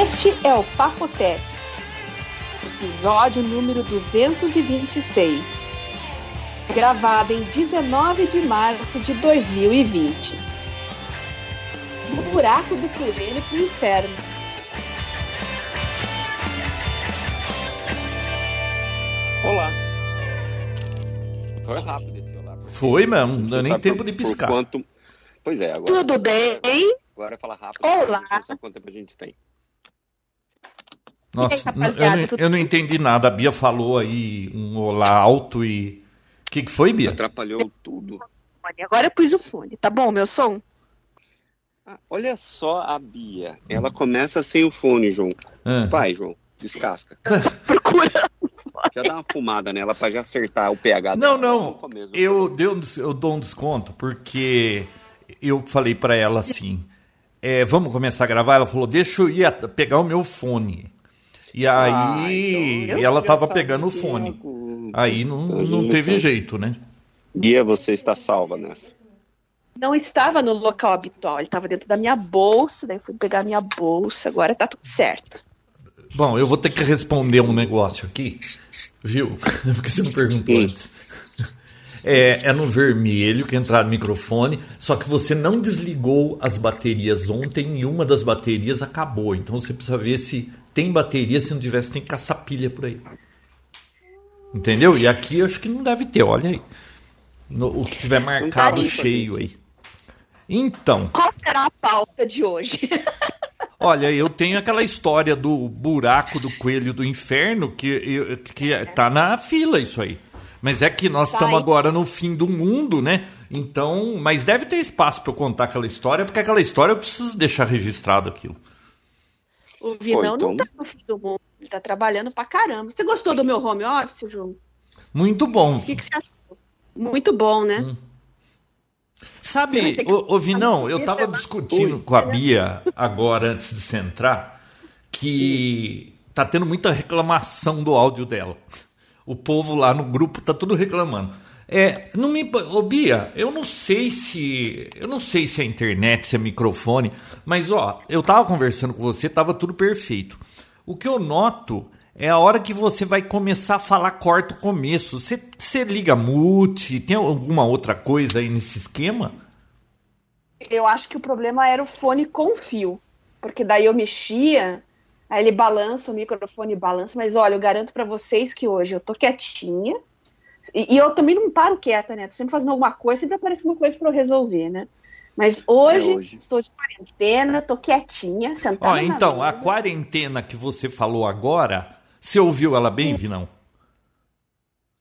Este é o Papo Tech, episódio número 226, gravado em 19 de março de 2020. O buraco do coelho pro inferno. Olá. Foi rápido esse olá. Foi mesmo, não deu nem tempo por- de piscar. quanto- Pois é, agora. Tudo bem? Agora fala rápido. Olá. quanto tempo a gente tem. Nossa, aí, eu, não- eu não entendi nada. A Bia falou aí um olá alto e. O que, que foi, Bia? Atrapalhou tudo. Agora eu pus o fone, tá bom, meu som? Ah, olha só a Bia. Ela começa sem o fone, João. Ah. Vai, João. Descasca. Procura. Já dá uma fumada nela pra já acertar o pH Não, dela não. Eu, des- eu dou um desconto porque eu falei pra ela assim: é, vamos começar a gravar? Ela falou: deixa eu ir pegar o meu fone. E Ah, aí então eu ela tava pegando o fone. Aí não, Então, não teve sabe. jeito, né? Bia, você está salva nessa. Não estava no local habitual, ele estava dentro da minha bolsa, daí eu fui pegar minha bolsa, agora tá tudo certo. Bom, eu vou ter que responder um negócio aqui, viu? Porque você não perguntou antes. É, é no vermelho que entrar no microfone, só que você não desligou as baterias ontem e uma das baterias acabou. Então você precisa ver se tem bateria, se não tivesse, tem caçapilha por aí. Entendeu? E aqui eu acho que não deve ter, olha aí. No- o que tiver marcado cheio aí. Então, Qual será a pauta de hoje? Olha, eu tenho aquela história do buraco do coelho do inferno que, que tá na fila isso aí. Mas é que nós estamos agora no fim do mundo, né? Então, mas deve ter espaço para eu contar aquela história, porque aquela história eu preciso deixar registrado aquilo. O Vinão então. não tá no fim do mundo, ele tá trabalhando pra caramba. Você gostou do meu home office, João? Muito bom. O que, que você achou? Muito bom, né? Hum. Sabe, que- ô, ô Vinão, eu tava discutindo com a Bia agora antes de você entrar que tá tendo muita reclamação do áudio dela. O povo lá no grupo tá tudo reclamando. É, não me, ô Bia, eu não sei se, eu não sei se é internet, se é microfone, mas ó, eu tava conversando com você, tava tudo perfeito. O que eu noto é a hora que você vai começar a falar corta o começo. Você, você liga mute, tem alguma outra coisa aí nesse esquema? Eu acho que o problema era o fone com fio. Porque daí eu mexia, aí ele balança, o microfone balança, mas olha, eu garanto pra vocês que hoje eu tô quietinha. E, e eu também não paro quieta, né? Tô sempre fazendo alguma coisa, sempre aparece uma coisa pra eu resolver, né? Mas hoje, É hoje. estou de quarentena, tô quietinha, sentada Ó, na então, a mesa. quarentena que você falou agora, você ouviu ela bem, Vinão?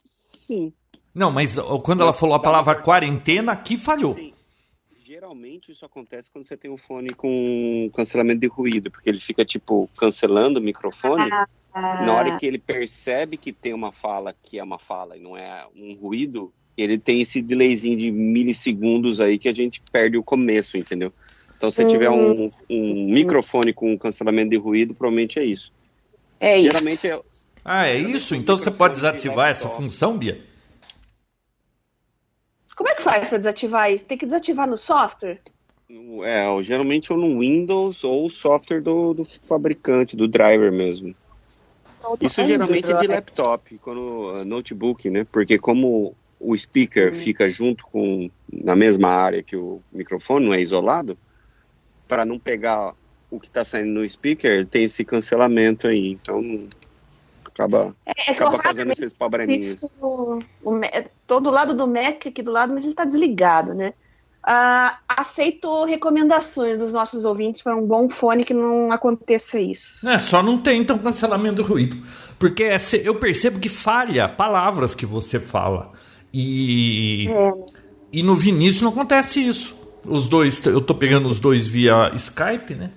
Sim. Não, mas quando ela falou a dá palavra quarentena, aqui falhou. Sim. Geralmente isso acontece quando você tem um fone com cancelamento de ruído, porque ele fica, tipo, cancelando o microfone. Ah, Na hora que ele percebe que tem uma fala que é uma fala e não é um ruído, ele tem esse delayzinho de milissegundos aí que a gente perde o começo, entendeu? Então, se tiver um, um microfone com cancelamento de ruído, provavelmente é isso. é isso. Geralmente é. Ah, é isso? Então você pode desativar essa função, Bia? Como é que faz pra desativar isso? Tem que desativar no software? É, geralmente ou no Windows ou o software do, do fabricante, do driver mesmo. Isso geralmente é de laptop, quando uh, notebook, né? Porque como o speaker fica junto com na mesma área que o microfone, não é isolado, para não pegar o que está saindo no speaker, tem esse cancelamento aí. Então acaba É, é acaba causando esses probleminhas. Isso, o, Ma- tô do lado do Mac aqui do lado, mas ele está desligado, né? Ah, aceito recomendações dos nossos ouvintes para um bom fone que não aconteça isso. É, só não tem então cancelamento do ruído. Porque é eu percebo que falha palavras que você fala. E, e no Vinícius não acontece isso. Os dois, eu tô pegando os dois via Skype, né?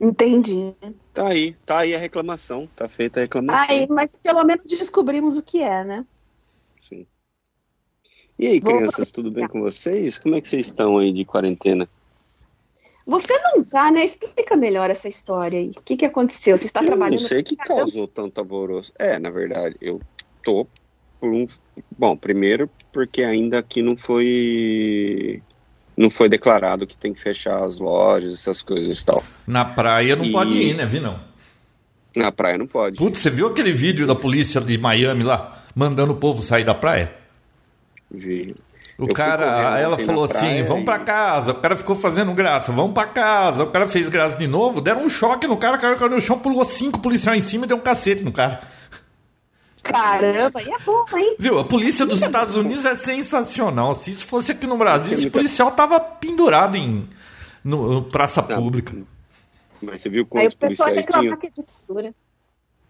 Entendi. Tá aí, tá aí a reclamação, tá feita a reclamação. Aí, mas pelo menos descobrimos o que é, né? E aí, crianças, tudo bem com vocês? Como é que vocês estão aí de quarentena? Você não tá, né? Explica melhor essa história aí. O que, que aconteceu? Você está Eu trabalhando. não sei o que causou tanto alvoroço. É, na verdade, eu tô por um. Bom, primeiro porque ainda aqui não foi não foi declarado que tem que fechar as lojas, essas coisas e tal. Na praia não e... pode ir, né, Vi não? Na praia não pode. Putz, você viu aquele vídeo da polícia de Miami lá, mandando o povo sair da praia? O eu cara, ela falou assim: vamos e... para casa. O cara ficou fazendo graça, vamos para casa. O cara fez graça de novo, deram um choque no cara, o cara caiu no chão, pulou cinco policiais em cima e deu um cacete no cara. Caramba, e é bom, hein? Viu? A polícia dos Estados Unidos é sensacional. Se isso fosse aqui no Brasil, esse policial tava pendurado em no, praça Não. pública. Mas você viu quantos policiais tinham?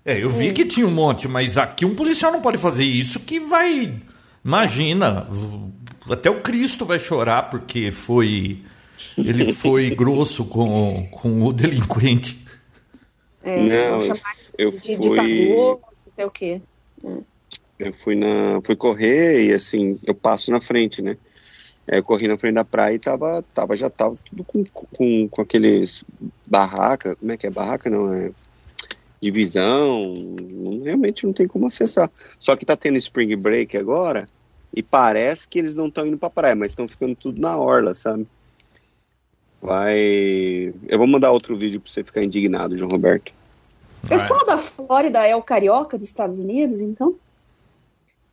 É, eu vi que tinha um monte, mas aqui um policial não pode fazer isso que vai. Imagina, até o Cristo vai chorar porque foi. Ele foi grosso com, com o delinquente. É, não, eu, eu fui. o quê? Eu fui na, fui correr e assim, eu passo na frente, né? Aí eu corri na frente da praia e tava, tava já tava tudo com, com, com aqueles barraca, como é que é barraca não é divisão, não, realmente não tem como acessar. Só que tá tendo spring break agora e parece que eles não estão indo pra praia, mas estão ficando tudo na orla, sabe? Vai. Eu vou mandar outro vídeo pra você ficar indignado, João Roberto. O pessoal da Flórida é o carioca dos Estados Unidos, então?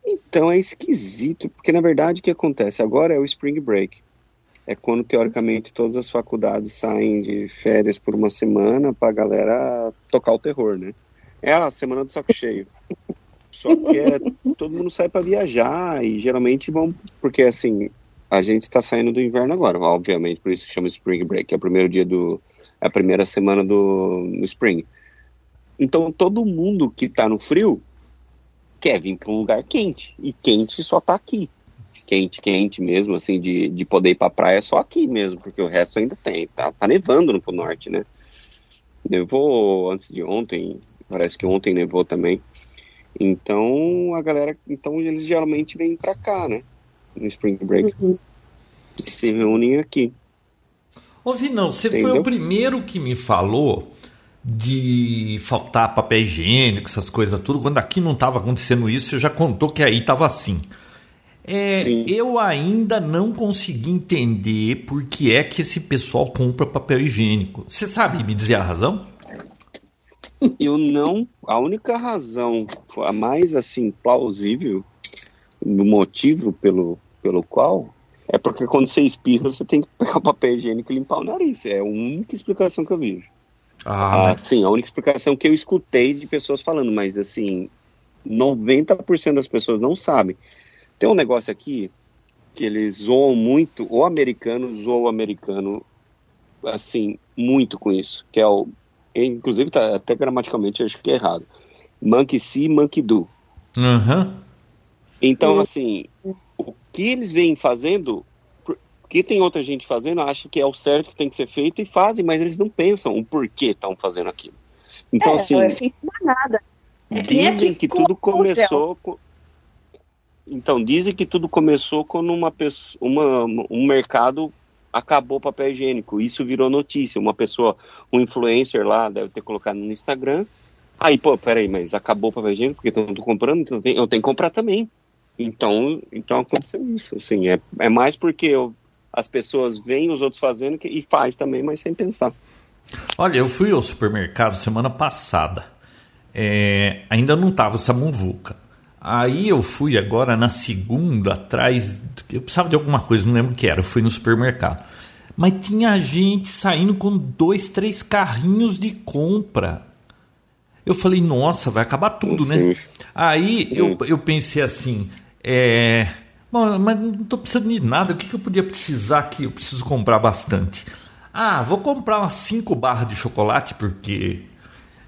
Então é esquisito, porque na verdade o que acontece agora é o Spring Break. É quando teoricamente todas as faculdades saem de férias por uma semana pra galera tocar o terror, né? É a semana do saco cheio. Só que é, todo mundo sai para viajar e geralmente vão, porque assim, a gente tá saindo do inverno agora, obviamente, por isso chama Spring Break, é o primeiro dia do, é a primeira semana do Spring. Então todo mundo que está no frio quer vir para um lugar quente. E quente só está aqui. Quente, quente mesmo, assim, de, de poder ir para a praia só aqui mesmo, porque o resto ainda tem. Tá, tá nevando no Norte, né? Nevou antes de ontem, parece que ontem nevou também. Então a galera, então eles geralmente vêm para cá, né? No Spring Break. Uhum. Se reúnem aqui. Ouvi não, você Entendeu? foi o primeiro que me falou de faltar papel higiênico, essas coisas tudo, quando aqui não estava acontecendo isso, você já contou que aí estava assim. É, eu ainda não consegui entender por que é que esse pessoal compra papel higiênico. Você sabe me dizer a razão? Eu não. A única razão, a mais assim plausível, do motivo pelo, pelo qual é porque quando você espirra você tem que pegar o papel higiênico e limpar o nariz. É a única explicação que eu vejo. Ah, ah, sim, a única explicação que eu escutei de pessoas falando, mas assim, 90% das pessoas não sabem. Tem um negócio aqui que eles zoam muito, o americano zoa o americano, assim, muito com isso, que é o, inclusive tá, até gramaticalmente acho que é errado, monkey see, monkey do. Uhum. Então, assim, o que eles vêm fazendo que tem outra gente fazendo, acha que é o certo que tem que ser feito e fazem, mas eles não pensam o porquê estão fazendo aquilo. Então, é, assim. Não é feito nada. É dizem que, que tudo começou. Com... Então, dizem que tudo começou quando uma pessoa, uma, um mercado acabou o papel higiênico. Isso virou notícia. Uma pessoa, um influencer lá, deve ter colocado no Instagram. Aí, pô, peraí, mas acabou o papel higiênico porque eu não tô comprando, então eu tenho, eu tenho que comprar também. Então, então aconteceu isso. Assim, é, é mais porque eu as pessoas veem os outros fazendo e faz também, mas sem pensar. Olha, eu fui ao supermercado semana passada. É, ainda não estava essa muvuca. Aí eu fui agora na segunda atrás. Eu precisava de alguma coisa, não lembro o que era. Eu fui no supermercado. Mas tinha gente saindo com dois, três carrinhos de compra. Eu falei, nossa, vai acabar tudo, né? Aí eu, eu pensei assim: é, Bom, mas não estou precisando de nada. O que, que eu podia precisar que eu preciso comprar bastante? Ah, vou comprar umas 5 barras de chocolate porque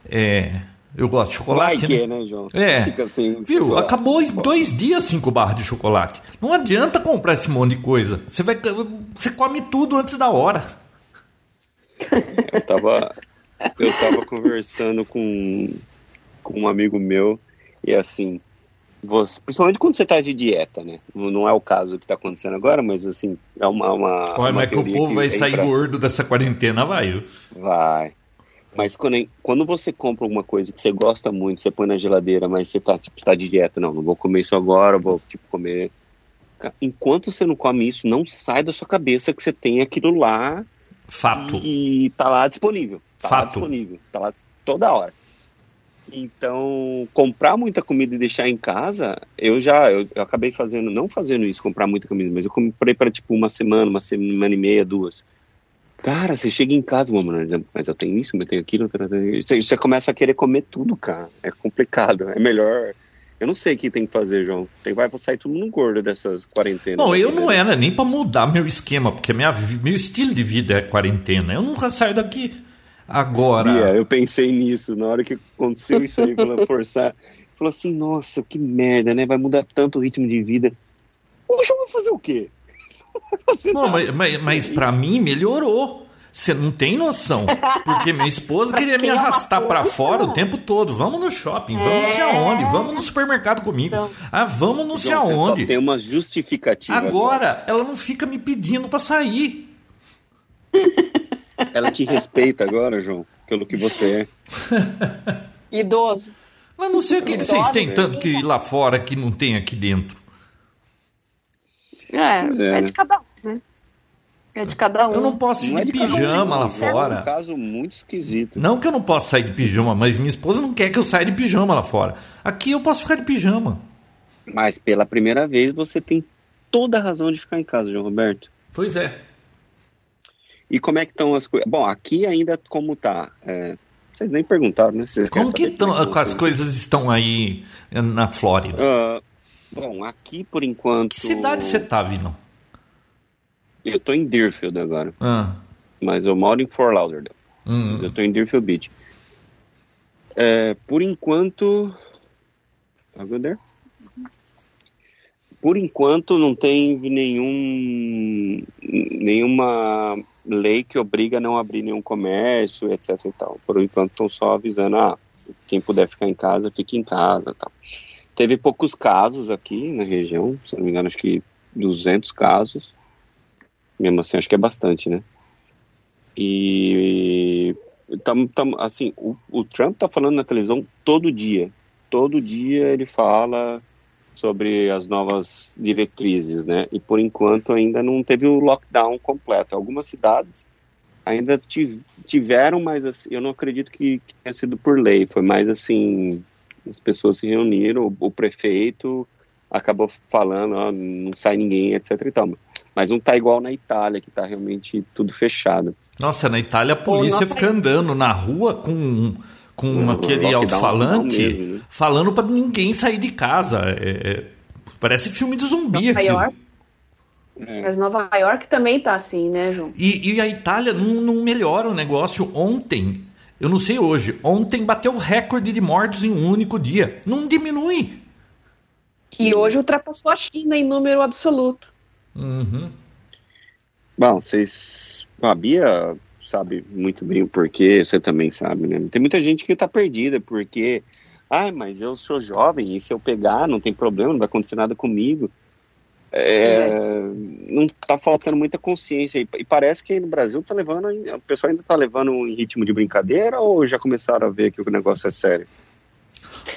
é, eu gosto de chocolate. Vai que, né, né João? É. Fica assim, Viu? Chocolate. Acabou em dois dias 5 barras de chocolate. Não adianta comprar esse monte de coisa. Você vai, você come tudo antes da hora. Eu tava, eu tava conversando com, com um amigo meu e assim, você, principalmente quando você está de dieta, né? Não é o caso que está acontecendo agora, mas assim, é uma. uma Olha, uma mas que o povo vai sair pra... gordo dessa quarentena, vai. Viu? Vai. Mas quando, quando você compra alguma coisa que você gosta muito, você põe na geladeira, mas você está tá de dieta, não, não vou comer isso agora, vou tipo comer enquanto você não come isso, não sai da sua cabeça que você tem aquilo lá. Fato. E, e tá lá disponível. Tá Fato. lá disponível. Tá lá toda hora. Então, comprar muita comida e deixar em casa, eu já eu, eu acabei fazendo, não fazendo isso, comprar muita comida, mas eu comprei para tipo uma semana, uma semana e meia, duas. Cara, você chega em casa, mano, mas eu tenho isso, eu tenho aquilo, você, você começa a querer comer tudo, cara. É complicado, é melhor. Eu não sei o que tem que fazer, João. Tem, vai sair tudo no gordo dessas quarentenas. Bom, eu não era nem para mudar meu esquema, porque minha, meu estilo de vida é quarentena. Eu nunca saio daqui. Agora. Bia, eu pensei nisso na hora que aconteceu isso aí, pela forçar. Falou assim: nossa, que merda, né? Vai mudar tanto o ritmo de vida. O João vai fazer o quê? Não, mas, mas, mas para mim melhorou. Você não tem noção. Porque minha esposa queria me arrastar para fora o tempo todo. Vamos no shopping, vamos não sei aonde, vamos no supermercado comigo. Então, ah, vamos não sei João, aonde. Só tem uma justificativa. Agora, agora. ela não fica me pedindo para sair. Ela te respeita agora, João, pelo que você é. Idoso. Mas não sei o que, que vocês têm tanto que ir lá fora que não tem aqui dentro. É, é, é de cada um, né? É de cada um. Eu não posso ir não de, é de pijama um, lá fora. É um caso muito esquisito. Não que eu não possa sair de pijama, mas minha esposa não quer que eu saia de pijama lá fora. Aqui eu posso ficar de pijama. Mas pela primeira vez você tem toda a razão de ficar em casa, João Roberto. Pois é. E como é que estão as coisas? Bom, aqui ainda como tá. É, vocês nem perguntaram, né? Vocês como que estão as coisas estão aí na Flórida? Uh, bom, aqui por enquanto. Que cidade você tá, Vino? Eu tô em Deerfield agora. Ah. Mas eu moro em Fort Lauderdale. Hum. Eu tô em Deerfield Beach. É, por enquanto. I'll go there por enquanto não tem nenhum nenhuma lei que obriga a não abrir nenhum comércio, etc e tal. Por enquanto estão só avisando, ah, quem puder ficar em casa, fique em casa, tal. Teve poucos casos aqui na região, se não me engano, acho que 200 casos. Mesmo assim, acho que é bastante, né? E tam, tam, assim, o, o Trump tá falando na televisão todo dia. Todo dia ele fala sobre as novas diretrizes, né? E por enquanto ainda não teve o lockdown completo. Algumas cidades ainda tiveram, mas assim, eu não acredito que, que tenha sido por lei. Foi mais assim, as pessoas se reuniram, o, o prefeito acabou falando, ó, não sai ninguém, etc. E tal. Mas não tá igual na Itália, que tá realmente tudo fechado. Nossa, na Itália a polícia fica andando na rua com com um aquele alto-falante né? falando para ninguém sair de casa. É, é, parece filme de zumbi Nova aqui. York. É. Mas Nova York também tá assim, né, João? E, e a Itália não, não, melhora o negócio. Ontem, eu não sei hoje, ontem bateu o recorde de mortes em um único dia. Não diminui. E hoje ultrapassou a China em número absoluto. Uhum. Bom, vocês. A Bia sabe muito bem o porquê, você também sabe, né? Tem muita gente que tá perdida, porque, ah, mas eu sou jovem, e se eu pegar, não tem problema, não vai acontecer nada comigo. É, não tá faltando muita consciência e, e parece que no Brasil tá levando, o pessoal ainda tá levando em ritmo de brincadeira ou já começaram a ver que o negócio é sério?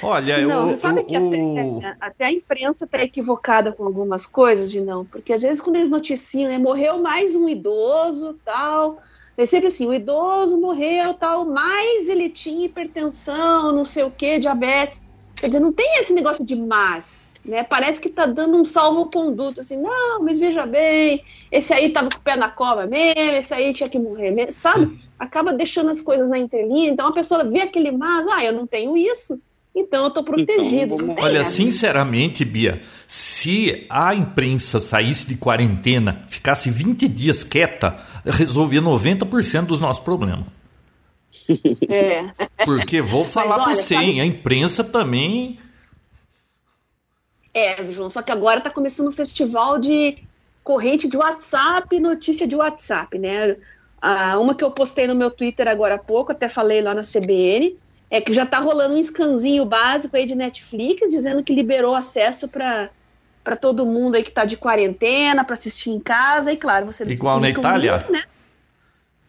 Olha, não, eu, você sabe eu, que eu... Até, até, a imprensa tá equivocada com algumas coisas de não, porque às vezes quando eles noticiam, né, morreu mais um idoso, tal, é sempre assim, o idoso morreu, tal, mas ele tinha hipertensão, não sei o que, diabetes. Quer dizer, não tem esse negócio de mas, né? Parece que tá dando um salvo-conduto, assim, não, mas veja bem, esse aí tava com o pé na cova mesmo, esse aí tinha que morrer mesmo, sabe? Acaba deixando as coisas na entrelinha, então a pessoa vê aquele mas, ah, eu não tenho isso, então eu tô protegido. Então, olha, sinceramente, Bia, se a imprensa saísse de quarentena, ficasse 20 dias quieta, resolvia 90% dos nossos problemas. É. Porque vou falar para você, a imprensa também. É, João, só que agora tá começando um festival de corrente de WhatsApp, notícia de WhatsApp, né? Ah, uma que eu postei no meu Twitter agora há pouco, até falei lá na CBN, é que já tá rolando um scanzinho básico aí de Netflix, dizendo que liberou acesso para para todo mundo aí que está de quarentena, para assistir em casa, e claro, você Igual na Itália. Link, né?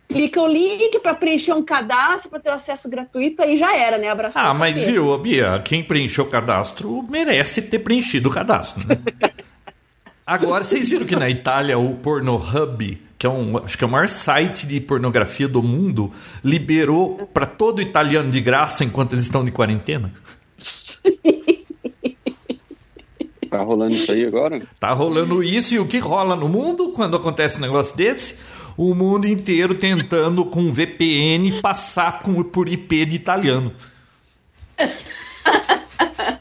Clica o link para preencher um cadastro, para ter acesso gratuito, aí já era, né? Abraçou ah, mas viu, Bia, quem preencheu o cadastro merece ter preenchido o cadastro, né? Agora, vocês viram que na Itália o Pornohub, que é um, acho que é o maior site de pornografia do mundo, liberou para todo italiano de graça enquanto eles estão de quarentena? Tá rolando isso aí agora? Tá rolando isso e o que rola no mundo quando acontece um negócio desse? O mundo inteiro tentando com VPN passar com, por IP de italiano.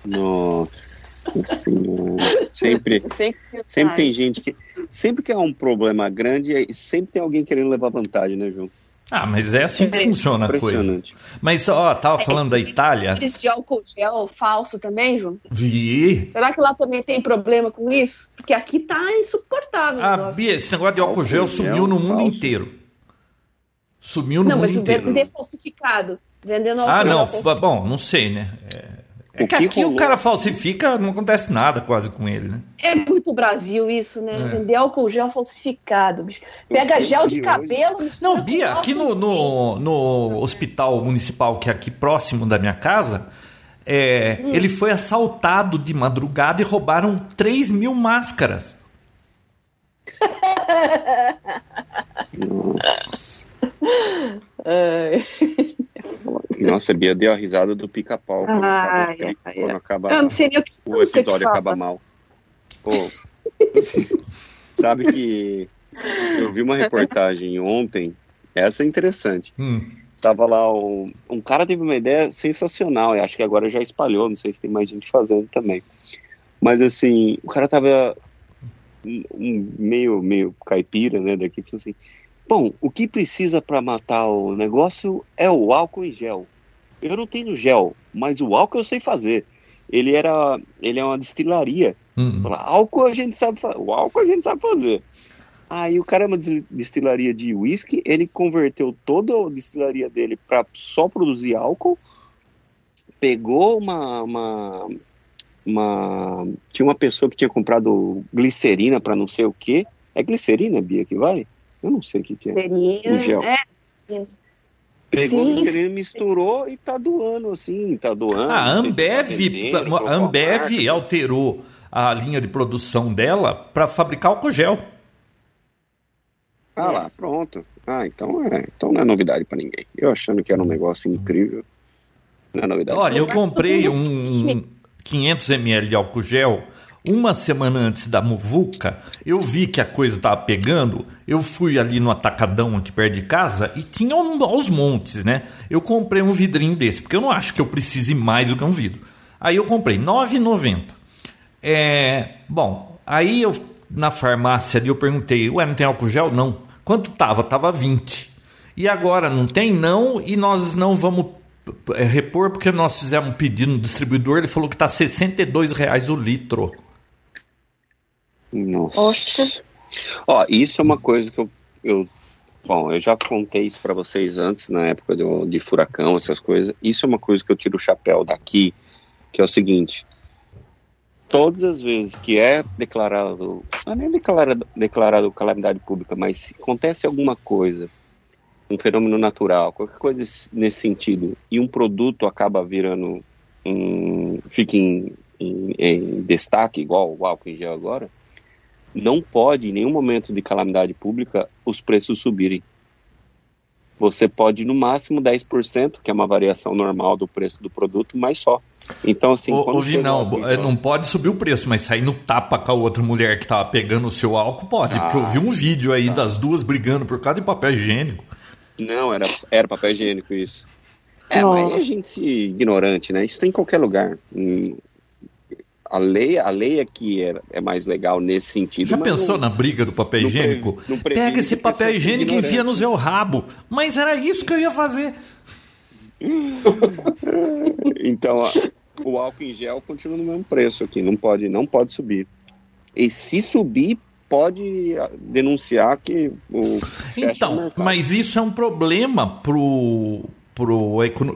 Nossa senhora. Sempre, sempre tem gente que. Sempre que há um problema grande, sempre tem alguém querendo levar vantagem, né, João? Ah, mas é assim que funciona a coisa. Mas, ó, tava falando da Itália. De álcool gel falso também, João? Vi. Será que lá também tem problema com isso? Porque aqui tá insuportável. Ah, Bia, esse negócio de álcool, álcool gel sumiu no mundo falso. inteiro. Sumiu no não, mundo inteiro. Não, mas vender falsificado. Vendendo álcool Ah, não. Gel bom, não sei, né? É... É que, que aqui rolou? o cara falsifica, não acontece nada quase com ele, né? É muito Brasil isso, né? É. Vender álcool gel falsificado, bicho. Pega gel de cabelo. Não, Bia, aqui no, no, no, hospital municipal que é aqui próximo da minha casa, é, hum. ele foi assaltado de madrugada e roubaram 3 mil máscaras. Nossa. Nossa, a Bia deu a risada do pica-pau quando, ah, acaba, é, quando acaba eu não sei nem o, que, o episódio acaba mal. Pô, sabe que eu vi uma reportagem ontem, essa é interessante. Hum. Tava lá, um, um cara teve uma ideia sensacional, e acho que agora já espalhou, não sei se tem mais gente fazendo também. Mas assim, o cara tava um, meio, meio caipira, né, daqui, falou assim, Bom, o que precisa para matar o negócio é o álcool em gel. Eu não tenho gel, mas o álcool eu sei fazer. Ele era, ele é uma destilaria. Uhum. Fala, álcool a gente sabe, o álcool a gente sabe fazer. Aí o cara é uma destilaria de whisky, ele converteu toda a destilaria dele para só produzir álcool. Pegou uma, uma, uma, tinha uma pessoa que tinha comprado glicerina para não sei o que. É glicerina, Bia, que vai? Eu não sei o que, que é. Seria, o gel. É. Pegou sim, sim. misturou e tá doando, assim, tá doando. A Ambev, tá vendendo, a Ambev alterou a linha de produção dela para fabricar álcool gel. Ah lá, pronto. Ah, então, é, então não é novidade para ninguém. Eu achando que era um negócio incrível. Não é novidade. Olha, eu comprei um 500 ml de álcool gel uma semana antes da muvuca, eu vi que a coisa estava pegando. Eu fui ali no atacadão aqui perto de casa e tinha um, aos montes, né? Eu comprei um vidrinho desse, porque eu não acho que eu precise mais do que um vidro. Aí eu comprei R$ 9,90. É, bom, aí eu na farmácia ali eu perguntei, ué, não tem álcool gel? Não. Quanto tava? Tava 20. E agora não tem não e nós não vamos é, repor porque nós fizemos um pedido no distribuidor, ele falou que tá R$ 62,00 o litro. Nossa. Ó, isso é uma coisa que eu, eu Bom, eu já contei isso para vocês antes, na época do, de furacão, essas coisas. Isso é uma coisa que eu tiro o chapéu daqui, que é o seguinte: todas as vezes que é declarado, não é nem declarado, declarado calamidade pública, mas se acontece alguma coisa, um fenômeno natural, qualquer coisa nesse sentido, e um produto acaba virando, um, fica em, em, em destaque, igual o álcool em gel agora, não pode, em nenhum momento de calamidade pública, os preços subirem. Você pode, no máximo, 10%, que é uma variação normal do preço do produto, mas só. Então, assim. Ô, quando não, é, não pode subir o preço, mas sair no tapa com a outra mulher que tava pegando o seu álcool, pode. Ah, porque eu vi um vídeo aí das duas brigando por causa de papel higiênico. Não, era, era papel higiênico isso. É, mas a gente ignorante, né? Isso tem em qualquer lugar. A lei, a lei aqui é, é mais legal nesse sentido. Já pensou não, na briga do papel higiênico? Pega esse papel higiênico e enfia no seu rabo. Mas era isso que eu ia fazer. então, o álcool em gel continua no mesmo preço aqui, não pode, não pode subir. E se subir, pode denunciar que o Então, mas isso é um problema pro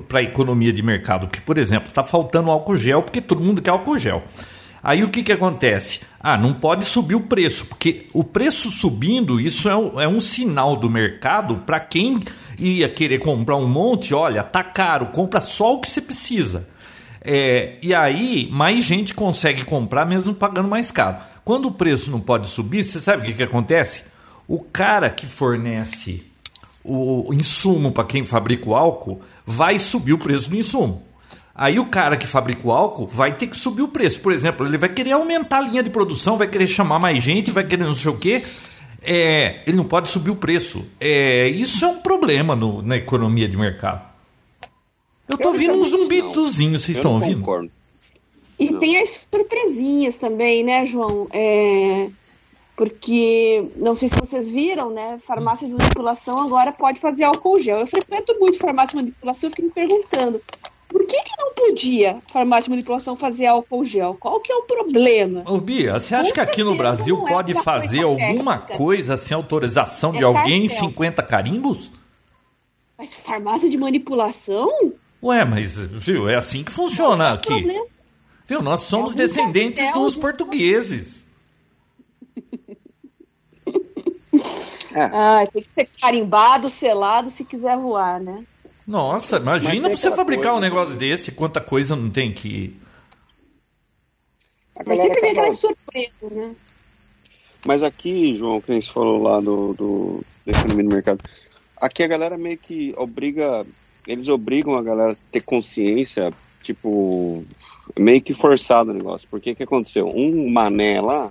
para a economia de mercado. Porque, por exemplo, está faltando álcool gel porque todo mundo quer álcool gel. Aí o que, que acontece? Ah, não pode subir o preço, porque o preço subindo, isso é um, é um sinal do mercado para quem ia querer comprar um monte, olha, tá caro, compra só o que você precisa. É, e aí, mais gente consegue comprar mesmo pagando mais caro. Quando o preço não pode subir, você sabe o que, que acontece? O cara que fornece o insumo para quem fabrica o álcool vai subir o preço do insumo. Aí o cara que fabrica o álcool vai ter que subir o preço. Por exemplo, ele vai querer aumentar a linha de produção, vai querer chamar mais gente, vai querer não sei o quê. É, ele não pode subir o preço. É, isso é um problema no, na economia de mercado. Eu tô ouvindo um zumbidozinho, vocês estão ouvindo? Concordo. E não. tem as surpresinhas também, né, João? É, porque, não sei se vocês viram, né? Farmácia de manipulação agora pode fazer álcool gel. Eu frequento muito farmácia de manipulação, eu fico me perguntando por que, que não podia farmácia de manipulação fazer álcool gel? Qual que é o problema? Ô, Bia, você acha Com que aqui no Brasil é pode fazer alguma técnica. coisa sem autorização é de alguém em 50 carimbos? Mas farmácia de manipulação? Ué, mas, viu, é assim que funciona aqui. Problema. Viu, nós somos é descendentes dos portugueses. É. Ah, tem que ser carimbado, selado se quiser voar, né? Nossa, imagina pra você fabricar coisa, um negócio desse, quanta coisa não tem que. Mas sempre tem aquelas surpresas, né? Mas aqui, João, que você falou lá do, do, do economia do mercado, aqui a galera meio que obriga, eles obrigam a galera a ter consciência, tipo, meio que forçado o negócio. Porque que aconteceu? Um mané lá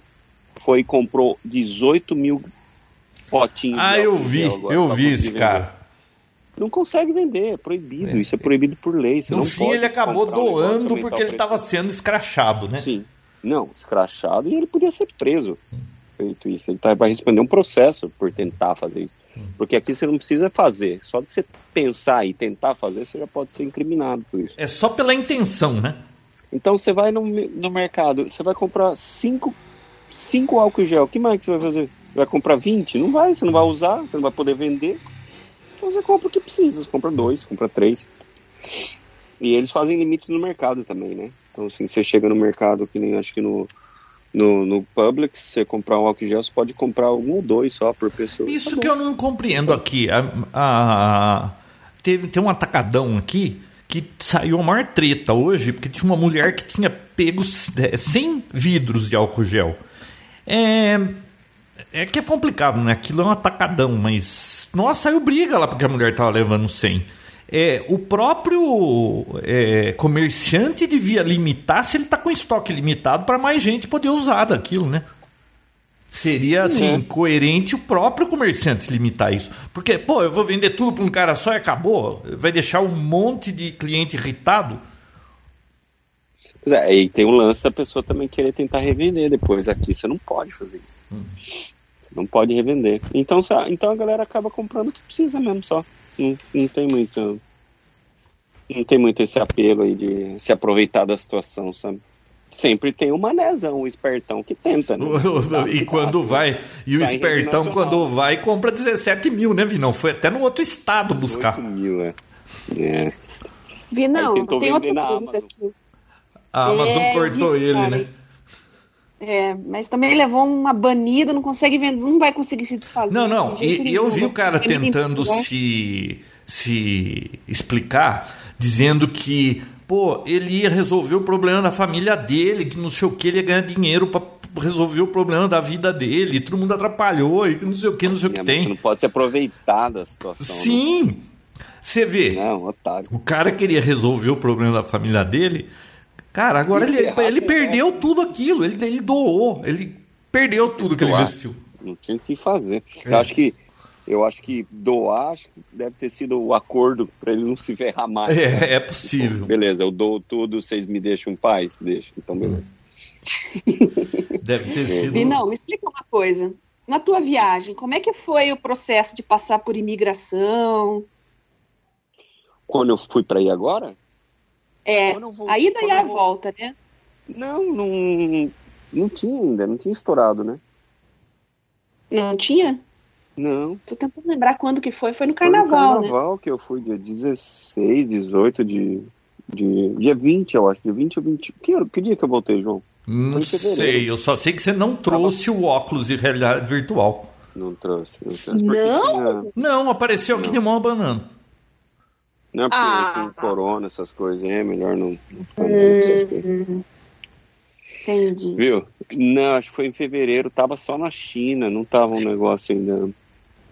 foi e comprou 18 mil potinhos. Ah, eu vi, eu vi esse cara. Não consegue vender, é proibido. É, isso é proibido por lei. Você no não fim, ele acabou doando porque ele estava sendo escrachado, né? Sim. Não, escrachado e ele podia ser preso. Feito isso. Ele tá, vai responder um processo por tentar fazer isso. Porque aqui você não precisa fazer. Só de você pensar e tentar fazer, você já pode ser incriminado por isso. É só pela intenção, né? Então você vai no, no mercado, você vai comprar cinco, cinco álcool gel. O que mais que você vai fazer? Vai comprar 20? Não vai, você não vai usar, você não vai poder vender. Então você compra o que precisa, você compra dois, compra três. E eles fazem limites no mercado também, né? Então, assim, você chega no mercado, que nem acho que no, no, no Publix, você comprar um álcool gel, você pode comprar um ou dois só por pessoa. Isso tá que eu não compreendo aqui. A, a, teve, tem um atacadão aqui que saiu a maior treta hoje, porque tinha uma mulher que tinha pego 100 vidros de álcool gel. É, é que é complicado, né? Aquilo é um atacadão, mas. Nossa, saiu briga lá porque a mulher tava levando 100. É, o próprio é, comerciante devia limitar se ele está com estoque limitado para mais gente poder usar daquilo, né? Seria assim, uhum. coerente o próprio comerciante limitar isso. Porque, pô, eu vou vender tudo para um cara só e acabou. Vai deixar um monte de cliente irritado. Pois é, e tem o lance da pessoa também querer tentar revender depois. Aqui você não pode fazer isso. Hum. Não pode revender. Então, então a galera acaba comprando o que precisa mesmo só. Não, não tem muito. Não tem muito esse apelo aí de se aproveitar da situação, sabe? Sempre tem o manezão, o espertão que tenta, né? e quando vai. E o espertão, quando vai, compra 17 mil, né, Vinão? Foi até no outro estado buscar. 18 mil, é. é. Vinão, tem outra coisa aqui. A Amazon é, cortou ele, né? É, mas também levou uma banida, não consegue vender, não vai conseguir se desfazer. Não, não. E, eu vi o cara tentando se, se explicar, dizendo que, pô, ele ia resolver o problema da família dele, que não sei o que, ele ia ganhar dinheiro para resolver o problema da vida dele, e todo mundo atrapalhou, e não sei o que, não sei o que é, tem. Você não pode se aproveitar da situação. Né? Sim! Você vê, não, otário. o cara queria resolver o problema da família dele, Cara, agora ele, ele, ele perdeu tudo aquilo, ele, ele doou, ele perdeu tudo que ele investiu. Não tinha o que fazer. É. Eu acho que eu acho que doar acho que deve ter sido o acordo para ele não se ferrar mais. É, né? é possível. Então, beleza, eu dou tudo, vocês me deixam em paz? Deixa, então beleza. Deve ter sido. Não, me explica uma coisa. Na tua viagem, como é que foi o processo de passar por imigração? Quando eu fui para ir agora? É, vou, a ida e a vou... volta, né? Não, não, não tinha ainda, não tinha estourado, né? Não tinha? Não. Tô tentando lembrar quando que foi. Foi no carnaval, foi no carnaval né? que eu fui, dia 16, 18 de, de. Dia 20, eu acho. Dia 20 ou 20. Que, que dia que eu voltei, João? Não sei, eu só sei que você não trouxe Tava... o óculos de realidade virtual. Não trouxe, não trouxe. Não? Tinha... Não, apareceu aqui de mão abanando. Não, porque ah. tem corona, essas coisas, é melhor não, não ficar essas coisas. Entendi. Viu? Não, acho que foi em fevereiro, tava só na China, não tava um negócio ainda.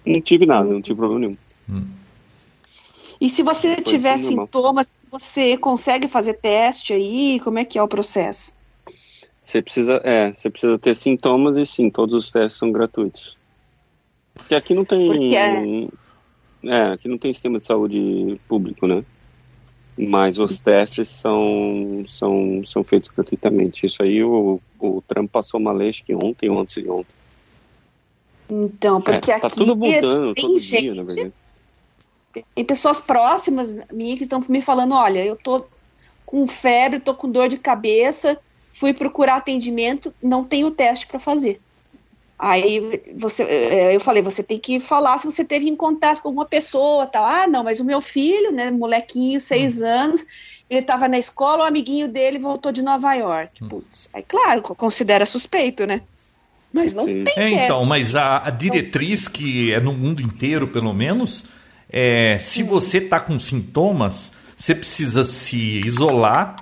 Não tive nada, não tive problema nenhum. Hum. E se você foi tiver sintomas, você consegue fazer teste aí? Como é que é o processo? Você precisa, é, você precisa ter sintomas e sim, todos os testes são gratuitos. Porque aqui não tem. Porque... É, aqui não tem sistema de saúde público, né? mas os testes são, são, são feitos gratuitamente. Isso aí o, o Trump passou uma lei, que ontem, ontem e ontem. Então, porque é, tá aqui tudo mudando todo gente, dia, na verdade. Tem pessoas próximas minhas que estão me falando, olha, eu tô com febre, tô com dor de cabeça, fui procurar atendimento, não tenho teste para fazer. Aí você, é, eu falei, você tem que falar se você teve em contato com alguma pessoa, tal. Ah, não, mas o meu filho, né, molequinho, seis hum. anos, ele estava na escola, o amiguinho dele voltou de Nova York. Hum. Putz, aí claro, considera suspeito, né? Mas não Sim. tem é, teste. Então, mas a, a, diretriz que é no mundo inteiro, pelo menos, é se você está com sintomas, você precisa se isolar,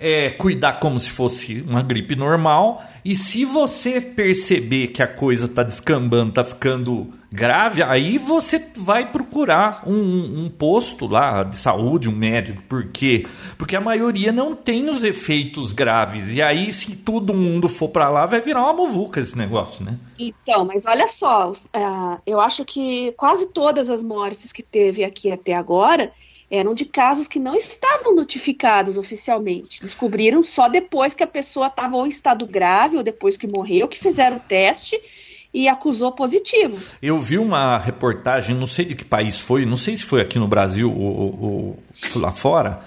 é, cuidar como se fosse uma gripe normal e se você perceber que a coisa está descambando, está ficando grave, aí você vai procurar um, um, posto lá de saúde, um médico. Por quê? Porque a maioria não tem os efeitos graves. E aí, se todo mundo for para lá, vai virar uma muvuca esse negócio, né? Então, mas olha só, uh, eu acho que quase todas as mortes que teve aqui até agora eram de casos que não estavam notificados oficialmente. Descobriram só depois que a pessoa estava em estado grave ou depois que morreu, que fizeram o teste e acusou positivo. Eu vi uma reportagem, não sei de que país foi, não sei se foi aqui no Brasil ou, ou lá fora,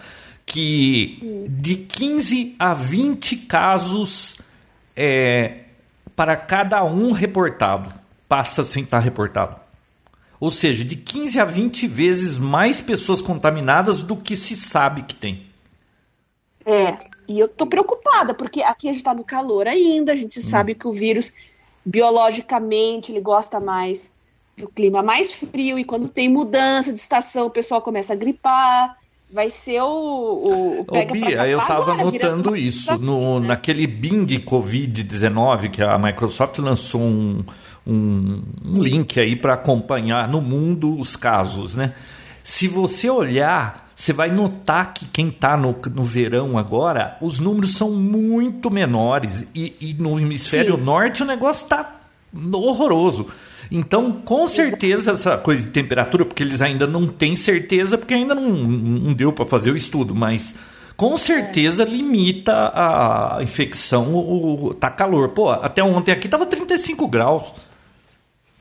que de 15 a 20 casos é, para cada um reportado passa sem estar reportado. Ou seja, de 15 a 20 vezes mais pessoas contaminadas do que se sabe que tem. É, e eu tô preocupada, porque aqui a gente tá no calor ainda, a gente hum. sabe que o vírus, biologicamente, ele gosta mais do clima mais frio, e quando tem mudança de estação, o pessoal começa a gripar. Vai ser o. o, o pega Ô, Bia, eu estava notando isso. No, né? Naquele Bing Covid-19, que a Microsoft lançou um, um, um link aí para acompanhar no mundo os casos, né? Se você olhar, você vai notar que quem está no, no verão agora, os números são muito menores e, e no hemisfério Sim. norte o negócio está horroroso. Então, com certeza, essa coisa de temperatura, porque eles ainda não têm certeza, porque ainda não, não deu para fazer o estudo, mas com certeza limita a infecção, o, o, tá calor. Pô, até ontem aqui tava 35 graus.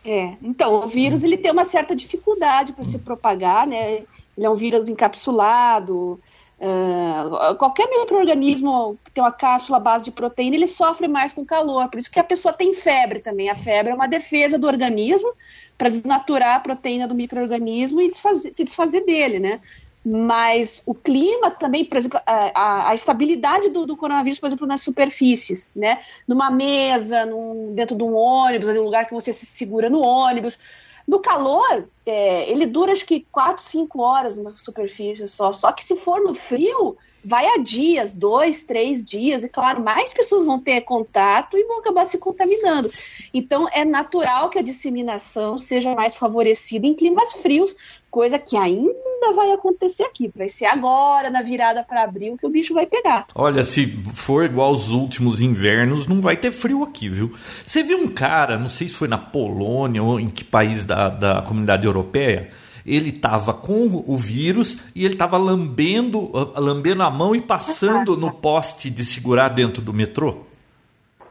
É, então, o vírus ele tem uma certa dificuldade para se propagar, né? Ele é um vírus encapsulado. Uh, qualquer microorganismo que tem uma cápsula base de proteína, ele sofre mais com calor. Por isso que a pessoa tem febre também. A febre é uma defesa do organismo para desnaturar a proteína do microorganismo e desfazer, se desfazer dele, né? Mas o clima também, por exemplo, a, a estabilidade do, do, coronavírus, por exemplo, nas superfícies, né? Numa mesa, num, dentro de um ônibus, um lugar que você se segura no ônibus. No calor, é, ele dura acho que 4, 5 horas numa superfície só. Só que se for no frio, vai a dias, dois, três dias, e claro, mais pessoas vão ter contato e vão acabar se contaminando. Então, é natural que a disseminação seja mais favorecida em climas frios, coisa que ainda vai acontecer aqui. Vai ser agora, na virada para abril, que o bicho vai pegar. Olha, se for igual aos últimos invernos, não vai ter frio aqui, viu? Você viu um cara, não sei se foi na Polônia ou em que país da, da comunidade europeia, ele estava com o vírus e ele estava lambendo, lambendo a mão e passando no poste de segurar dentro do metrô?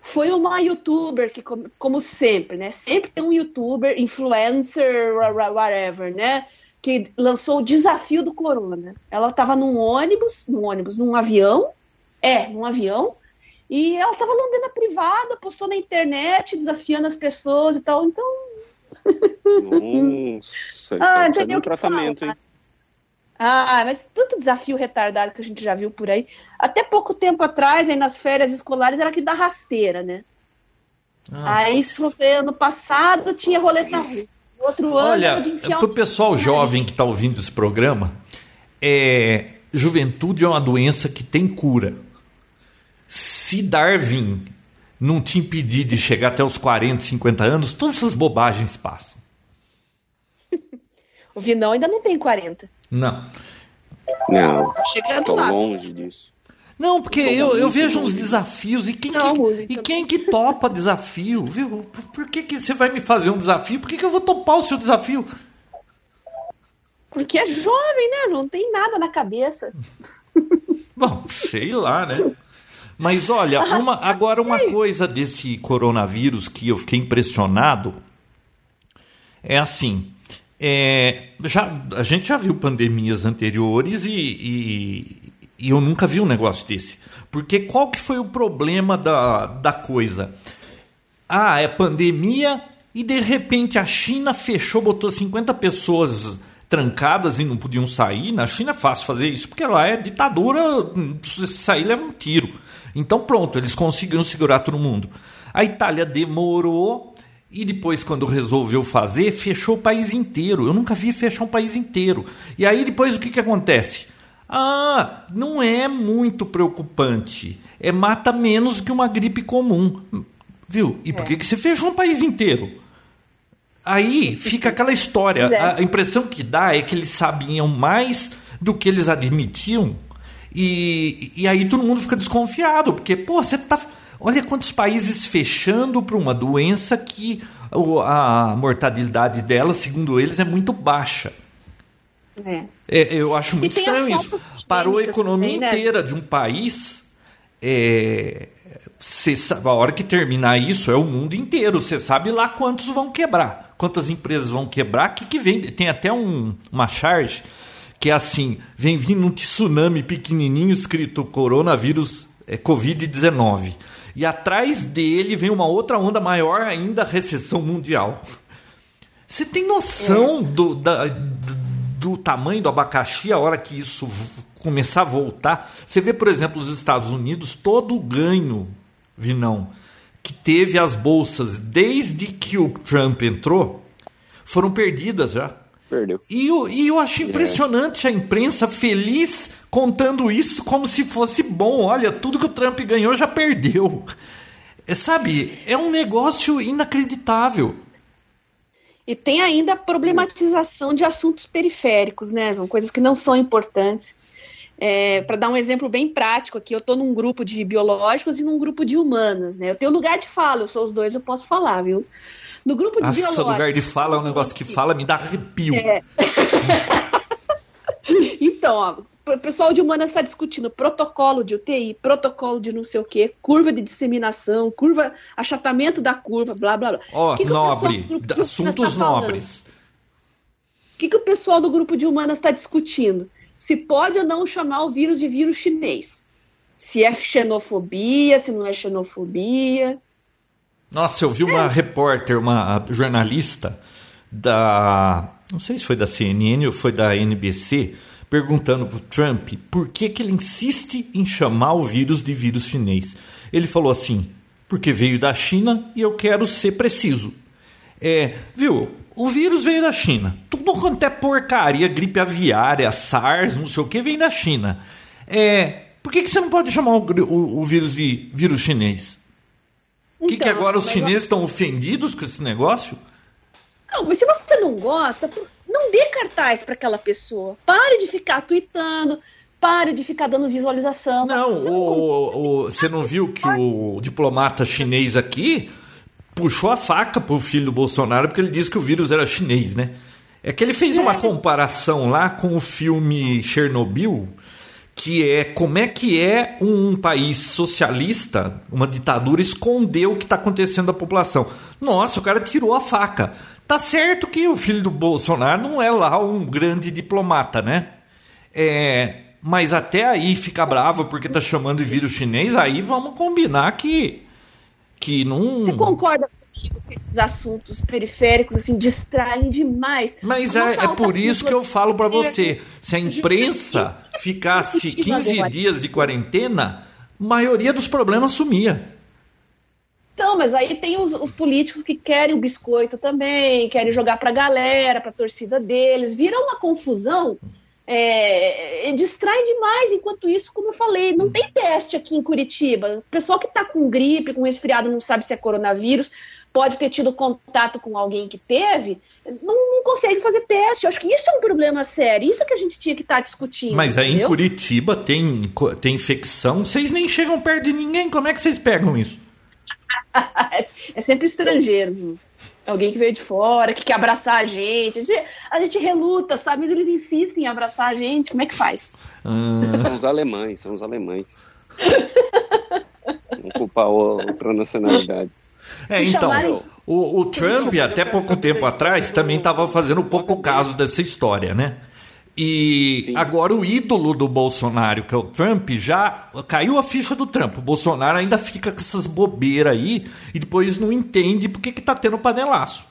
Foi uma youtuber que, como sempre, né? Sempre tem um youtuber, influencer, whatever, né? que lançou o desafio do corona. Ela estava num ônibus, num ônibus, num avião, é, num avião, e ela estava lambendo a privada, postou na internet, desafiando as pessoas e tal, então... Nossa, ah, é entendeu um tratamento, hein? Ah, mas tanto desafio retardado que a gente já viu por aí. Até pouco tempo atrás, aí nas férias escolares, era aquele da rasteira, né? Nossa. Aí, isso foi ano passado, tinha roleta russa outro Olha, ano Olha, para o pessoal jovem que está ouvindo esse programa, é, juventude é uma doença que tem cura. se Darwin não te impedir de chegar até os 40, 50 anos, todas essas bobagens passam. O Vinão ainda não tem 40. Não. Não. Chegando lá. longe disso. Não, porque eu, eu vejo uns desafios e quem, não, que, e quem que topa desafio, viu? Por que, que você vai me fazer um desafio? Por que, que eu vou topar o seu desafio? Porque é jovem, né? Não tem nada na cabeça. Bom, sei lá, né? Mas olha, uma, agora uma coisa desse coronavírus que eu fiquei impressionado é assim. É, já, a gente já viu pandemias anteriores e, e, e, eu nunca vi um negócio desse. Porque qual que foi o problema da, da coisa? Ah, é pandemia e de repente a China fechou, botou 50 pessoas trancadas e não podiam sair. Na China é fácil fazer isso, porque lá é ditadura, se sair leva um tiro. Então pronto, eles conseguiram segurar todo mundo. A Itália demorou e depois, quando resolveu fazer, fechou o país inteiro. Eu nunca vi fechar um país inteiro. E aí depois o que, que acontece? Ah, não é muito preocupante. É mata menos que uma gripe comum. Viu? E por é. que, que você fechou um país inteiro? Aí fica aquela história. É. A impressão que dá é que eles sabiam mais do que eles admitiam. E, e aí todo mundo fica desconfiado, porque, pô, você tá Olha quantos países fechando para uma doença que a mortalidade dela, segundo eles, é muito baixa. É. É, eu acho muito estranho isso. Parou a economia também, né? inteira de um país. É, cê, a hora que terminar isso é o mundo inteiro. Você sabe lá quantos vão quebrar, quantas empresas vão quebrar. Que que vem? Tem até um, uma charge que é assim: vem vindo um tsunami pequenininho escrito coronavírus é, Covid-19 e atrás dele vem uma outra onda maior ainda, recessão mundial. Você tem noção é. do, da, do tamanho do abacaxi a hora que isso começar a voltar? Você vê, por exemplo, os Estados Unidos, todo o ganho, Vinão, que teve as bolsas desde que o Trump entrou, foram perdidas já. Perdeu. E eu, e eu acho impressionante a imprensa feliz contando isso como se fosse bom. Olha, tudo que o Trump ganhou já perdeu. É, sabe, é um negócio inacreditável. E tem ainda a problematização de assuntos periféricos, né, João? Coisas que não são importantes. É, Para dar um exemplo bem prático aqui, eu estou num grupo de biológicos e num grupo de humanas, né? Eu tenho lugar de fala, eu sou os dois, eu posso falar, viu? No grupo de Nossa, biológicos. lugar de fala é um negócio que fala, me dá arrepio. É. então, ó, o pessoal de humanas está discutindo protocolo de UTI, protocolo de não sei o quê, curva de disseminação, curva, achatamento da curva, blá blá blá. Ó, oh, nobre, assuntos tá nobres. O que, que o pessoal do grupo de humanas está discutindo? Se pode ou não chamar o vírus de vírus chinês. Se é xenofobia, se não é xenofobia. Nossa, eu vi uma é. repórter, uma jornalista da. Não sei se foi da CNN ou foi da NBC, perguntando para o Trump por que, que ele insiste em chamar o vírus de vírus chinês. Ele falou assim: porque veio da China e eu quero ser preciso. É, viu? O vírus veio da China. Tudo quanto é porcaria, gripe aviária, SARS, não sei o que, vem da China. É, por que, que você não pode chamar o, o, o vírus de vírus chinês? O que, que então, agora os chineses estão ofendidos com esse negócio? Não, mas se você não gosta, não dê cartaz para aquela pessoa. Pare de ficar tweetando, pare de ficar dando visualização. Não, você, o, não... O, você não viu que o diplomata chinês aqui puxou a faca pro filho do Bolsonaro porque ele disse que o vírus era chinês, né? É que ele fez uma é. comparação lá com o filme Chernobyl, que é como é que é um país socialista, uma ditadura, esconder o que está acontecendo à população. Nossa, o cara tirou a faca. Tá certo que o filho do Bolsonaro não é lá um grande diplomata, né? É, mas até aí fica bravo porque tá chamando de vírus chinês, aí vamos combinar que que não. Você concorda comigo que esses assuntos periféricos assim distraem demais? Mas é, é por isso que eu falo para você, se a imprensa ficasse 15 dias de quarentena, a maioria dos problemas sumia. Então, mas aí tem os, os, políticos que querem o biscoito também, querem jogar pra galera, pra torcida deles. Vira uma confusão é, distrai demais. Enquanto isso, como eu falei, não tem teste aqui em Curitiba. O pessoal que está com gripe, com resfriado, não sabe se é coronavírus, pode ter tido contato com alguém que teve, não, não consegue fazer teste. Eu acho que isso é um problema sério. Isso que a gente tinha que estar tá discutindo. Mas aí entendeu? em Curitiba tem, tem infecção, vocês nem chegam perto de ninguém. Como é que vocês pegam isso? É sempre estrangeiro alguém que veio de fora, que quer abraçar a gente. A gente, a gente reluta, sabe? Mas eles insistem em abraçar a gente. Como é que faz? Hum. São os alemães, são os alemães. Vamos culpar outra nacionalidade. É, então, o, o Trump, até pouco tempo atrás, também estava fazendo pouco caso dessa história, né? E Sim. agora o ídolo do Bolsonaro, que é o Trump, já caiu a ficha do Trump. O Bolsonaro ainda fica com essas bobeiras aí e depois não entende por que, que tá tendo panelaço.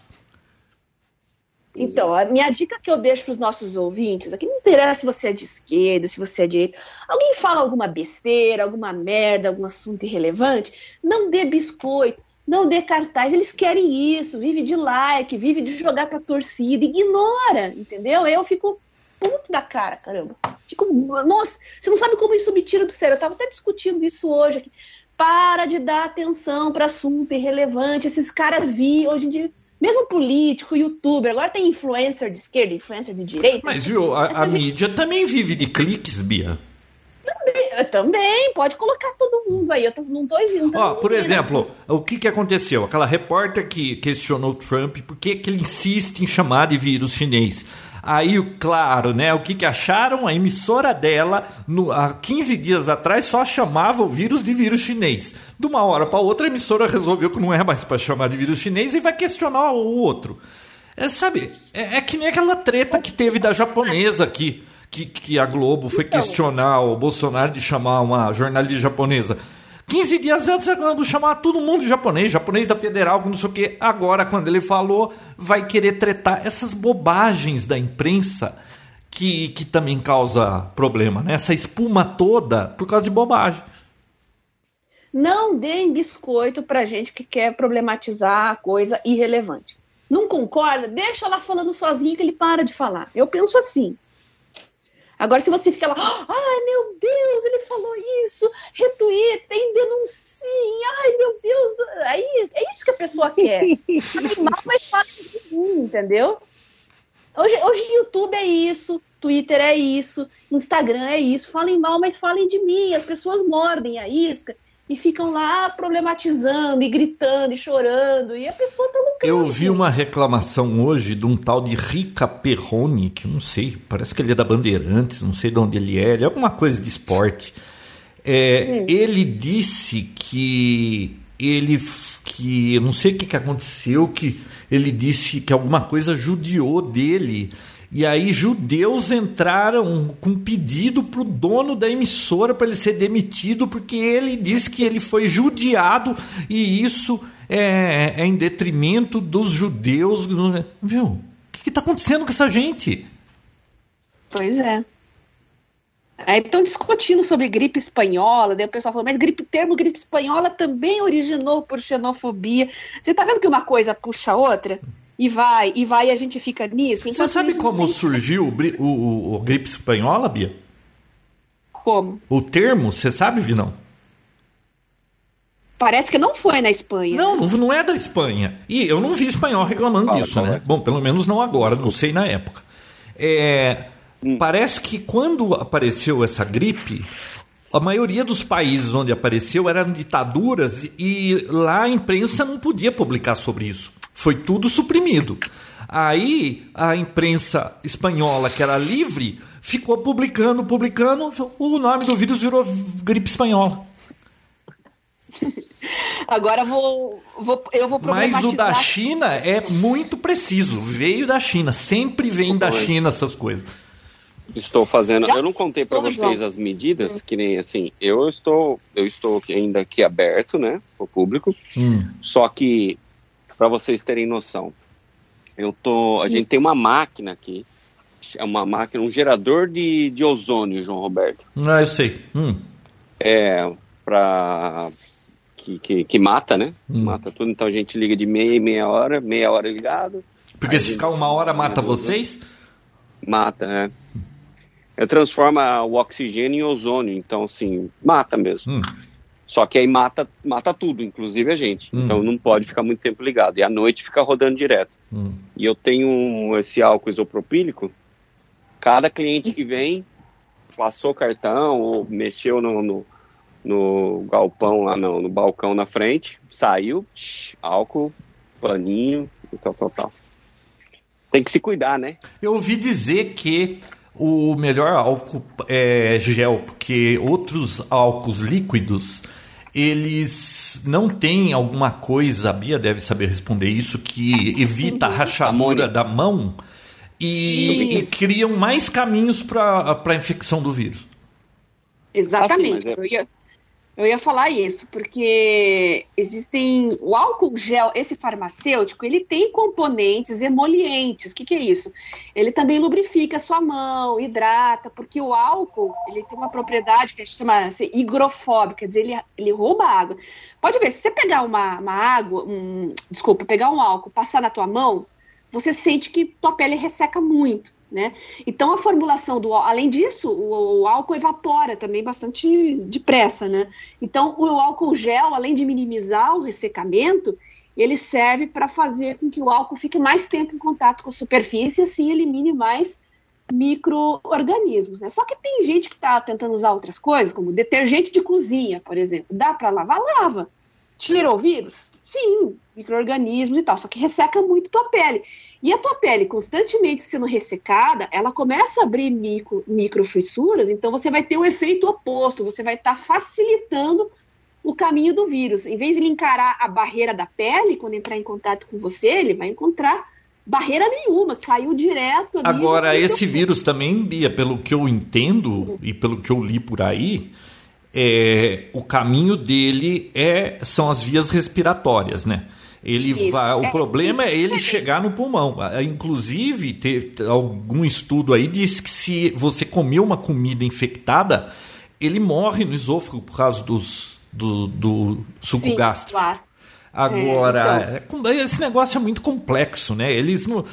Então, a minha dica que eu deixo para os nossos ouvintes, aqui não interessa se você é de esquerda, se você é de direita, alguém fala alguma besteira, alguma merda, algum assunto irrelevante, não dê biscoito, não dê cartaz, eles querem isso, vive de like, vive de jogar para torcida, ignora, entendeu? Eu fico puto da cara, caramba. Fico, nossa, você não sabe como isso me tira do sério. Eu tava até discutindo isso hoje aqui. Para de dar atenção para assunto irrelevante. Esses caras vi hoje em dia. Mesmo político, youtuber, agora tem influencer de esquerda, influencer de direita. Mas viu, a, a mídia também vive de cliques, Bia. Também, também, pode colocar todo mundo aí. Eu tô, não tô dizendo. Ó, por exemplo, o que, que aconteceu? Aquela repórter que questionou o Trump por que, que ele insiste em chamar de vírus chinês. Aí, claro, né? O que, que acharam? A emissora dela, no, há 15 dias atrás, só chamava o vírus de vírus chinês. De uma hora para outra, a emissora resolveu que não é mais para chamar de vírus chinês e vai questionar o outro. É, sabe, é, é, que nem aquela treta que teve da japonesa aqui. Que, que a Globo foi então. questionar o Bolsonaro de chamar uma jornalista japonesa. 15 dias antes a Globo chamar todo mundo japonês, japonês da Federal, não sei o que. Agora, quando ele falou, vai querer tretar essas bobagens da imprensa que, que também causa problema, né? Essa espuma toda por causa de bobagem. Não deem biscoito pra gente que quer problematizar a coisa irrelevante. Não concorda? Deixa lá falando sozinho que ele para de falar. Eu penso assim. Agora, se você fica lá, ai meu Deus, ele falou isso, retweetem, denunciem, ai meu Deus, aí é isso que a pessoa quer. Falem mal, mas falem de mim, entendeu? Hoje, hoje YouTube é isso, Twitter é isso, Instagram é isso, falem mal, mas falem de mim, as pessoas mordem a isca e ficam lá problematizando e gritando e chorando e a pessoa tá lucrando. Eu vi uma reclamação hoje de um tal de Rica Perrone, que não sei, parece que ele é da Bandeirantes, não sei de onde ele é, ele é alguma coisa de esporte. É, hum. Ele disse que ele que não sei o que, que aconteceu, que ele disse que alguma coisa judiou dele e aí judeus entraram com pedido para o dono da emissora para ele ser demitido porque ele disse que ele foi judiado e isso é, é em detrimento dos judeus. Viu? O que está acontecendo com essa gente? Pois é. Aí estão discutindo sobre gripe espanhola, daí o pessoal falou, mas gripe, termo gripe espanhola também originou por xenofobia. Você está vendo que uma coisa puxa a outra? E vai, e vai, e a gente fica nisso. Você sabe como tem... surgiu o, o, o, gripe espanhola, Bia? Como? O termo, você sabe, Vinão? Parece que não foi na Espanha. Não, não, não é da Espanha. E eu não vi espanhol reclamando Fala, disso, né? Bom, pelo menos não agora, não sei na época. É, hum. Parece que quando apareceu essa gripe, a maioria dos países onde apareceu eram ditaduras e lá a imprensa não podia publicar sobre isso. Foi tudo suprimido. Aí a imprensa espanhola, que era livre, ficou publicando, publicando, o nome do vírus virou gripe espanhola. Agora vou, vou, eu vou Mas o da China é muito preciso. Veio da China, sempre vem da China essas coisas. Estou fazendo. Já? Eu não contei para vocês as medidas, hum. que nem assim. Eu estou, eu estou ainda aqui aberto, né, para o público. Hum. Só que para vocês terem noção. Eu tô, a gente tem uma máquina aqui, é uma máquina, um gerador de, de ozônio, João Roberto. Ah, eu sei. Hum. É para que, que, que, mata, né? Hum. Mata tudo. Então a gente liga de meia e meia hora, meia hora ligado. Porque se ficar uma hora mata vocês? Mata, né? É, transforma o oxigênio em ozônio, então assim, mata mesmo. Hum. Só que aí mata, mata tudo, inclusive a gente. Hum. Então não pode ficar muito tempo ligado. E à noite fica rodando direto. Hum. E eu tenho esse álcool isopropílico. Cada cliente que vem, passou cartão ou mexeu no, no, no galpão lá no, no, balcão na frente, saiu, tch, álcool, paninho e tal, tal, tal. Tem que se cuidar, né? Eu ouvi dizer que o melhor álcool é gel, porque outros álcools líquidos eles não têm alguma coisa, a Bia deve saber responder isso, que evita a rachadura da mão e, e criam mais caminhos para a infecção do vírus. Exatamente. Assim, é... Eu ia falar isso, porque existem. O álcool gel, esse farmacêutico, ele tem componentes emolientes. O que, que é isso? Ele também lubrifica a sua mão, hidrata, porque o álcool ele tem uma propriedade que a gente chama assim, higrofóbica, quer dizer, ele, ele rouba água. Pode ver, se você pegar uma, uma água, um, desculpa, pegar um álcool, passar na tua mão, você sente que tua pele resseca muito. Né? Então a formulação do além disso, o, o, álcool evapora também bastante depressa, né? Então o álcool gel, além de minimizar o ressecamento, ele serve para fazer com que o álcool fique mais tempo em contato com a superfície e assim elimine mais micro-organismos. Né? Só que tem gente que está tentando usar outras coisas, como detergente de cozinha, por exemplo. Dá para lavar? Lava. Tirou o vírus? Sim, micro-organismos e tal. Só que resseca muito tua pele. E a tua pele constantemente sendo ressecada, ela começa a abrir micro, micro fissuras, então você vai ter o um efeito oposto, você vai estar tá facilitando o caminho do vírus. Em vez de ele encarar a barreira da pele, quando entrar em contato com você, ele vai encontrar barreira nenhuma, caiu direto. Agora, esse vírus também, Bia, pelo que eu entendo uhum. e pelo que eu li por aí, é, o caminho dele é, são as vias respiratórias, né? Ele Isso. vai, o é. problema é ele chegar no pulmão. Inclusive, teve algum estudo aí diz que se você comer uma comida infectada, ele morre no esôfago por causa dos, do, do suco Sim, gástrico. Agora, é, então... esse negócio é muito complexo, né? Eles não.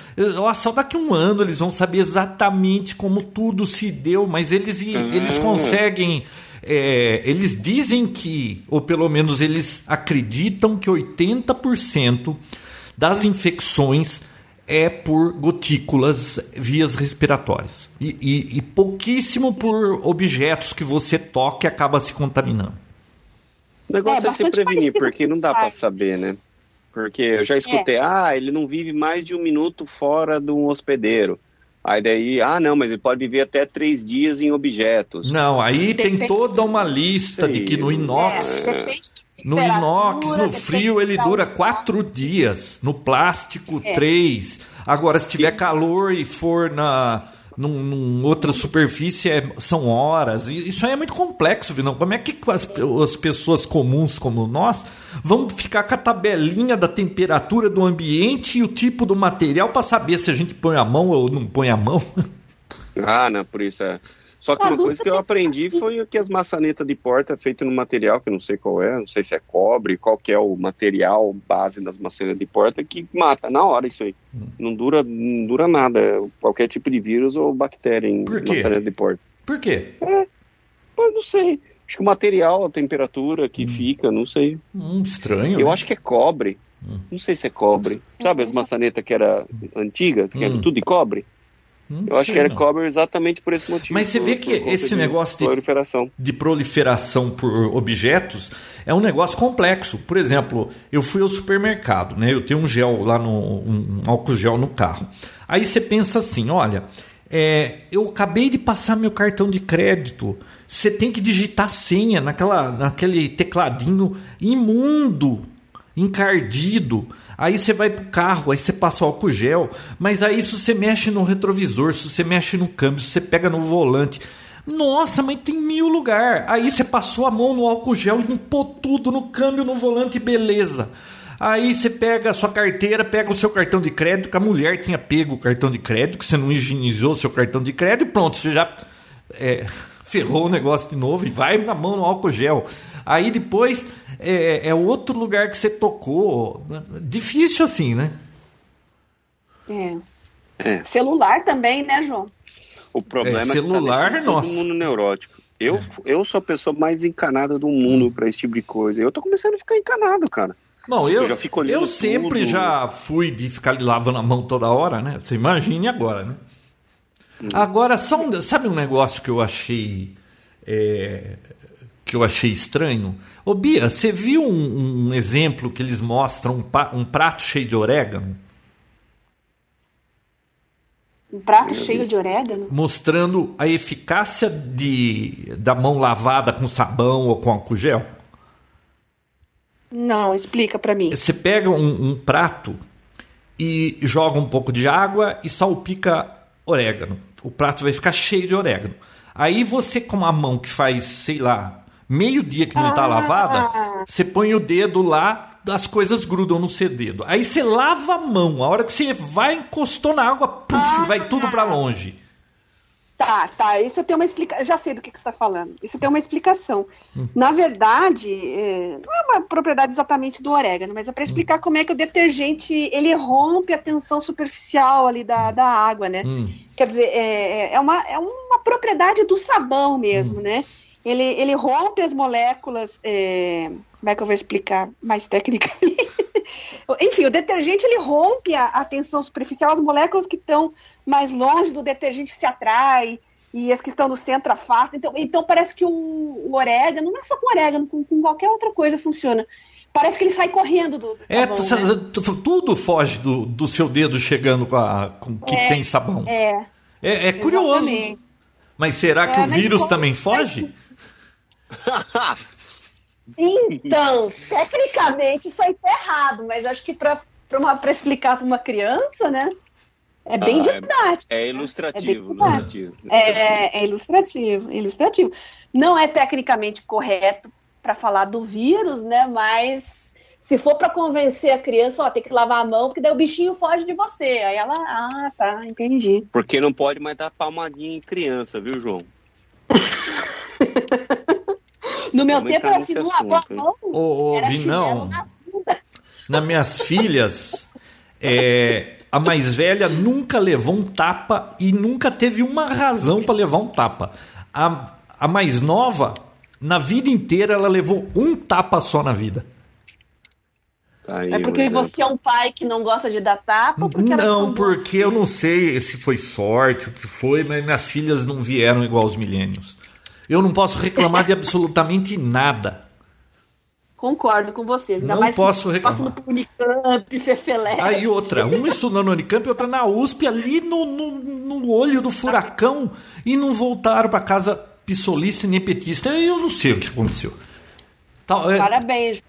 Só daqui a um ano eles vão saber exatamente como tudo se deu, mas eles, eles conseguem é, eles dizem que, ou pelo menos eles acreditam que 80% das infecções é por gotículas vias respiratórias. E, e, e, pouquíssimo por objetos que você toque acaba se contaminando. O negócio é, é se prevenir, porque não dá para saber, né? Porque eu já escutei, é. ah, ele não vive mais de um minuto fora de um hospedeiro. Aí daí, ah, não, mas ele pode viver até três dias em objetos. Não, aí depende tem toda uma lista de que no inox, é, no inox, no frio ele dura quatro dias, no plástico é. três. Agora, se tiver calor e for na num, num outra superfície é, são horas. Isso aí é muito complexo, Vinão. Como é que as, as pessoas comuns como nós vão ficar com a tabelinha da temperatura do ambiente e o tipo do material para saber se a gente põe a mão ou não põe a mão? Ah, não, por isso é. Só que uma coisa que eu aprendi foi que as maçanetas de porta é feito no material, que eu não sei qual é, não sei se é cobre, qual que é o material base das maçanetas de porta, que mata na hora isso aí. Hum. Não dura, não dura nada, qualquer tipo de vírus ou bactéria em maçaneta de porta. Por quê? É, não sei. Acho que o material, a temperatura que hum. fica, não sei. Hum, estranho. Eu né? acho que é cobre. Hum. Não sei se é cobre. Sabe as maçanetas que era antiga, que era hum. tudo de cobre? Não eu acho que era cobre exatamente por esse motivo. Mas você vê que esse negócio de proliferação. de proliferação por objetos é um negócio complexo. Por exemplo, eu fui ao supermercado, né? Eu tenho um gel lá no um álcool gel no carro. Aí você pensa assim, olha, é, eu acabei de passar meu cartão de crédito. Você tem que digitar senha naquela, naquele tecladinho imundo, encardido. Aí você vai pro carro, aí você passa o álcool gel, mas aí se você mexe no retrovisor, se você mexe no câmbio, se você pega no volante, nossa, mas tem mil lugar. Aí você passou a mão no álcool gel, limpou tudo no câmbio, no volante, beleza. Aí você pega a sua carteira, pega o seu cartão de crédito, que a mulher tinha pego o cartão de crédito, que você não higienizou o seu cartão de crédito, pronto, você já é, ferrou o negócio de novo e vai na mão no álcool gel. Aí depois é, é outro lugar que você tocou. Difícil assim, né? É. é. Celular também, né, João? O problema é, celular, é que tá todo mundo neurótico. Eu, é. eu sou a pessoa mais encanada do mundo para esse tipo de coisa. Eu tô começando a ficar encanado, cara. Bom, tipo, eu, já fico eu sempre tudo. já fui de ficar lavando a mão toda hora, né? Você imagine agora, né? Hum. Agora, só um, sabe um negócio que eu achei é, que eu achei estranho? Ô Bia, você viu um, um exemplo que eles mostram um, um prato cheio de orégano? Um prato cheio de orégano? Mostrando a eficácia de, da mão lavada com sabão ou com álcool gel. Não, explica para mim. Você pega um, um, prato e joga um pouco de água e salpica orégano. O prato vai ficar cheio de orégano. Aí você, com a mão que faz, sei lá, meio dia que não está ah. lavada, você põe o dedo lá, as coisas grudam no seu dedo. Aí você lava a mão. A hora que você vai, encostou na água, puf, ah. vai tudo para longe. Tá, tá. Isso eu tenho uma explicação. Já sei do que, que você está falando. Isso tem uma explicação. Hum. Na verdade, é... não é uma propriedade exatamente do orégano, mas é para explicar hum. como é que o detergente ele rompe a tensão superficial ali da, da água, né? Hum. Quer dizer, é, é, é uma, é uma propriedade do sabão mesmo, hum. né? Ele, ele rompe as moléculas. É... Como é que eu vou explicar mais tecnicamente? Enfim, o detergente ele rompe a, a tensão superficial, as moléculas que estão mais longe do detergente se atraem e as que estão no centro afastam. Então, então parece que o, o orégano, não é só com orégano, com, com, qualquer outra coisa funciona. Parece que ele sai correndo do, é, sabão, é, né? tudo foge do, do seu dedo chegando com, a, com que é, tem sabão. É. É, é curioso. Mas será que é, o vírus também foge? Então, tecnicamente isso aí tá errado, mas acho que para explicar para uma criança, né? É bem ah, é didático. É, é ilustrativo. É, ilustrativo. É, é, ilustrativo, ilustrativo. Não é tecnicamente correto para falar do vírus, né? Mas se for para convencer a criança, ó, tem que lavar a mão, porque daí o bichinho foge de você. Aí ela, ah, tá, entendi. Porque não pode mais dar palmadinha em criança, viu, João? No meu tempo era assim, lavar a mão. Ô, ô Vinão, na nas minhas filhas, é, a mais velha nunca levou um tapa e nunca teve uma razão para levar um tapa. A, a mais nova, na vida inteira, ela levou um tapa só na vida. Tá aí, é porque você é um pai que não gosta de dar tapa? Porque não, porque eu não sei se foi sorte, o que foi, mas minhas filhas não vieram igual aos milênios. Eu não posso reclamar de absolutamente nada. Concordo com você. Ainda não mais posso reclamar. Passando por Unicamp, Fefelé. Aí outra, uma estudando no Unicamp e outra na USP, ali no, no, no olho do furacão, e não voltaram para casa pissolista nem petista. Eu não sei o que aconteceu. é... Parabéns.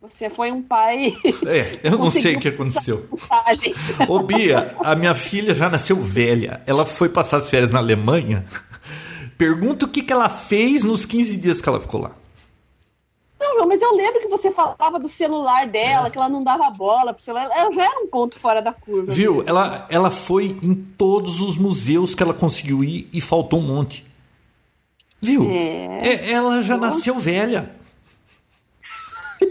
Você foi um pai. É, eu não sei o que aconteceu. Ô Bia, a minha filha já nasceu velha. Ela foi passar as férias na Alemanha Pergunta o que, que ela fez nos 15 dias que ela ficou lá. Não, João, mas eu lembro que você falava do celular dela, é. que ela não dava bola pro celular. Ela já era um ponto fora da curva. Viu? Ela, ela foi em todos os museus que ela conseguiu ir e faltou um monte. Viu? É. É, ela já Nossa. nasceu velha.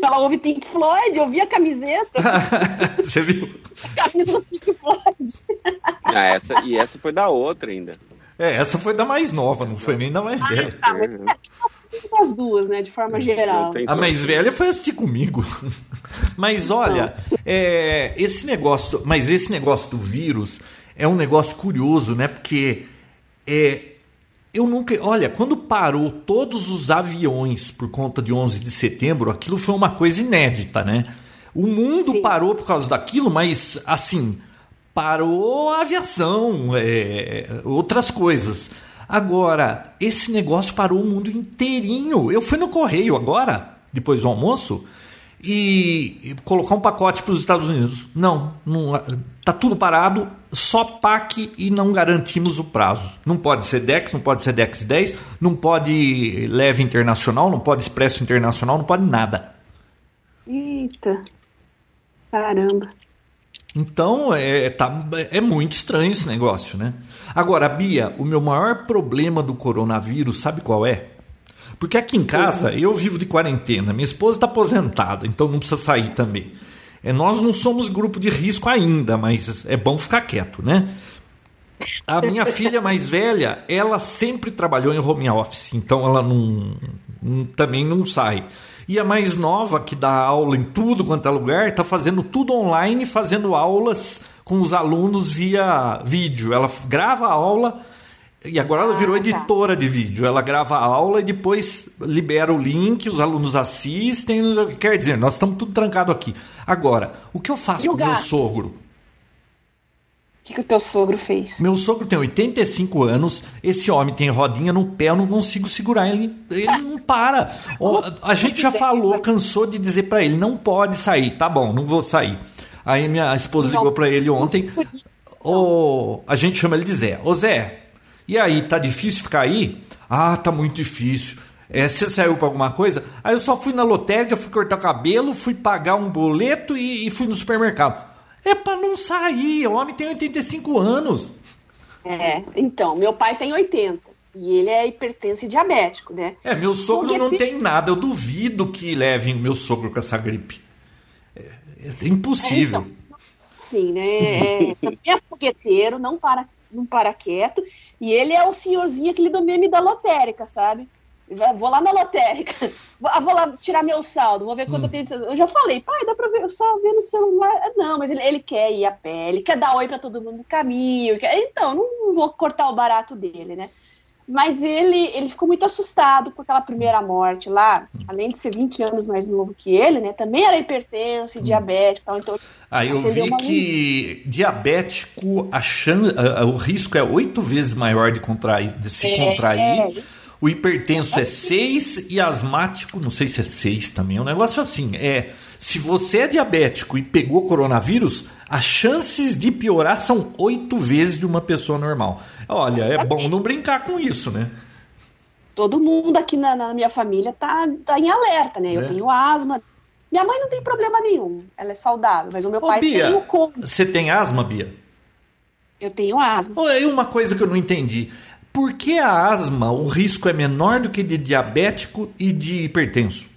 Ela ouve Pink Floyd, ouvia a camiseta. Você viu? A camisa do Pink Floyd. Ah, essa, e essa foi da outra ainda. É, essa foi da mais nova, não foi nem da mais ah, velha. Tá, mas é as duas, né, de forma geral. A mais velha foi assistir comigo. Mas olha, é, esse negócio, mas esse negócio do vírus é um negócio curioso, né? Porque é, eu nunca, olha, quando parou todos os aviões por conta de 11 de setembro, aquilo foi uma coisa inédita, né? O mundo Sim. parou por causa daquilo, mas assim, parou a aviação, é, outras coisas. Agora, esse negócio parou o mundo inteirinho. Eu fui no correio agora, depois do almoço, e colocar um pacote para os Estados Unidos. Não, não, tá tudo parado, só PAC e não garantimos o prazo. Não pode ser DEX, não pode ser DEX 10, não pode leve internacional, não pode expresso internacional, não pode nada. Eita, caramba. Então é, tá, é muito estranho esse negócio, né? Agora, Bia, o meu maior problema do coronavírus, sabe qual é? Porque aqui em casa eu vivo de quarentena, minha esposa está aposentada, então não precisa sair também. É, nós não somos grupo de risco ainda, mas é bom ficar quieto, né? A minha filha mais velha, ela sempre trabalhou em home office, então ela não, não também não sai. E a mais nova, que dá aula em tudo quanto é lugar, está fazendo tudo online, fazendo aulas com os alunos via vídeo. Ela grava a aula e agora ela virou ah, tá. editora de vídeo. Ela grava a aula e depois libera o link, os alunos assistem. Quer dizer, nós estamos tudo trancado aqui. Agora, o que eu faço com o meu sogro? O que, que o teu sogro fez? Meu sogro tem 85 anos, esse homem tem rodinha no pé, eu não consigo segurar ele, ele não para. a gente já falou, cansou de dizer para ele, não pode sair, tá bom, não vou sair. Aí minha esposa ligou para ele ontem, o, a gente chama ele de Zé. Ô Zé, e aí, tá difícil ficar aí? Ah, tá muito difícil. É, você saiu para alguma coisa? Aí eu só fui na lotérica, fui cortar o cabelo, fui pagar um boleto e, e fui no supermercado. É para não sair. O homem tem 85 anos. É, então, meu pai tem 80. E ele é hipertenso e diabético, né? É, meu sogro Porque não tem... tem nada. Eu duvido que levem meu sogro com essa gripe. É, é impossível. É, então, sim, né? É, também é fogueteiro, não para, não para quieto. E ele é o senhorzinho aquele do meme da lotérica, sabe? Vou lá na lotérica, ah, vou lá tirar meu saldo, vou ver quanto hum. eu tenho. Eu já falei, pai, dá pra ver, só ver no celular. Ah, não, mas ele, ele quer ir a pé, ele quer dar oi pra todo mundo no caminho. Quer... Então, não vou cortar o barato dele, né? Mas ele, ele ficou muito assustado com aquela primeira morte lá, além de ser 20 anos mais novo que ele, né? Também era hipertenso e hum. diabético tal, então. Ah, eu vi que diabético, a chan... o risco é oito vezes maior de, contrair, de se é, contrair. É o hipertenso é 6 e asmático, não sei se é 6 também, é um negócio assim. É, se você é diabético e pegou coronavírus, as chances de piorar são 8 vezes de uma pessoa normal. Olha, é bom não brincar com isso, né? Todo mundo aqui na, na minha família tá, tá em alerta, né? Eu é. tenho asma. Minha mãe não tem problema nenhum, ela é saudável, mas o meu Ô, pai Bia, tem o como. Você tem asma, Bia? Eu tenho asma. E uma coisa que eu não entendi. Por que a asma, o risco é menor do que de diabético e de hipertenso?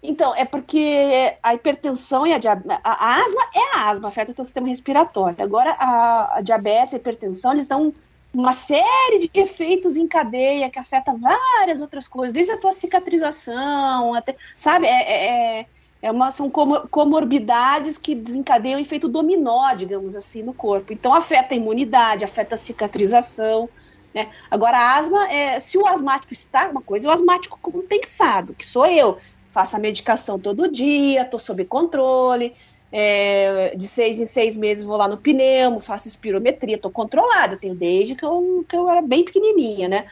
Então, é porque a hipertensão e a diabetes. A, asma é a asma, afeta o teu sistema respiratório. Agora, a, a diabetes e a hipertensão, eles dão uma série de efeitos em cadeia que afeta várias outras coisas, desde a tua cicatrização, até, sabe? É, é, é uma, são comorbidades que desencadeiam efeito dominó, digamos assim, no corpo. Então afeta a imunidade, afeta a cicatrização. Né? Agora, a asma, é, se o asmático está, uma coisa é o asmático compensado, que sou eu. Faço a medicação todo dia, estou sob controle. É, de seis em seis meses vou lá no pneumo, faço espirometria, estou controlada, tenho desde que eu, que eu era bem pequenininha, né?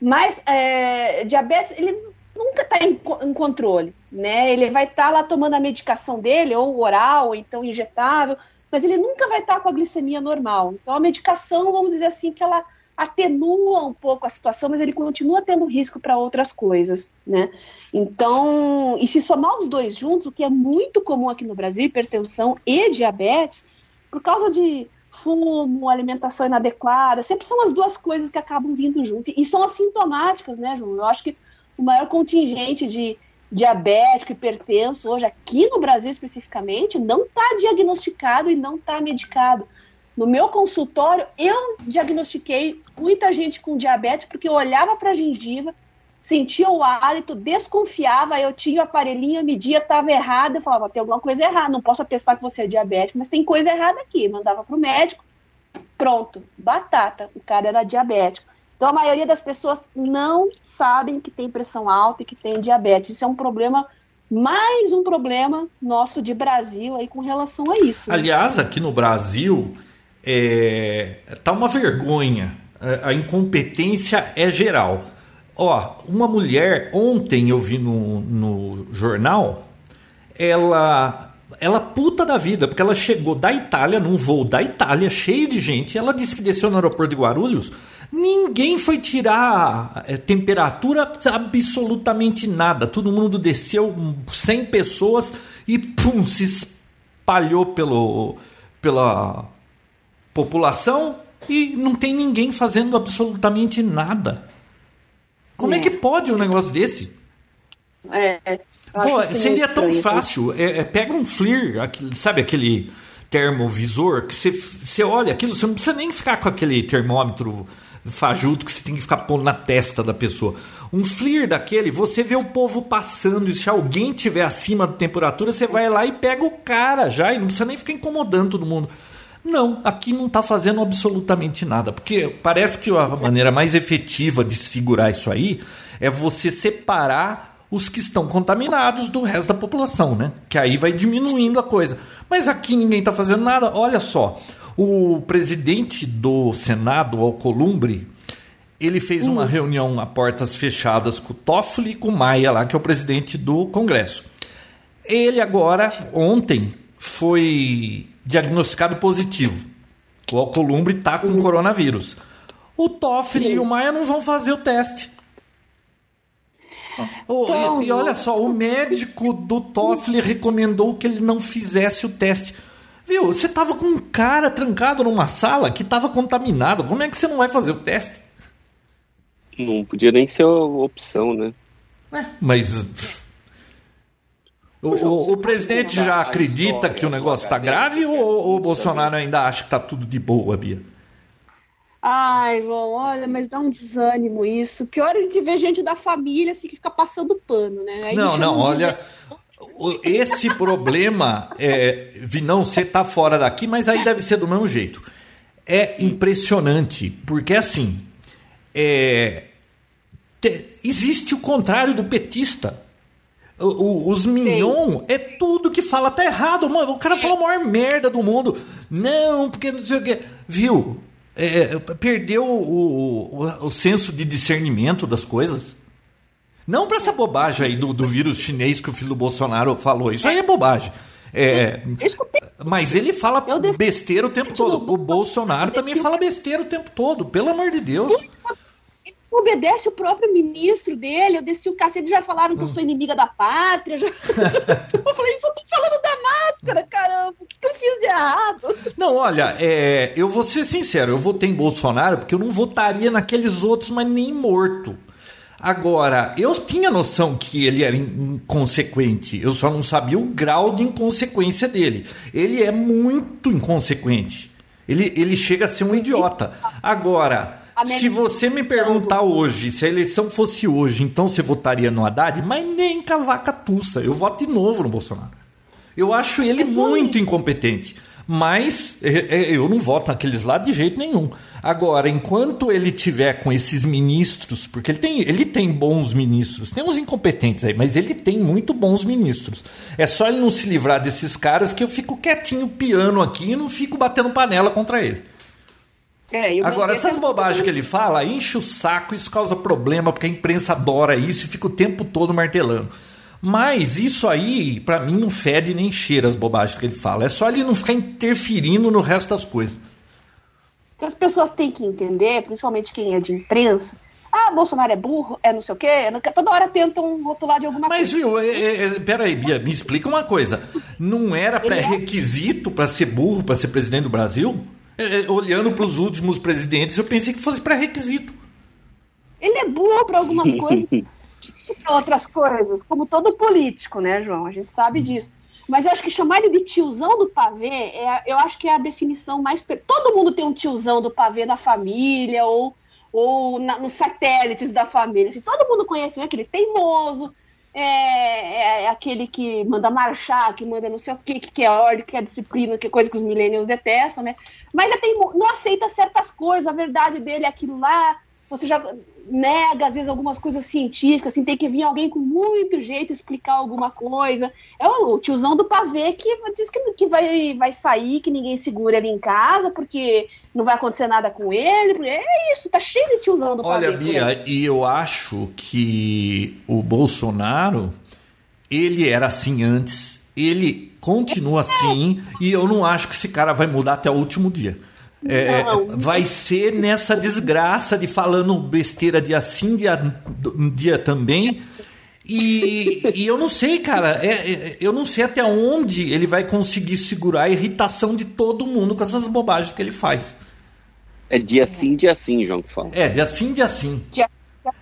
Mas é, diabetes, ele nunca está em, em, controle, né? Ele vai estar tá lá tomando a medicação dele, ou oral, ou então injetável, mas ele nunca vai estar tá com a glicemia normal. Então a medicação, vamos dizer assim, que ela atenua um pouco a situação, mas ele continua tendo risco para outras coisas, né? Então, e se somar os dois juntos, o que é muito comum aqui no Brasil, hipertensão e diabetes, por causa de fumo, alimentação inadequada, sempre são as duas coisas que acabam vindo junto e são assintomáticas, né, João? Eu acho que o maior contingente de diabético, hipertenso, hoje aqui no Brasil especificamente, não está diagnosticado e não está medicado. No meu consultório, eu diagnostiquei muita gente com diabetes porque eu olhava para a gengiva, sentia o hálito, desconfiava, eu tinha o aparelhinho, media, estava errado, eu falava, tem alguma coisa errada, não posso atestar que você é diabético, mas tem coisa errada aqui. Mandava para o médico, pronto, batata, o cara era diabético. Então, a maioria das pessoas não sabem que tem pressão alta e que tem diabetes. Isso é um problema, mais um problema nosso de Brasil aí com relação a isso. Né? Aliás, aqui no Brasil, é, tá uma vergonha. A incompetência é geral. Ó, uma mulher, ontem eu vi no, no jornal, ela ela puta da vida, porque ela chegou da Itália, num voo da Itália, cheio de gente, ela disse que desceu no aeroporto de Guarulhos, Ninguém foi tirar é, temperatura, absolutamente nada. Todo mundo desceu 100 pessoas e pum, se espalhou pelo, pela população e não tem ninguém fazendo absolutamente nada. Como é, é que pode um negócio desse? É. Pô, seria tão fácil. É, é, pega um FLIR, aquele, sabe aquele termovisor que você olha aquilo, você não precisa nem ficar com aquele termômetro fajuto que você tem que ficar pondo na testa da pessoa. Um FLIR daquele, você vê o povo passando e se alguém tiver acima da temperatura, você vai lá e pega o cara já e não precisa nem ficar incomodando todo mundo. Não, aqui não está fazendo absolutamente nada, porque parece que a maneira mais efetiva de segurar isso aí é você separar os que estão contaminados do resto da população, né? Que aí vai diminuindo a coisa. Mas aqui ninguém está fazendo nada. Olha só, o presidente do Senado, Alcolumbre, ele fez uma hum. reunião a portas fechadas com o Toffoli e com o Maia lá, que é o presidente do Congresso. Ele agora, ontem, foi diagnosticado positivo. O Alcolumbre está com hum. coronavírus. O Toffoli Sim. e o Maia não vão fazer o teste. Oh, e, e, olha só, o médico do Toffoli recomendou que ele não fizesse o teste. Viu? Você tava com um cara trancado numa sala que tava contaminado. Como é que você não vai fazer o teste? Não podia nem ser opção, né? É, mas. O, o, o presidente já acredita que o negócio está grave ou o Bolsonaro ainda acha que está tudo de boa, Bia? Ai, João, olha, mas dá um desânimo isso. Pior é a gente ver gente da família assim que fica passando pano, né? Aí não, não, olha. Esse problema, é, não, você tá fora daqui, mas aí deve ser do mesmo jeito. É impressionante, porque assim, é, te, existe o contrário do petista. O, o, os mignon é tudo que fala tá errado. Mano, o cara fala a maior merda do mundo. Não, porque não sei o que. Viu? É, perdeu o, o, o senso de discernimento das coisas. Não para essa bobagem aí do, do vírus chinês que o filho do Bolsonaro falou. Isso aí é bobagem. É, mas ele fala besteira o tempo todo. O Bolsonaro também fala besteira o tempo todo, pelo amor de Deus. Obedece o próprio ministro dele, eu desci o cacete, já falaram que eu sou inimiga da pátria. Já... eu falei, só tô falando da máscara, caramba, o que, que eu fiz de errado? Não, olha, é, eu vou ser sincero, eu votei em Bolsonaro porque eu não votaria naqueles outros, mas nem morto. Agora, eu tinha noção que ele era inconsequente, eu só não sabia o grau de inconsequência dele. Ele é muito inconsequente. Ele, ele chega a ser um idiota. Agora, se você me perguntar hoje, se a eleição fosse hoje, então você votaria no Haddad? Mas nem cavaca tussa. Eu voto de novo no Bolsonaro. Eu acho ele muito incompetente. Mas é, é, eu não voto naqueles lá de jeito nenhum. Agora, enquanto ele tiver com esses ministros, porque ele tem, ele tem bons ministros, tem uns incompetentes aí, mas ele tem muito bons ministros. É só ele não se livrar desses caras que eu fico quietinho piano aqui e não fico batendo panela contra ele. É, Agora, essas bobagens que ele fala, enche o saco, isso causa problema, porque a imprensa adora isso e fica o tempo todo martelando. Mas isso aí, para mim, não fede nem cheira as bobagens que ele fala. É só ele não ficar interferindo no resto das coisas. As pessoas têm que entender, principalmente quem é de imprensa, ah, Bolsonaro é burro, é não sei o quê, toda hora tentam rotular de alguma Mas, coisa. Mas, viu, é, é, peraí, Bia, me explica uma coisa. Não era é pré-requisito para ser burro, para ser presidente do Brasil? É, é olhando para os últimos presidentes, eu pensei que fosse pré-requisito. Ele é burro para algumas coisas para outras coisas, como todo político, né, João? A gente sabe hum. disso. Mas eu acho que chamar ele de tiozão do pavê, é, eu acho que é a definição mais. Todo mundo tem um tiozão do pavê na família ou, ou na, nos satélites da família. Assim, todo mundo conhece né? aquele teimoso, é, é, é, aquele que manda marchar, que manda não sei o que, que quer ordem, que quer disciplina, que é coisa que os millennials detestam, né? Mas é teimo, não aceita certas coisas, a verdade dele é aquilo lá, você já nega, às vezes, algumas coisas científicas, assim, tem que vir alguém com muito jeito explicar alguma coisa. É o tiozão do pavê que diz que, que vai, vai sair, que ninguém segura ele em casa, porque não vai acontecer nada com ele. É isso, tá cheio de tiozão do Olha, pavê. Olha, Bia, e eu acho que o Bolsonaro, ele era assim antes, ele continua assim, e eu não acho que esse cara vai mudar até o último dia. É, vai ser nessa desgraça de falando besteira dia sim, dia, dia também. E, e eu não sei, cara, é, é, eu não sei até onde ele vai conseguir segurar a irritação de todo mundo com essas bobagens que ele faz. É dia sim, dia sim, João, que fala. É, dia sim, dia sim.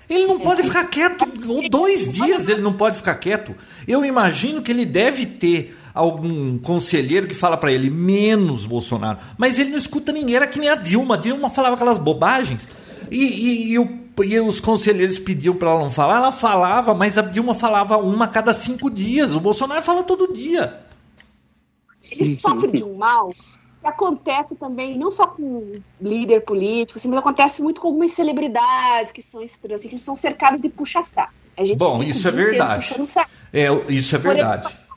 Ele não pode ficar quieto, dois dias ele não pode ficar quieto. Eu imagino que ele deve ter algum conselheiro que fala para ele menos Bolsonaro. Mas ele não escuta ninguém, era que nem a Dilma. A Dilma falava aquelas bobagens e, e, e, o, e os conselheiros pediam para ela não falar, ela falava, mas a Dilma falava uma a cada cinco dias. O Bolsonaro fala todo dia. Ele sofre de um mal que acontece também, não só com líder político, assim, mas acontece muito com algumas celebridades que são estranhas, que são cercadas de puxa-saco. Bom, isso é verdade. É, isso é verdade. Exemplo,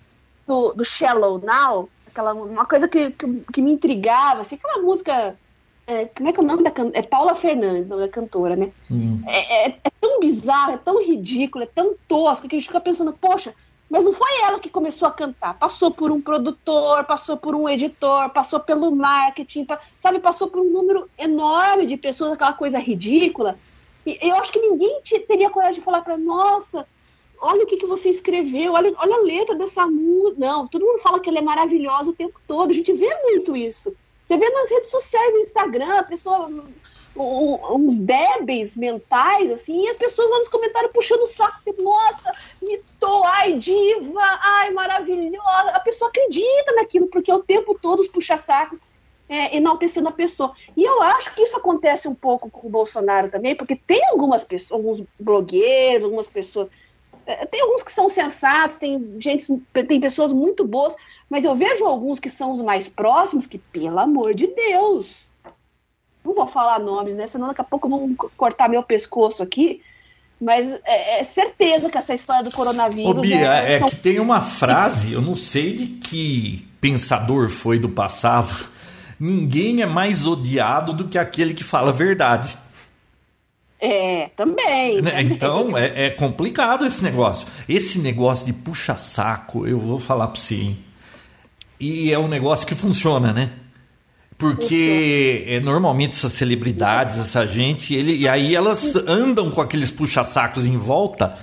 do, do Shallow Now, aquela, uma coisa que, que, que me intrigava, assim, aquela música. É, como é que é o nome da cantora? É Paula Fernandes, o nome da cantora, né? Hum. É, é, é, tão bizarro, é tão ridículo, é tão tosco que a gente fica pensando, poxa, mas não foi ela que começou a cantar. Passou por um produtor, passou por um editor, passou pelo marketing, sabe? Passou por um número enorme de pessoas, aquela coisa ridícula. E eu acho que ninguém teria coragem de falar para nossa, olha o que, que você escreveu, olha, olha a letra dessa música. Não, todo mundo fala que ela é maravilhosa o tempo todo. A gente vê muito isso. Você vê nas redes sociais, no Instagram, a pessoa, uns débeis mentais, assim, e as pessoas lá nos comentários puxando o saco, tipo, nossa, mitou, ai, diva, ai, maravilhosa. A pessoa acredita naquilo, porque é o tempo todo os puxa-sacos é, enaltecendo a pessoa. E eu acho que isso acontece um pouco com o Bolsonaro também, porque tem algumas pessoas, alguns blogueiros, algumas pessoas tem alguns que são sensatos, tem gente, tem pessoas muito boas, mas eu vejo alguns que são os mais próximos que, pelo amor de Deus, não vou falar nomes, né? Senão daqui a pouco vão cortar meu pescoço aqui. Mas é, é certeza que essa história do coronavírus. Ô, Bia, é, é são... que tem uma frase, eu não sei de que pensador foi do passado. Ninguém é mais odiado do que aquele que fala a verdade. É, também. Né? também. Então, é, é, complicado esse negócio. Esse negócio de puxa-saco, eu vou falar para você. Hein? E é um negócio que funciona, né? Porque é, normalmente essas celebridades, essa gente, ele, e aí elas andam com aqueles puxa-sacos em volta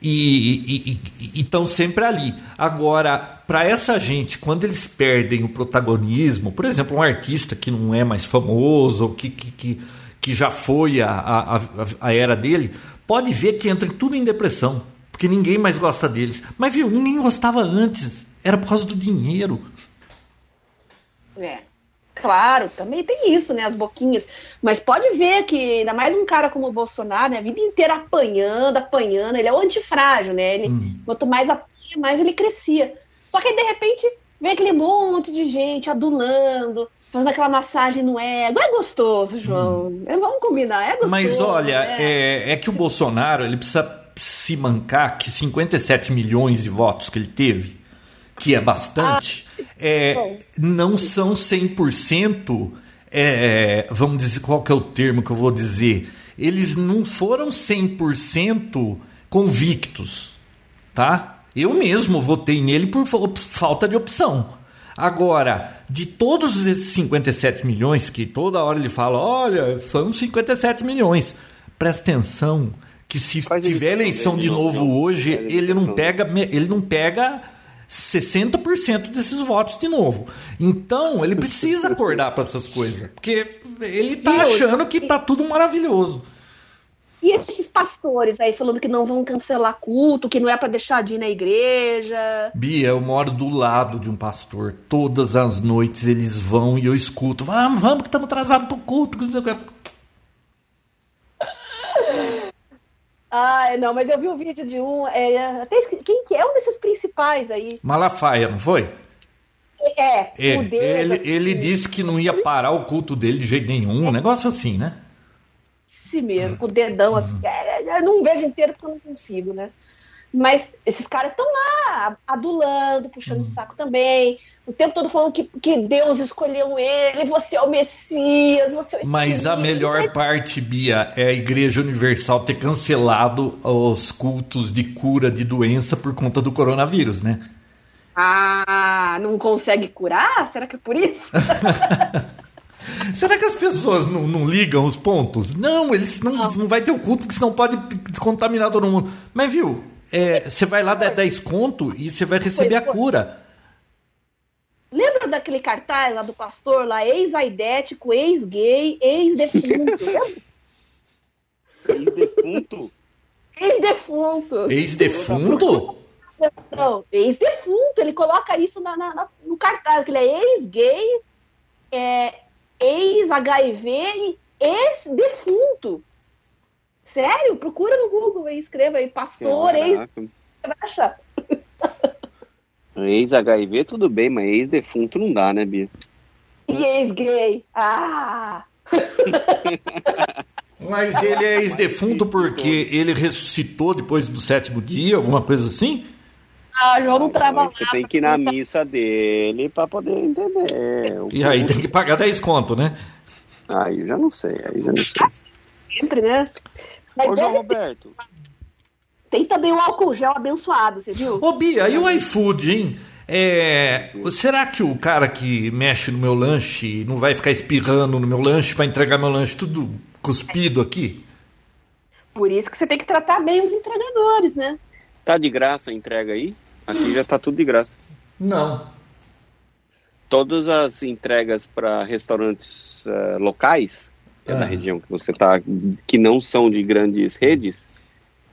e estão sempre ali. Agora, para essa gente, quando eles perdem o protagonismo, por exemplo, um artista que não é mais famoso, ou que, que, que que já foi a, a, a era dele, pode ver que entra tudo em depressão, porque ninguém mais gosta deles. Mas viu, ninguém gostava antes, era por causa do dinheiro. É. Claro, também tem isso, né? As boquinhas. Mas pode ver que, ainda mais um cara como o Bolsonaro, né? A vida inteira apanhando, apanhando. Ele é o antifrágil, né? Ele, hum. Quanto mais apanha, mais ele crescia. Só que aí, de repente, vem aquele monte de gente adulando, fazendo aquela massagem no ego. É gostoso, João. Hum. É, vamos combinar, é gostoso. Mas olha, é. É, é que o Bolsonaro ele precisa se mancar que 57 milhões de votos que ele teve, que é bastante, ah, é, não são 100%, é, vamos dizer, qual que é o termo que eu vou dizer? Eles não foram 100% convictos, tá? Eu mesmo votei nele por falta de opção. Agora, de todos esses 57 milhões, que toda hora ele fala, olha, são 57 milhões. Presta atenção que se Faz tiver eleição de novo não, hoje, ele não pega, ele não pega 60% desses votos de novo. Então, ele precisa acordar para essas coisas, porque ele tá achando que tá tudo maravilhoso. E esses pastores aí falando que não vão cancelar culto, que não é para deixar de ir na igreja. Bia, eu moro do lado de um pastor. Todas as noites eles vão e eu escuto. Vamos, vamos, que estamos atrasados pro culto. Ah, não, mas eu vi um vídeo de um. É, até, quem que é um desses principais aí? Malafaia, não foi? É, é dedo, ele, assim. ele disse que não ia parar o culto dele de jeito nenhum, um negócio assim, né? Si mesmo, com o dedão assim. É, é, eu não vejo inteiro porque eu não consigo, né? Mas esses caras estão lá, adulando, puxando o saco também. O tempo todo falando que, que Deus escolheu ele, você é o Messias, você é o Mas a melhor parte, Bia, é a Igreja Universal ter cancelado os cultos de cura de doença por conta do coronavírus, né? Ah, não consegue curar? Será que é por isso? Será que as pessoas não, não ligam os pontos? Não, eles não, não. não vai ter o culto, porque senão pode contaminar todo mundo. Mas viu, é, você vai lá dar 10 conto e você vai receber a cura. Lembra daquele cartaz lá do pastor, lá, ex-aidético, ex-gay, ex-defunto? ex-defunto? Ex-defunto. Ex-defunto? Não, ex-defunto, ele coloca isso na, na, no cartaz, que ele é ex-gay, é, ex-HIV e ex-defunto. Sério? Procura no Google e escreva aí, pastor, ex... Vai achar. Ex-HIV tudo bem, mas ex-defunto não dá, né, Bia? E ex-gay? Ah! Mas ele é ex-defunto porque ele ressuscitou depois do sétimo dia, alguma coisa assim? Ah, João não trabalha. Você tem que ir na missa dele para poder entender. E aí tem que pagar 10 conto, né? Aí já não sei, aí já não sei. Sempre, né? Mas Ô, João Roberto. Tem também o álcool gel abençoado, você viu? Ô, Bia, e o iFood, hein? É, será que o cara que mexe no meu lanche não vai ficar espirrando no meu lanche para entregar meu lanche tudo cuspido aqui? Por isso que você tem que tratar bem os entregadores, né? Tá de graça a entrega aí? Aqui já tá tudo de graça. Não. Todas as entregas para restaurantes uh, locais, é da região que você tá, que não são de grandes redes,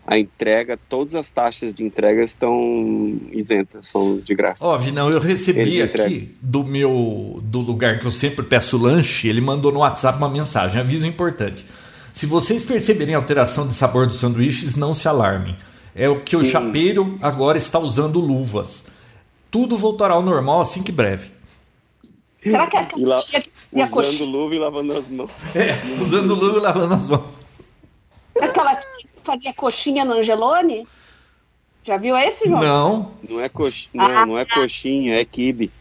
a entrega, todas as taxas de entrega estão isentas, são de graça. Óbvio, não, eu recebi aqui do meu do lugar que eu sempre peço lanche, ele mandou no WhatsApp uma mensagem, aviso importante. Se vocês perceberem alteração de sabor dos sanduíches, não se alarmem. É o que o Sim. chapeiro agora está usando luvas. Tudo voltará ao normal assim que breve. Será que é a e la... Usando luva e lavando as mãos. É, usando luva e lavando as mãos. Aquela fazia coxinha no Angelone? Já viu esse, João? Não. Não é, cox... não, ah, não é coxinha, é kibe.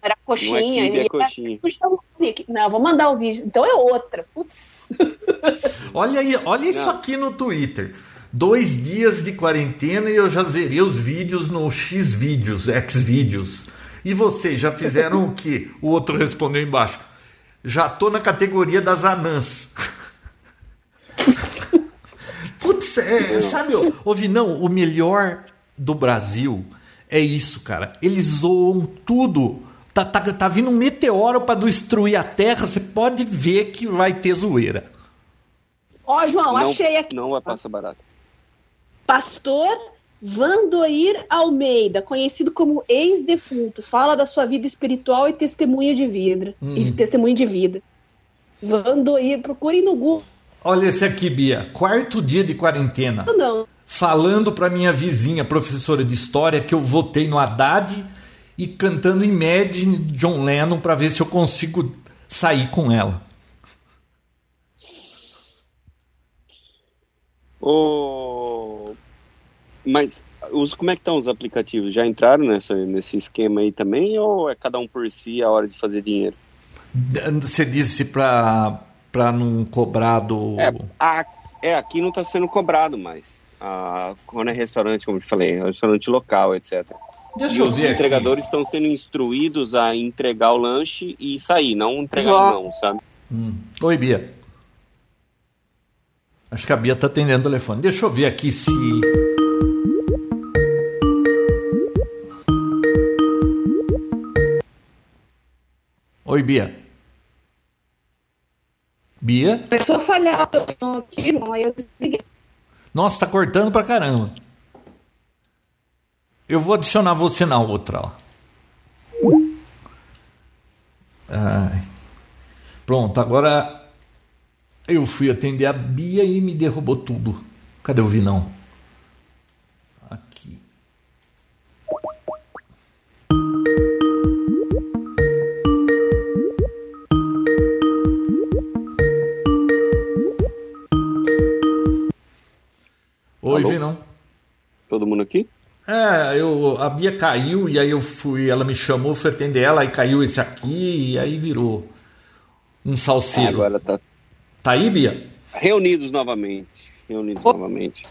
Era coxinha. Não é kibe, é coxinha. Não, vou mandar o vídeo. Então é outra. Putz. olha aí, olha isso aqui no Twitter. Dois dias de quarentena e eu já zerei os vídeos no X vídeos, X vídeos. E vocês já fizeram o que? O outro respondeu embaixo. Já tô na categoria das anãs. Putz, é, sabe, ouvi, não, o melhor do Brasil é isso, cara. Eles zoam tudo. Tá, tá, tá vindo um meteoro para destruir a Terra, você pode ver que vai ter zoeira. Ó, João, não, achei aqui. Não vai passar barato. Pastor Vandoir Almeida, conhecido como ex-defunto, fala da sua vida espiritual e testemunha de vida. Hum. E testemunha de vida. Vandoir, procure no Google Olha esse aqui, Bia. Quarto dia de quarentena. Não. Falando para minha vizinha, professora de história, que eu votei no Haddad e cantando Imagine John Lennon para ver se eu consigo sair com ela. Oh, mas os, como é que estão os aplicativos? Já entraram nessa, nesse esquema aí também ou é cada um por si a hora de fazer dinheiro? Você disse para para não cobrar do. É, a, é aqui não está sendo cobrado mais. quando é restaurante, como eu falei, é restaurante local, etc. Deixa e eu os entregadores estão sendo instruídos a entregar o lanche e sair, não entregar não, sabe? Hum. Oi, Bia. Acho que a Bia está atendendo o telefone. Deixa eu ver aqui se. Oi, Bia. Bia? Começou a falhar aqui, João, aí eu desliguei. Nossa, tá cortando pra caramba. Eu vou adicionar você na outra, ó. Ai. Pronto, agora eu fui atender a Bia e me derrubou tudo. Cadê o Vinão? Oi, Alô? não? Todo mundo aqui? É, eu, a Bia caiu e aí eu fui, ela me chamou, fui atender ela, aí caiu esse aqui e aí virou um salseiro. Ah, agora tá. Tá aí, Bia? Reunidos novamente. Reunidos oh. novamente.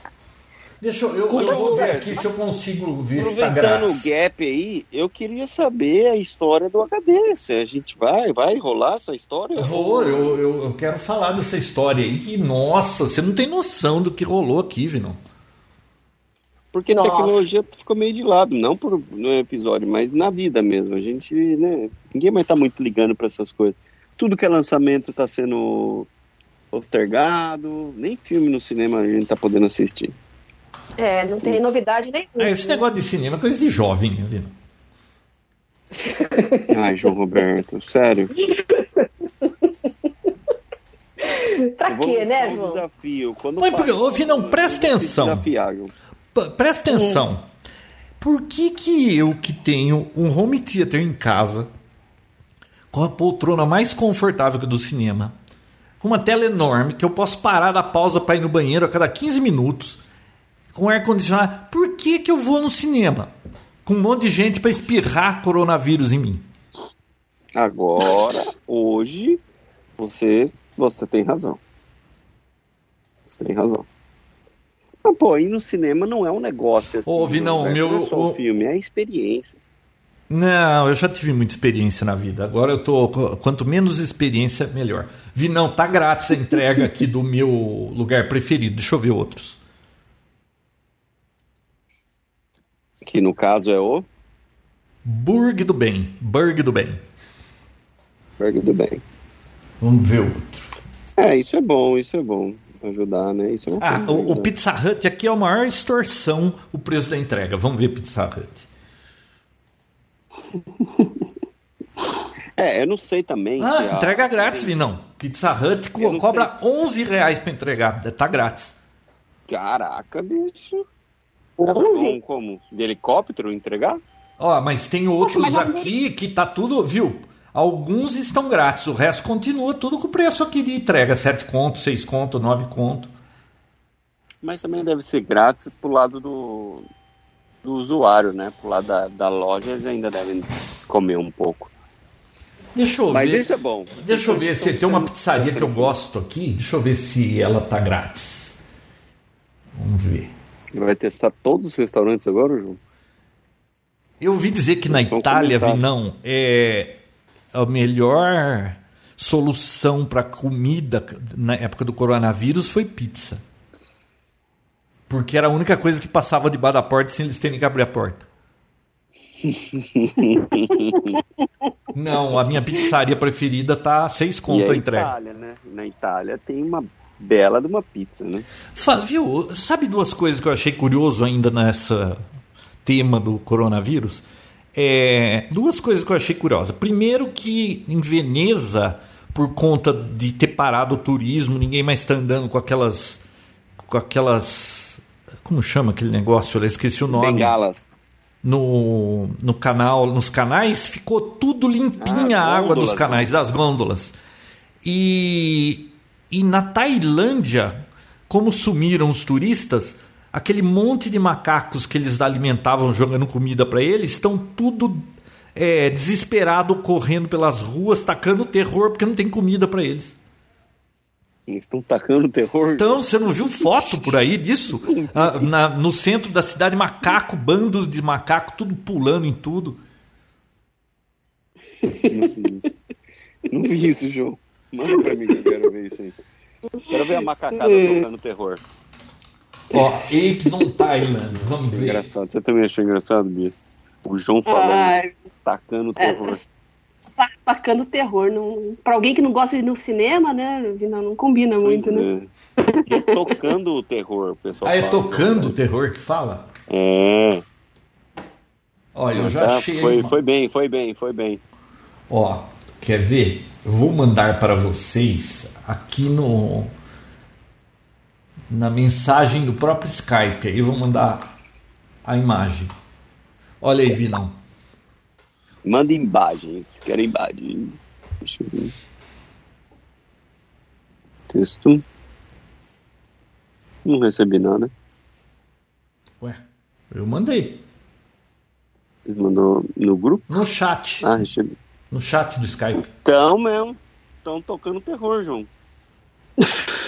Deixa eu, eu, eu vou ver aqui se eu consigo ver se tá Aproveitando o gap aí, eu queria saber a história do HD. Se a gente vai, vai rolar essa história? Vou, eu, eu, eu quero falar dessa história aí que, nossa, você não tem noção do que rolou aqui, Vinão. Porque Nossa. a tecnologia ficou meio de lado, não por, no episódio, mas na vida mesmo. A gente, né, ninguém mais tá muito ligando para essas coisas. Tudo que é lançamento tá sendo postergado, nem filme no cinema a gente tá podendo assistir. É, não tem novidade nenhuma. É, esse negócio de cinema é coisa de jovem, viu? Ai, João Roberto, sério. pra quê, né, João? Um desafio. Quando Mas, porque, ô, Vinão, presta atenção. Desafiar, João. Presta atenção. Por que que eu que tenho um home theater em casa, com a poltrona mais confortável que do cinema, com uma tela enorme, que eu posso parar da pausa para ir no banheiro a cada 15 minutos, com ar-condicionado, por que que eu vou no cinema? Com um monte de gente para espirrar coronavírus em mim. Agora, hoje, você, você tem razão. Você tem razão. Pô, ir no cinema não é um negócio assim. Vinão, não é meu- só o- filme, é a experiência. Não, eu já tive muita experiência na vida. Agora eu tô. Quanto menos experiência, melhor. Vi, não, tá grátis a entrega aqui do meu lugar preferido. Deixa eu ver outros. Que no caso é o Burg do Bem. Burg do Bem. Burger do Bem. Vamos ver outro. É, isso é bom, isso é bom. Ajudar, né? Isso é uma Ah, coisa o, o. Pizza Hut aqui é a maior extorsão o preço da entrega. Vamos ver Pizza Hut. É, eu não sei também. se Ah, a- entrega grátis, Vinão. Pizza Hut co- não cobra 11 reais pra entregar. Tá grátis. Caraca, bicho. 11? Como, como? De helicóptero entregar? Ó, mas tem outros mas a- aqui que tá tudo, viu? Alguns estão grátis, o resto continua tudo com o preço aqui de entrega, 7 conto, 6 conto, 9 conto. Mas também deve ser grátis pro lado do, do usuário, né? Pro lado da, da loja, eles ainda devem comer um pouco. Deixa eu Mas ver. isso é bom. Deixa eu ver se tem uma pizzaria que eu gosto. aqui. Deixa eu ver se ela tá grátis. Vamos ver. Vai testar todos os restaurantes agora, João? Eu ouvi dizer que na Itália, comentário. Vinão, é a melhor solução para comida na época do coronavírus foi pizza. Porque era a única coisa que passava debaixo da porta sem eles terem que abrir a porta. Não, a minha pizzaria preferida tá seis conto a a entrega. Itália, né? Na Itália tem uma bela de uma pizza, né? Fa- Viu? Sabe duas coisas que eu achei curioso ainda nessa tema do coronavírus? É, duas coisas que eu achei curiosa. Primeiro que em Veneza, por conta de ter parado o turismo, ninguém mais está andando com aquelas com aquelas como chama aquele negócio? Eu esqueci o nome. Bengalas. No, no canal, nos canais ficou tudo limpinha Ah, a água dos gôndolas, canais, das gôndolas. E, e na Tailândia, como sumiram os turistas, aquele monte de macacos que eles alimentavam jogando comida para eles estão tudo é, desesperado correndo pelas ruas, tacando terror porque não tem comida para eles. Eles estão tacando terror. Então, você não viu foto por aí disso? Ah, na- no centro da cidade, macaco, bandos de macaco, tudo pulando em tudo. Não vi isso, João. Manda pra mim que eu quero ver isso aí. Quero ver a macacada tocando terror. Ó, Apes on Thailand, vamos ver. Engraçado. Você também achou engraçado, Bia? O João falando, Ai, tacando é, terror. tá tacando terror. Não... Pra alguém que não gosta de ir no cinema, né? Não, não combina muito, né? É. E tocando o terror, o pessoal Ah, é fala. tocando o terror que fala? É. Olha, eu já Tá, achei. foi, uma- foi bem, foi bem, foi bem. Ó, quer ver? Eu vou mandar para vocês aqui no na mensagem do próprio Skype. Aí eu vou mandar a imagem. Olha aí, Vinão. Manda imagens. Quero imagem. Deixa eu ver. Texto. Não recebi nada. Ué, eu mandei. Ele mandou no grupo? No chat. Ah, recebi. No chat do Skype. Então mesmo. Estão tocando terror, João.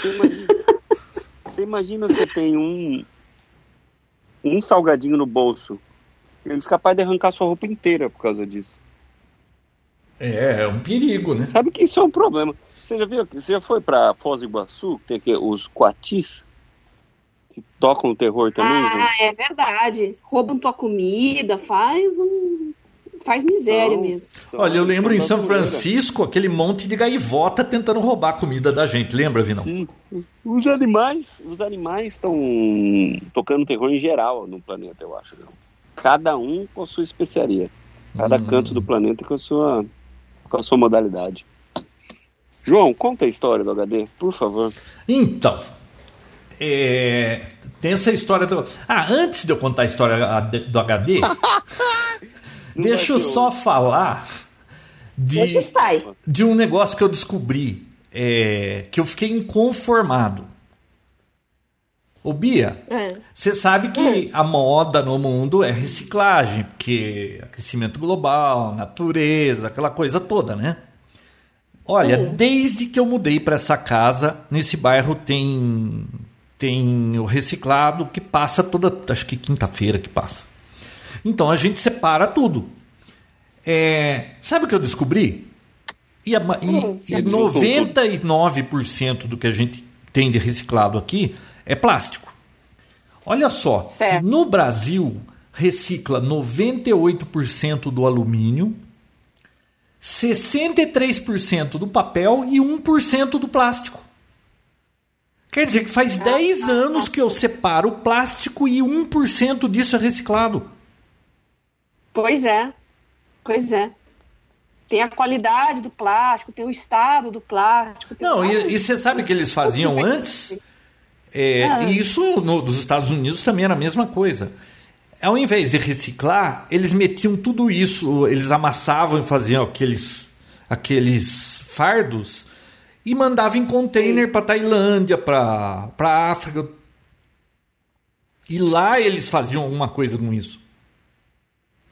Imagina, você imagina você tem um um salgadinho no bolso. Eles capazes de arrancar sua roupa inteira por causa disso. É, é um perigo, né? Sabe que isso é um problema. Você já viu? Você já foi pra Foz do Iguaçu? Tem aqui os coatis que tocam o terror também? Ah, é verdade. Roubam tua comida, faz um, faz miséria são, mesmo. São, Olha, eu lembro em São Francisco aquele monte de gaivota tentando roubar a comida da gente, lembra, Vinão? Sim. Os animais, os animais estão tocando terror em geral no planeta, eu acho. Cada um com a sua especiaria. Cada hum. canto do planeta com a sua com a sua modalidade. João, conta a história do HD, por favor. Então, é, tem essa história do. Ah, antes de eu contar a história do HD, deixa eu só falar de, de um negócio que eu descobri é, que eu fiquei inconformado. Ô Bia, é. você é. sabe que é. a moda no mundo é reciclagem, porque aquecimento global, natureza, aquela coisa toda, né? Olha, uhum. desde que eu mudei para essa casa, nesse bairro tem tem o reciclado que passa toda, acho que quinta-feira que passa. Então a gente separa tudo. É, sabe o que eu descobri? E, a, e, e 99% do que a gente tem de reciclado aqui é plástico. Olha só, certo. no Brasil recicla 98% do alumínio, 63% do papel e 1% do plástico. Quer dizer que faz 10 anos que eu separo plástico e 1% disso é reciclado. Pois é, pois é. Tem a qualidade do plástico, tem o estado do plástico. Não, e, e, você sabe que eles faziam antes? É, ah. E isso no, nos Estados Unidos também era a mesma coisa. Ao invés de reciclar, eles metiam tudo isso, eles amassavam e faziam aqueles, aqueles fardos e mandava em container para Tailândia, para África. E lá eles faziam alguma coisa com isso.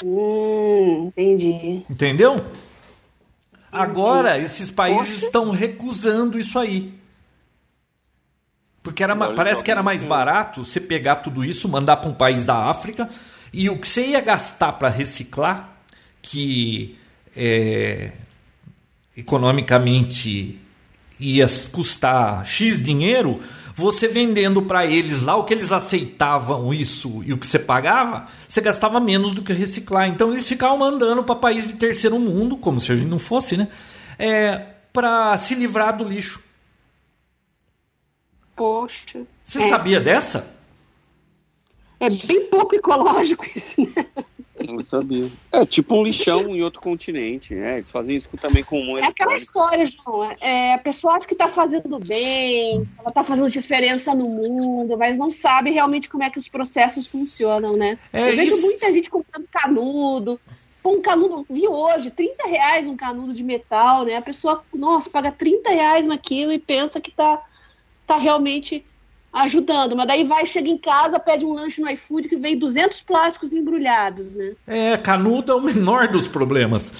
Hum, entendi. Entendeu? Entendi. Agora, esses países Poxa. estão recusando isso aí. Porque era, parece que era mais barato você pegar tudo isso, mandar para um país da África, e o que você ia gastar para reciclar, que é, economicamente ia custar X dinheiro, você vendendo para eles lá o que eles aceitavam isso e o que você pagava, você gastava menos do que reciclar. Então eles ficavam mandando para países de terceiro mundo, como se a gente não fosse, né? É, para se livrar do lixo. Poxa. Você é. sabia dessa? É bem pouco ecológico isso, né? Não sabia. É tipo um lixão em outro continente. Né? Eles fazem isso também com um É aquela história, João. É, a pessoa acha que está fazendo bem, ela está fazendo diferença no mundo, mas não sabe realmente como é que os processos funcionam, né? É Eu isso. vejo muita gente comprando canudo. Pô, um canudo, vi hoje, 30 reais um canudo de metal, né? A pessoa, nossa, paga 30 reais naquilo e pensa que está tá realmente ajudando, mas daí vai, chega em casa, pede um lanche no iFood que vem 200 plásticos embrulhados, né? É, canudo é o menor dos problemas.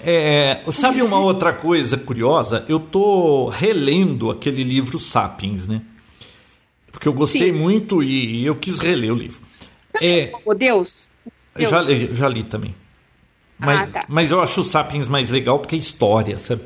É, sabe uma outra coisa curiosa? Eu tô relendo aquele livro Sapiens, né? Porque eu gostei Sim. muito e eu quis reler o livro. É, oh, Deus! Deus. Já, já li também. Mas, ah, tá. mas eu acho o Sapiens mais legal porque é história, sabe?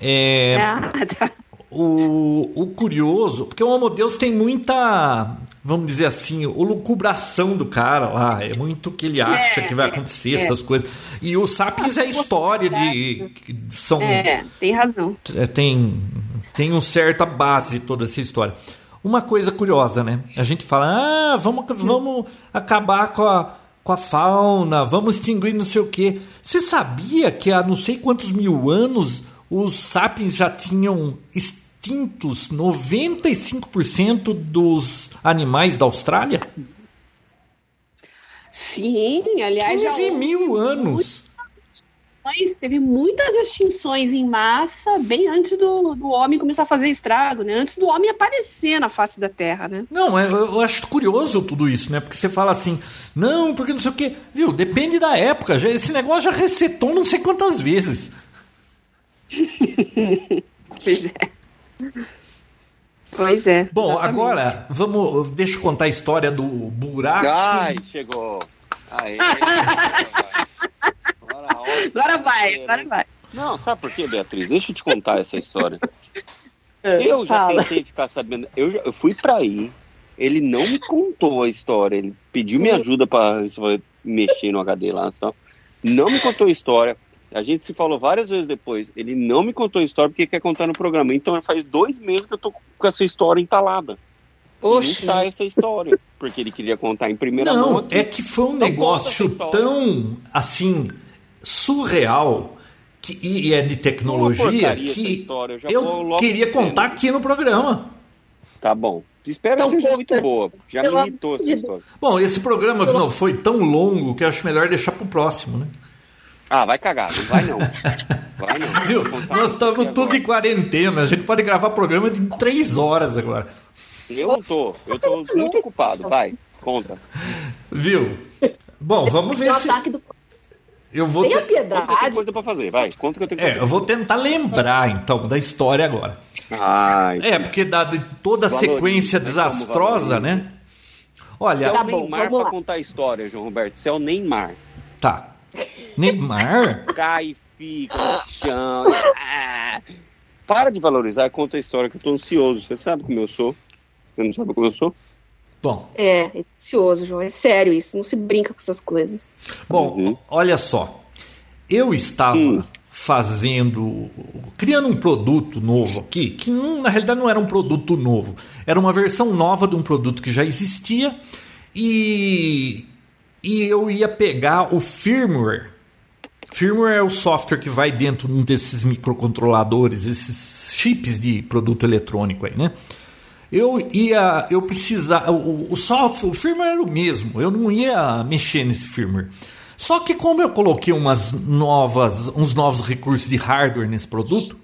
É, ah, tá. O, o curioso, porque o Homo Deus tem muita, vamos dizer assim, o lucubração do cara lá. É muito o que ele acha é, que vai acontecer, é, essas coisas. E o Sapiens é a história de. São, é, tem razão. É, tem, tem uma certa base toda essa história. Uma coisa curiosa, né? A gente fala, ah, vamos, vamos acabar com a, com a fauna, vamos extinguir não sei o quê. Você sabia que há não sei quantos mil anos os sapiens já tinham extintos 95% dos animais da Austrália? Sim, aliás. 15 mil anos. Mas teve muitas extinções em massa bem antes do, do homem começar a fazer estrago, né? Antes do homem aparecer na face da Terra, né? Não, é, eu, eu acho curioso tudo isso, né? Porque você fala assim, não, porque não sei o quê. Viu, depende da época. Já, esse negócio já resetou não sei quantas vezes. pois é. Pois é. Bom, exatamente. agora vamos. Deixa eu contar a história do buraco. Ai, chegou. Aê, agora, agora vai, agora vai. Não, sabe por quê, Beatriz? Deixa eu te contar essa história. É, eu já Fala. tentei ficar sabendo. Eu, já, eu fui pra aí. Ele não me contou a história. Ele pediu minha ajuda para mexer no HD lá. Só. não me contou história. A gente se falou várias vezes depois. Ele não me contou história porque quer contar no programa. Então faz dois meses que eu tô com essa história entalada. Oxe. Não tá essa história. Porque ele queria contar em primeira não, mão. Não, é que foi um negócio tão, assim, surreal que, e é de tecnologia que eu, eu queria contar aqui no programa. Tá bom. Espero que seja muito boa. Já me irritou essa história. Bom, esse programa não, foi tão longo que acho melhor deixar pro próximo, né? Ah, vai cagar, não vai não. Vai não. Viu? Nós estamos tudo em quarentena, a gente pode gravar programa de três horas agora. Eu não tô, eu tô muito ocupado, vai, conta. Viu? Bom, vamos ver se... Eu vou Tenha piedade. Conta coisa pra fazer, vai, conta que eu tenho É, eu vou tentar lembrar, então, da história agora. Ai, é, porque dada toda a sequência né, desastrosa, né? Olha... Você é o Neymar pra contar a história, João Roberto, você é o Neymar. Tá. Neymar? Cai, fica no chão. Ah. Para de valorizar, conta a história que eu tô ansioso. Você sabe como eu sou? Você não sabe como eu sou? Bom. É, é ansioso, João. É sério isso. Não se brinca com essas coisas. Bom, uhum. olha só. Eu estava hum. fazendo. criando um produto novo aqui, que não, na realidade não era um produto novo. Era uma versão nova de um produto que já existia. E e eu ia pegar o firmware. Firmware é o software que vai dentro desses microcontroladores, esses chips de produto eletrônico aí, né? Eu ia, eu precisava, o, o software, o firmware era o mesmo, eu não ia mexer nesse firmware. Só que como eu coloquei umas novas, uns novos recursos de hardware nesse produto,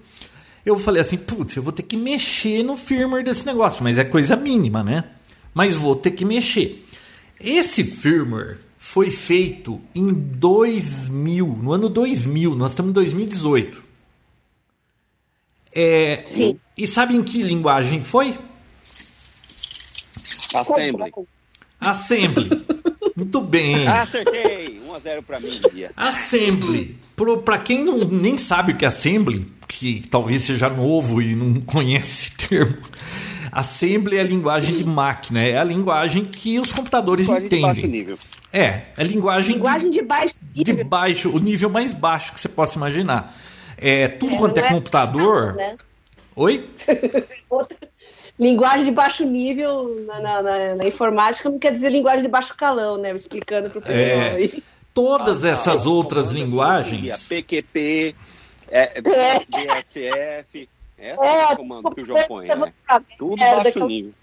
eu falei assim, putz, eu vou ter que mexer no firmware desse negócio, mas é coisa mínima, né? Mas vou ter que mexer. Esse firmware foi feito em 2000, no ano 2000, nós estamos em 2018. É, Sim. E sabe em que linguagem foi? Assembly. Assembly. Muito bem. Acertei. 1 a 0 para mim. Assembly. Para quem não, nem sabe o que é Assembly, que talvez seja novo e não conhece o termo, Assembly é a linguagem de máquina, é a linguagem que os computadores linguagem entendem. De baixo nível. É, é linguagem, linguagem de, de baixo nível. De baixo, o nível mais baixo que você possa imaginar. É, tudo é, quanto é, é computador. né? Oi? linguagem de baixo nível na, na, na, na, informática não quer dizer linguagem de baixo calão, né? Explicando para o pessoal é, aí. Todas ah, essas outras linguagens. PQP, é, é. BSF. Essa é, é o comando que o João põe, né? Tudo baixo nível.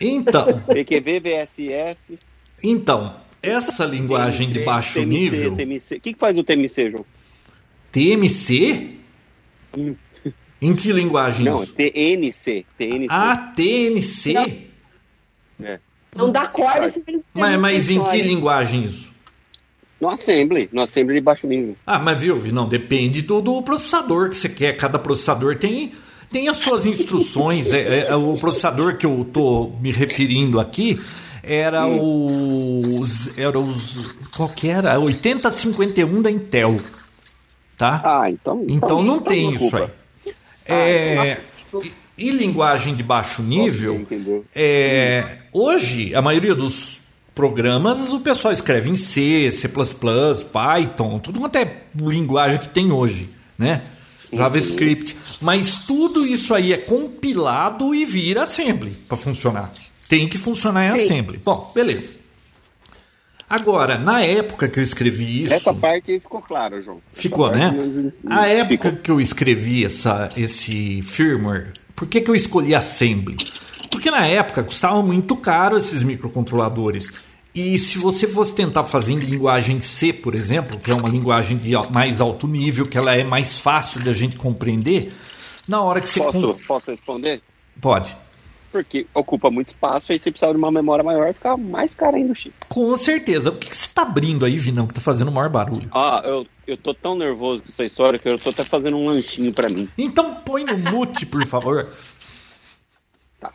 Então. PQV, VSF. Então, essa linguagem TMC, de baixo TMC, nível. TMC. O que, que faz o TMC, João? TMC? Hum. Em que linguagem? Não, TNC. TNC. Ah, TNC? Não, é. não dá corda. Mas, mas em que linguagem isso? No Assembly, no Assembly de baixo nível. Ah, mas viu, não, depende do, do processador que você quer. Cada processador tem, tem as suas instruções. é, é, o processador que eu estou me referindo aqui era os. Era os. Qual que era? 8051 da Intel. Tá? Ah, então. Então, então não então tem isso aí. É, ah, e, e, linguagem de baixo nível. É, hoje, a maioria dos programas o pessoal escreve em C, C, Python, tudo quanto é linguagem que tem hoje, né? JavaScript. Mas tudo isso aí é compilado e vira assembly para funcionar. Tem que funcionar em Sim. assembly. Bom, beleza. Agora, na época que eu escrevi isso. Essa parte ficou claro, João. Ficou, né? A época ficou. que eu escrevi essa, esse firmware, por que, que eu escolhi assembly? Porque na época custava muito caro esses microcontroladores. E se você fosse tentar fazer em linguagem C, por exemplo, que é uma linguagem de mais alto nível, que ela é mais fácil da gente compreender, na hora que você. Posso, posso responder? Pode. Porque ocupa muito espaço, aí você precisa de uma memória maior, fica mais caro ainda o chip. Com certeza. O que, que você tá abrindo aí, Vinão, que tá fazendo o maior barulho? Ah, eu, eu tô tão nervoso com essa história que eu tô até fazendo um lanchinho para mim. Então põe no mute, por favor. Tá.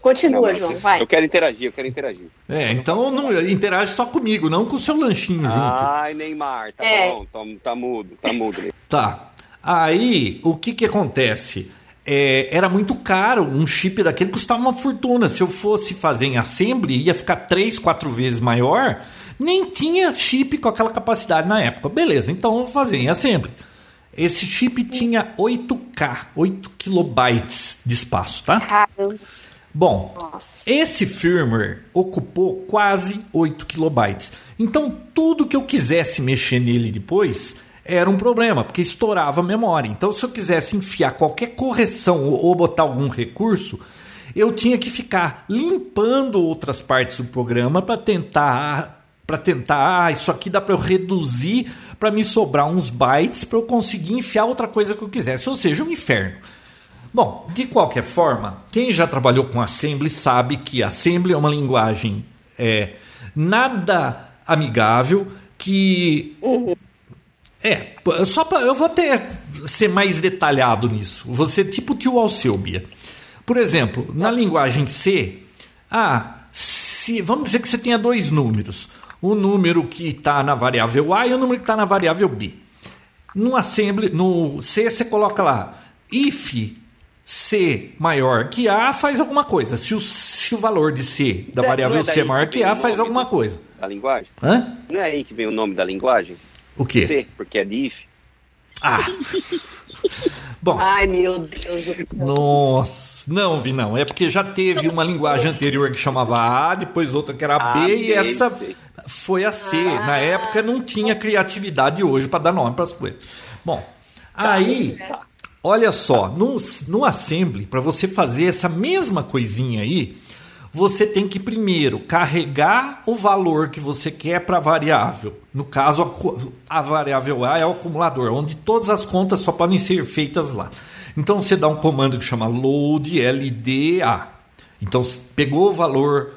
Continua, não, João, vai. Eu quero interagir, eu quero interagir. É, então não, interage só comigo, não com o seu lanchinho junto. Ai, Neymar, tá é. bom, tá, tá mudo, tá mudo. Tá. Aí, o que que acontece? É, era muito caro. Um chip daquele custava uma fortuna. Se eu fosse fazer em assembly, ia ficar três, quatro vezes maior. Nem tinha chip com aquela capacidade na época. Beleza, então vou fazer em assembly. Esse chip tinha 8K, 8 kilobytes de espaço, tá? Caramba. Bom, Nossa. esse firmware ocupou quase 8 kilobytes. Então, tudo que eu quisesse mexer nele depois era um problema, porque estourava a memória. Então, se eu quisesse enfiar qualquer correção ou ou botar algum recurso, eu tinha que ficar limpando outras partes do programa para tentar para tentar, ah, isso aqui dá para eu reduzir para me sobrar uns bytes para eu conseguir enfiar outra coisa que eu quisesse, ou seja, um inferno. Bom, de qualquer forma, quem já trabalhou com Assembly sabe que Assembly é uma linguagem é, nada amigável, que é, só pra, eu vou até ser mais detalhado nisso. Você tipo tio Alceu, Bia. Por exemplo, na linguagem C, ah, se, vamos dizer que você tenha dois números. O número que está na variável A e o número que está na variável B. No assembly, no C você coloca lá if C maior que A faz alguma coisa. Se o, se o valor de C da é variável daí C maior que A faz alguma coisa. Da linguagem? Hã? Não é aí que vem o nome da linguagem? O quê? C, porque é de if. Ah. Bom, Ai, meu Deus do céu. Nossa, não vi não. É porque já teve uma linguagem anterior que chamava A, depois outra que era B, e essa C. foi a C. Ah. Na época não tinha criatividade hoje para dar nome para as coisas. Bom, aí, olha só, no, no Assembly, para você fazer essa mesma coisinha aí, você tem que primeiro carregar o valor que você quer para a variável. No caso, a variável A é o acumulador, onde todas as contas só podem ser feitas lá. Então você dá um comando que chama load LDA. Então pegou o valor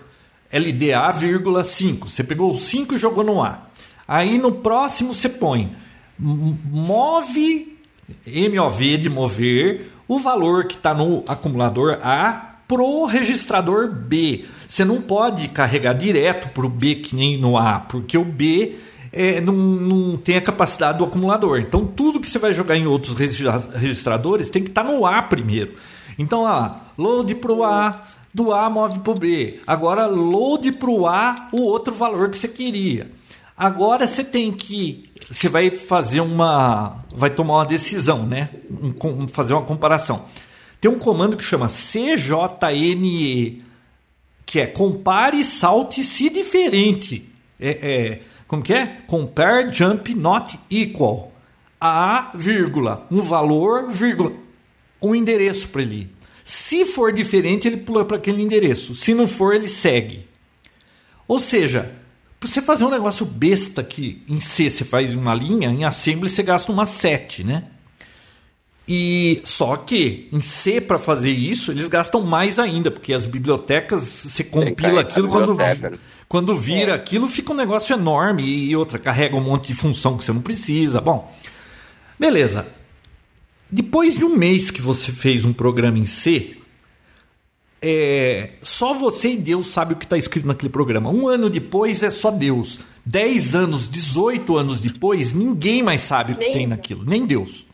LDA, vírgula 5. Você pegou o 5 e jogou no A. Aí no próximo você põe move MOV de mover o valor que está no acumulador A pro registrador B. Você não pode carregar direto para o B que nem no A, porque o B é, não, não tem a capacidade do acumulador. Então tudo que você vai jogar em outros registra- registradores tem que estar no A primeiro. Então, olha lá, load para o A, do A move para o B. Agora load para o A o outro valor que você queria. Agora você tem que. Você vai fazer uma. Vai tomar uma decisão, né? Um fazer uma comparação. Tem um comando que chama CJNE, que é compare, salte, se diferente. É, é, como que é? Compare, jump, not equal. A, vírgula, um valor, vírgula, um endereço para ele. Se for diferente, ele pula para aquele endereço. Se não for, ele segue. Ou seja, para você fazer um negócio besta que em C você faz uma linha, em Assembly você gasta uma 7, né? E só que em C para fazer isso, eles gastam mais ainda, porque as bibliotecas você compila aquilo quando né? quando vira aquilo fica um negócio enorme e outra carrega um monte de função que você não precisa. Bom, beleza. Depois de um mês que você fez um programa em C, é, só você e Deus sabe o que está escrito naquele programa. Um ano depois é só Deus. Dez anos, 18 anos depois, ninguém mais sabe o que Nem tem naquilo, nem Deus.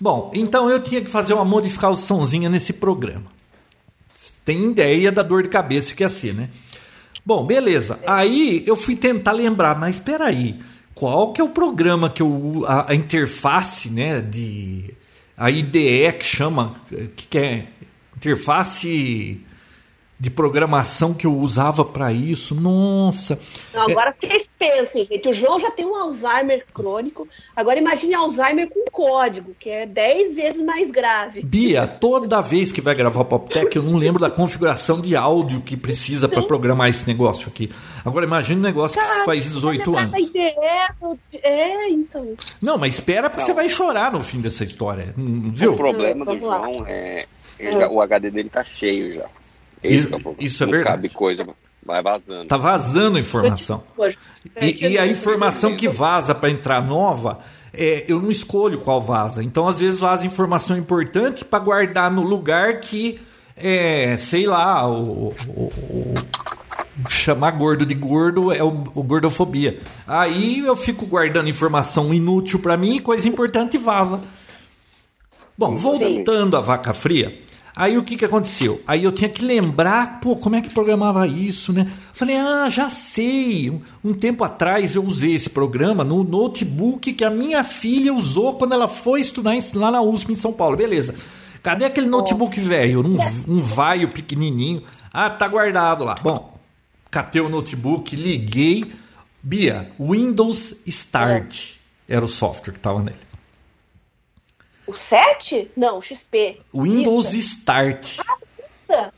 Bom, então eu tinha que fazer uma modificaçãozinha nesse programa. Tem ideia da dor de cabeça que ia ser, né? Bom, beleza. Aí eu fui tentar lembrar, mas espera aí, qual que é o programa que eu a, a interface, né, de a IDE que chama, que, que é interface de programação que eu usava para isso. Nossa. Não, agora vocês pensem, gente. O João já tem um Alzheimer crônico. Agora imagine Alzheimer com código, que é 10 vezes mais grave. Bia, toda vez que vai gravar o Poptech, eu não lembro da configuração de áudio que precisa para programar esse negócio aqui. Agora imagine um negócio que faz 18 Olha, anos. IDE, É, então. Não, mas espera porque Não. você vai chorar no fim dessa história. Hum, Viu? O problema do Vamos lá. João é. ele já- o HD dele tá cheio já. Isso- é isso é verdade. cabe coisa, vai vazando. Tá vazando a informação. E, e a informação que vaza para entrar nova, é, eu não escolho qual vaza. Então, às vezes, vaza informação importante para guardar no lugar que, é, sei lá, o, o- o- chamar gordo de gordo é o, o gordofobia. Aí eu fico guardando informação inútil para mim e coisa importante vaza. Bom, voltando à vaca fria, aí o que, que aconteceu? Aí eu tinha que lembrar, pô, como é que programava isso, né? Falei, ah, já sei. Um, um tempo atrás eu usei esse programa no notebook que a minha filha usou quando ela foi estudar lá na USP em São Paulo. Beleza. Cadê aquele notebook velho? Um, um vaio pequenininho. Ah, tá guardado lá. Bom, catei o notebook, liguei. Bia, Windows Start é. era o software que estava nele. O 7? Não, XP. Windows Vista. Start. Ah,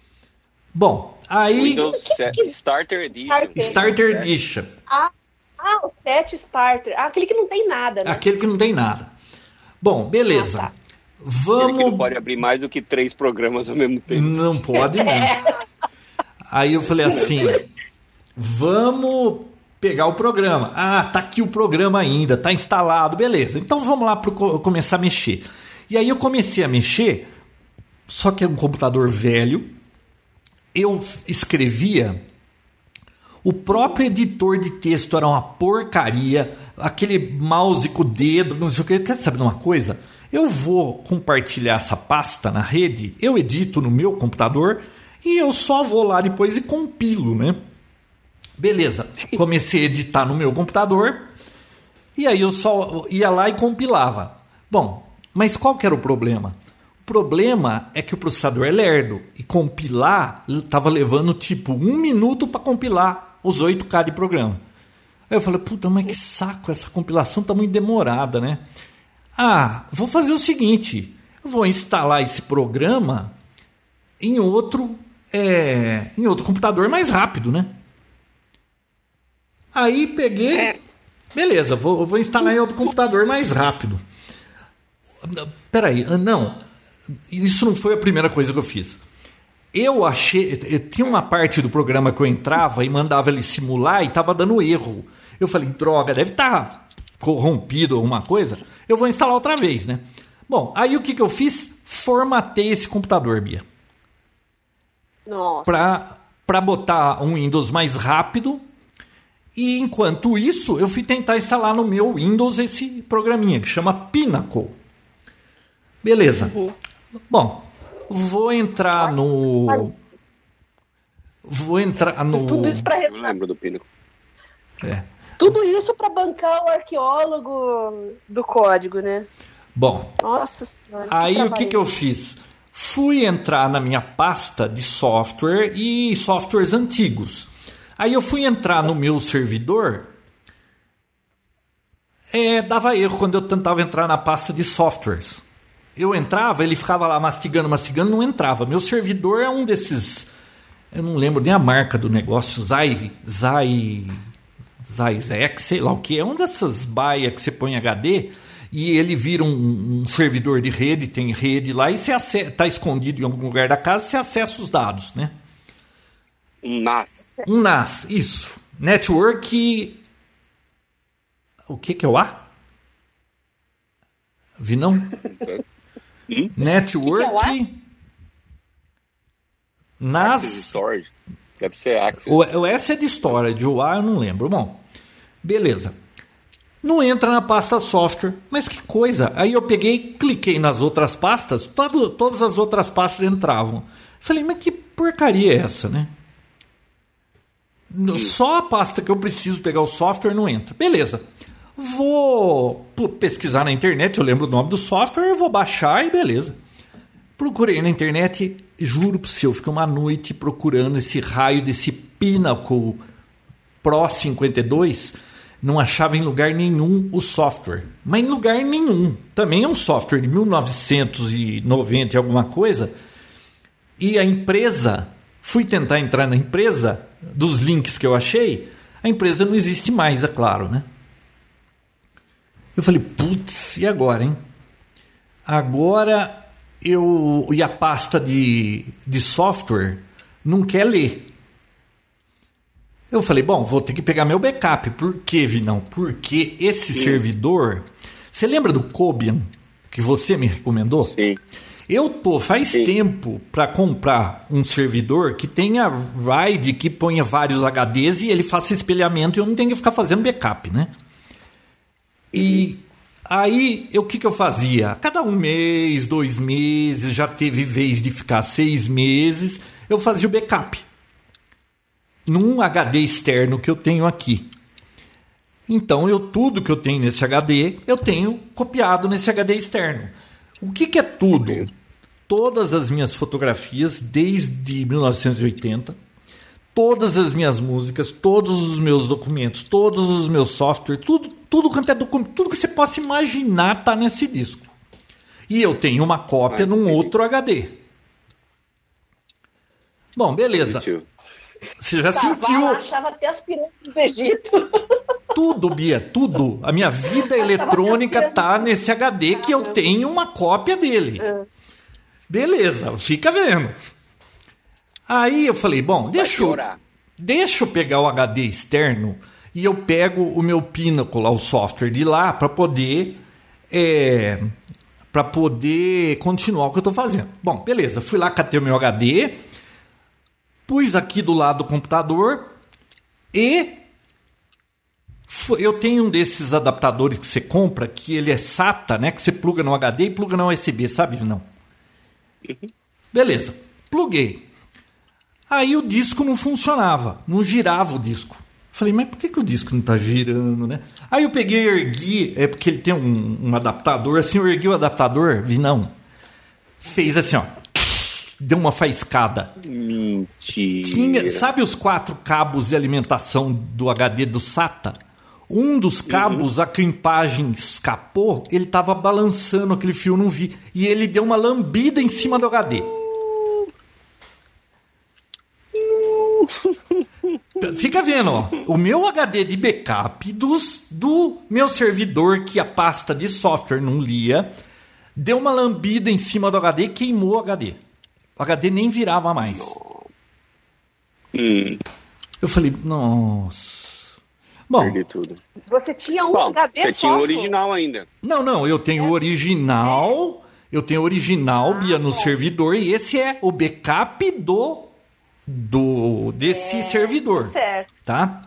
Bom, aí. Windows que, que, Starter Edition. Starter, Starter Edition. Ah, ah, o 7 Starter. Ah, aquele que não tem nada, né? Aquele que não tem nada. Bom, beleza. Ah, tá. Vamos. Ele que não pode abrir mais do que três programas ao mesmo tempo. Não pode, não. Aí eu falei assim: vamos pegar o programa. Ah, tá aqui o programa ainda, tá instalado, beleza. Então vamos lá para começar a mexer. E aí eu comecei a mexer, só que é um computador velho. Eu escrevia. O próprio editor de texto era uma porcaria, aquele mouse com o dedo, não sei o que. Quer saber de uma coisa? Eu vou compartilhar essa pasta na rede, eu edito no meu computador e eu só vou lá depois e compilo, né? Beleza, comecei a editar no meu computador e aí eu só ia lá e compilava. Bom, mas qual que era o problema? O problema é que o processador é lerdo e compilar estava levando tipo um minuto para compilar os 8K de programa. Aí eu falei, puta, mas que saco, essa compilação tá muito demorada, né? Ah, vou fazer o seguinte: eu vou instalar esse programa em outro, é, em outro computador mais rápido, né? Aí peguei. Certo. Beleza, vou, vou instalar em outro computador mais rápido. Peraí, ah, não. Isso não foi a primeira coisa que eu fiz. Eu achei. Tinha uma parte do programa que eu entrava e mandava ele simular e estava dando erro. Eu falei, droga, deve estar tá corrompido alguma coisa eu vou instalar outra vez, né? Bom, aí o que, que eu fiz? Formatei esse computador, Bia. Nossa. Para botar um Windows mais rápido. E enquanto isso, eu fui tentar instalar no meu Windows esse programinha que chama Pinnacle. Beleza. Uhum. Bom, vou entrar no. Vou entrar no. Tudo isso pra... Eu lembro do Pinnacle. É. Tudo isso para bancar o arqueólogo do código, né? Bom. Nossa senhora. Aí que o que, que eu fiz? Fui entrar na minha pasta de software e softwares antigos. Aí eu fui entrar no meu servidor. É, dava erro quando eu tentava entrar na pasta de softwares. Eu entrava, ele ficava lá mastigando, mastigando, não entrava. Meu servidor é um desses. Eu não lembro nem a marca do negócio, Zai, Zai Zayzek, sei lá o que, é uma dessas baias que você põe HD e ele vira um, um, servidor de rede, tem rede lá, e você está escondido em algum lugar da casa, você acessa os dados, né? Um NAS. Um NAS, isso. Network. O que, que é o A? Vi não? hum? Network. Que que é o NAS. Storage. Deve ser Access. O, o S é de storage, o A eu não lembro. Bom, beleza. Não entra na pasta software, mas que coisa. Aí eu peguei, cliquei nas outras pastas, todo, todas as outras pastas entravam. Falei, mas que porcaria é essa, né? Só a pasta que eu preciso pegar o software não entra. Beleza. Vou pesquisar na internet, eu lembro o nome do software, eu vou baixar e beleza. Procurei na internet, juro pro seu, fiquei uma noite procurando esse raio desse Pinnacle Pro 52, não achava em lugar nenhum o software. Mas em lugar nenhum. Também é um software de 1990 e alguma coisa. E a empresa, fui tentar entrar na empresa, dos links que eu achei, a empresa não existe mais, é claro, né? Eu falei, putz, e agora, hein? Agora eu e a pasta de, de software não quer ler. Eu falei, bom, vou ter que pegar meu backup. Por que, Vinão? Porque esse Sim. servidor. Você lembra do Cobian que você me recomendou? Sim. Eu tô faz Sim. tempo para comprar um servidor que tenha RAID, que ponha vários HDs e ele faça espelhamento e eu não tenho que ficar fazendo backup, né? E Aí, o que, que eu fazia? Cada um mês, dois meses, já teve vez de ficar seis meses, eu fazia o backup. Num HD externo que eu tenho aqui. Então, eu tudo que eu tenho nesse HD, eu tenho copiado nesse HD externo. O que, que é tudo? Todas as minhas fotografias desde 1980, todas as minhas músicas, todos os meus documentos, todos os meus softwares, tudo, tudo quanto é documento, tudo que você possa imaginar está nesse disco. E eu tenho uma cópia num outro HD. Bom, beleza. Você já sentiu. achava até as pirâmides do Egito. Tudo, Bia, tudo. A minha vida eletrônica tá nesse HD que eu tenho uma cópia dele. Beleza, fica vendo. Aí eu falei, bom, deixa eu, deixa eu pegar o HD externo e eu pego o meu Pinnacle, o software de lá, para poder é, para poder continuar o que eu estou fazendo. Bom, beleza, fui lá, catei o meu HD, pus aqui do lado do computador e eu tenho um desses adaptadores que você compra que ele é SATA, né? Que você pluga no HD e pluga no USB, sabe? Não. Uhum. Beleza, pluguei. Aí o disco não funcionava, não girava o disco. Falei, mas por que, que o disco não está girando, né? Aí eu peguei e ergui, é porque ele tem um, um adaptador, assim, eu ergui o adaptador, vi não. Fez assim, ó. Deu uma faiscada. Mentira. Tinha, sabe os quatro cabos de alimentação do HD do SATA? Um dos cabos, uhum. a crimpagem escapou, ele estava balançando aquele fio, não vi. E ele deu uma lambida em cima do HD. Fica vendo, ó. O meu HD de backup dos, do meu servidor, que a pasta de software não lia, deu uma lambida em cima do HD e queimou o HD. O HD nem virava mais. Hum. Eu falei, nossa. Bom, Perdi tudo. Você tinha um Bom, HD Você tinha o original ainda. Não, não, eu tenho o é. original. Eu tenho o original, ah, Bia, no servidor, e esse é o backup do do desse é, servidor. Certo. Tá?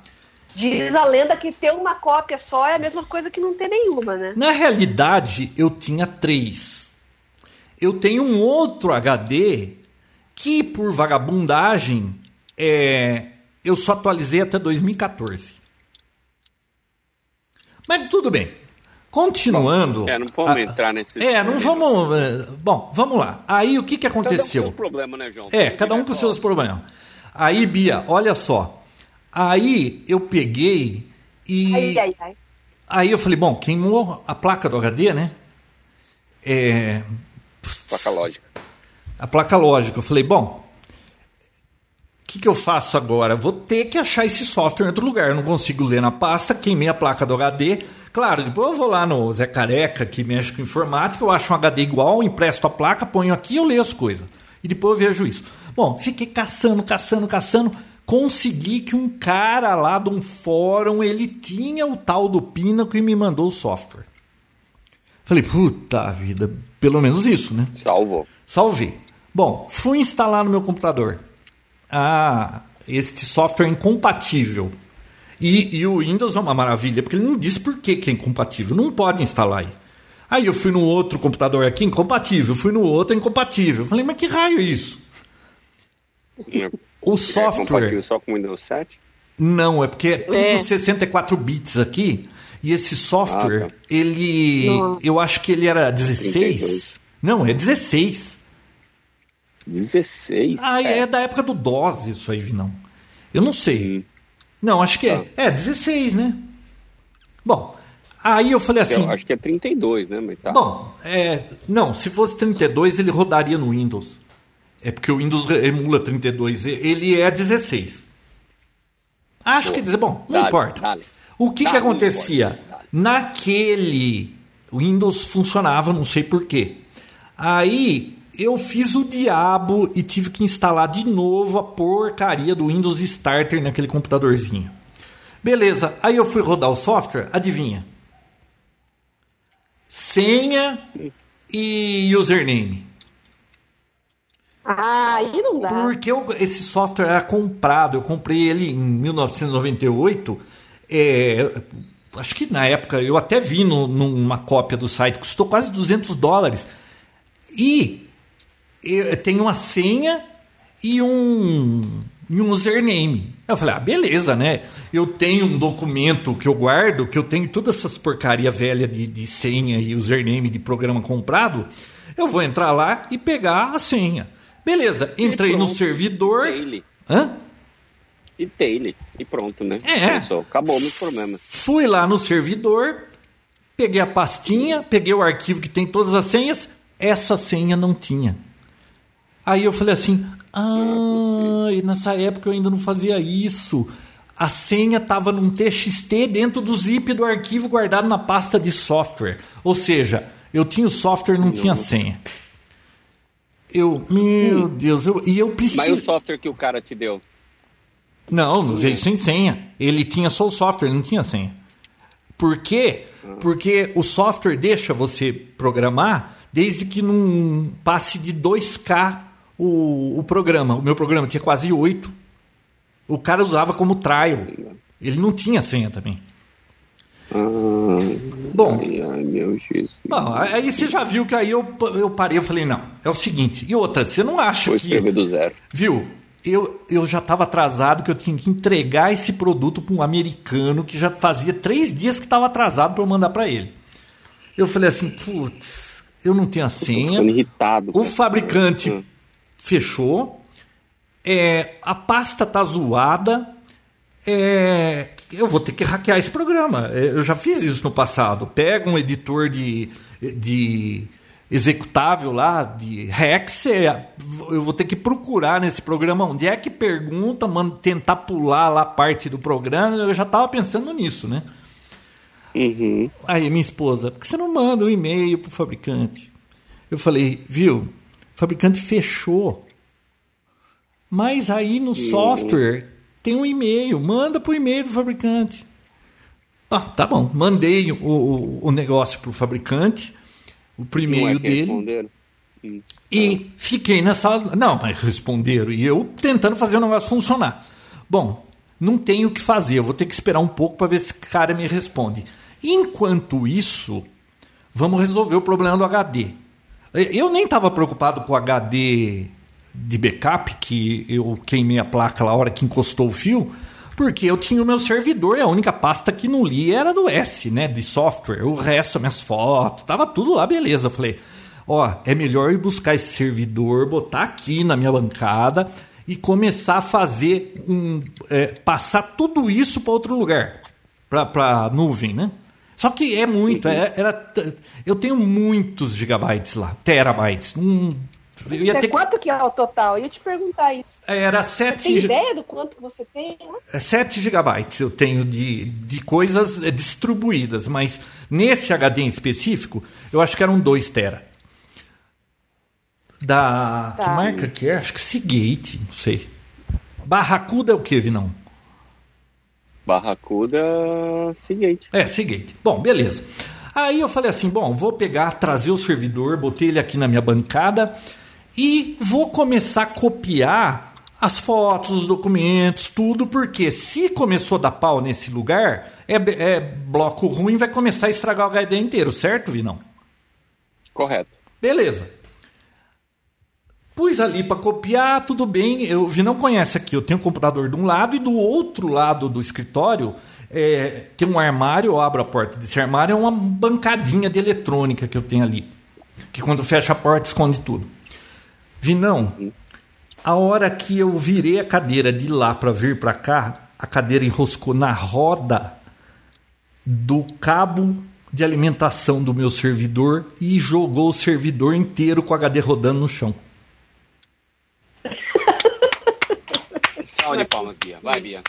Diz a lenda que ter uma cópia só é a mesma coisa que não ter nenhuma, né? Na realidade, eu tinha três. Eu tenho um outro HD que, por vagabundagem, é, eu só atualizei até 2014. Mas tudo bem. Continuando. Bom, é, não vamos a, entrar nesse. É, não vamos. É, bom, vamos lá. Aí o que, que aconteceu? Cada um com seu problema, né, João? É, cada um com seus problemas. Aí, Bia, olha só. Aí eu peguei e. Ai, ai, ai. Aí eu falei, bom, queimou a placa do HD, né? É. Placa lógica. A placa lógica. Eu falei, bom, que, que eu faço agora? Vou ter que achar esse software em outro lugar. Eu não consigo ler na pasta, queimei a placa do HD Claro, depois eu vou lá no Zé Careca, que mexe com informática, eu acho um HD igual, empresto a placa, ponho aqui e eu leio as coisas. E depois eu vejo isso. Bom, fiquei caçando, caçando, caçando. Consegui que um cara lá de um fórum, ele tinha o tal do Pinaco e me mandou o software. Falei, puta vida, pelo menos isso, né? Salvou. Salvei. Bom, fui instalar no meu computador. Ah, este software é incompatível. E, e, o Windows é uma maravilha, porque ele não diz por que, que é incompatível. Não pode instalar aí. Aí eu fui no outro computador aqui, incompatível. Fui no outro, incompatível. Falei, mas que raio é isso? É, o software. É compatível só com Windows 7? Não, é porque é tudo é. 64 bits aqui. E esse software, ah, tá. ele. Não. Eu acho que ele era 16. 32. Não, é 16. 16? Ah, é. é da época do DOS isso aí, Vinão. Eu não sei. Hum. Não, acho que é. Ah. É, 16, né? Bom, aí eu falei assim. Eu acho que é 32, né? Mas tá. Bom, é, não, se fosse 32, ele rodaria no Windows. É porque o Windows emula 32, ele é 16. Acho Pô, que dizer, bom, não dale, importa. Dale. O que, dale, que acontecia? Naquele Windows funcionava, não sei porquê. Aí eu fiz o diabo e tive que instalar de novo a porcaria do Windows Starter naquele computadorzinho. Beleza, aí eu fui rodar o software, adivinha? Senha e username. Ah, aí não dá. Porque eu, esse software era comprado, eu comprei ele em 1998 é, acho que na época eu até vi no, numa cópia do site, custou quase 200 dólares. E tem uma senha e um, e um username. Eu falei, ah, beleza, né? Eu tenho um documento que eu guardo, que eu tenho todas essas porcaria velha de, de senha e username de programa comprado. Eu vou entrar lá e pegar a senha. Beleza, entrei no servidor. Daily. Hã? E daily. E pronto, né? É. Pensou, acabou o problema. Fui lá no servidor, peguei a pastinha, peguei o arquivo que tem todas as senhas. Essa senha não tinha. Aí eu falei assim: ah, e nessa época eu ainda não fazia isso. A senha estava num TXT dentro do zip do arquivo guardado na pasta de software. Ou seja, eu tinha o software, não Nossa. tinha senha. Eu, meu hum. Deus, eu, e eu preciso. Mas o software que o cara te deu? Não, não veio sem senha. Ele tinha só o software, não tinha senha. Por quê? Ah. Porque o software deixa você programar desde que não passe de 2K o, o programa. O meu programa tinha quase 8. O cara usava como trial. Ele não tinha senha também. Ah, bom, ai, ai, meu Jesus. Bom, aí você já viu que aí eu, eu parei, eu falei, não, é o seguinte, e outra, você não acha Vou que... escrever do zero. Viu, eu, eu já estava atrasado, que eu tinha que entregar esse produto para um americano que já fazia três dias que estava atrasado para eu mandar para ele. Eu falei assim, putz, eu não tenho a senha. irritado. O fabricante. Fechou, é, a pasta tá zoada, é, eu vou ter que hackear esse programa. É, eu já fiz isso no passado. Pega um editor de, de executável lá, de Rex, é, eu vou ter que procurar nesse programa onde é que pergunta, mano, tentar pular lá parte do programa. Eu já estava pensando nisso, né? Uhum. Aí minha esposa, por que você não manda um e-mail pro fabricante? Eu falei, viu, o fabricante fechou. Mas aí no uhum. software tem um e-mail, manda para o e-mail do fabricante. Ah, tá bom, mandei o, o, o negócio para o fabricante, o primeiro é dele. Responderam. Hum. E ah. fiquei nessa. Não, mas responderam. E eu tentando fazer o negócio funcionar. Bom, não tenho o que fazer, eu vou ter que esperar um pouco para ver se o cara me responde. Enquanto isso, vamos resolver o problema do HD. Eu nem estava preocupado com o HD de backup, que eu queimei a placa lá hora que encostou o fio, porque eu tinha o meu servidor e a única pasta que não li era do S, né, de software. O resto, minhas fotos, tava tudo lá, beleza. Eu falei, ó, é melhor ir buscar esse servidor, botar aqui na minha bancada e começar a fazer um, é, passar tudo isso para outro lugar, para nuvem, né? Só que é muito, é, era, eu tenho muitos gigabytes lá, terabytes. Um, eu ia ter... Quanto que é o total? Eu ia te perguntar isso. Era 7 Você tem ideia do quanto você tem? É 7 gigabytes eu tenho de, de coisas é, distribuídas, mas nesse HD em específico, eu acho que eram 2 tera. Da. Tá. Que marca que é? Acho que Seagate, não sei. Barracuda é o que, Vinão? Barracuda Seagate. É, Seagate. Bom, beleza. Aí eu falei assim: bom, vou pegar, trazer o servidor, botei ele aqui na minha bancada e vou começar a copiar as fotos, os documentos, tudo, porque se começou a dar pau nesse lugar, é, é bloco ruim, vai começar a estragar o HD inteiro, certo, Vinão? Correto. Beleza. Pus ali para copiar, tudo bem. Eu, o Vinão conhece aqui, eu tenho um computador de um lado e do outro lado do escritório é, tem um armário, eu abro a porta desse armário, é uma bancadinha de eletrônica que eu tenho ali. Que quando fecha a porta esconde tudo. Vinão, a hora que eu virei a cadeira de lá para vir para cá, a cadeira enroscou na roda do cabo de alimentação do meu servidor e jogou o servidor inteiro com o HD rodando no chão. Salve de palmas, Bia. Vai, Bia.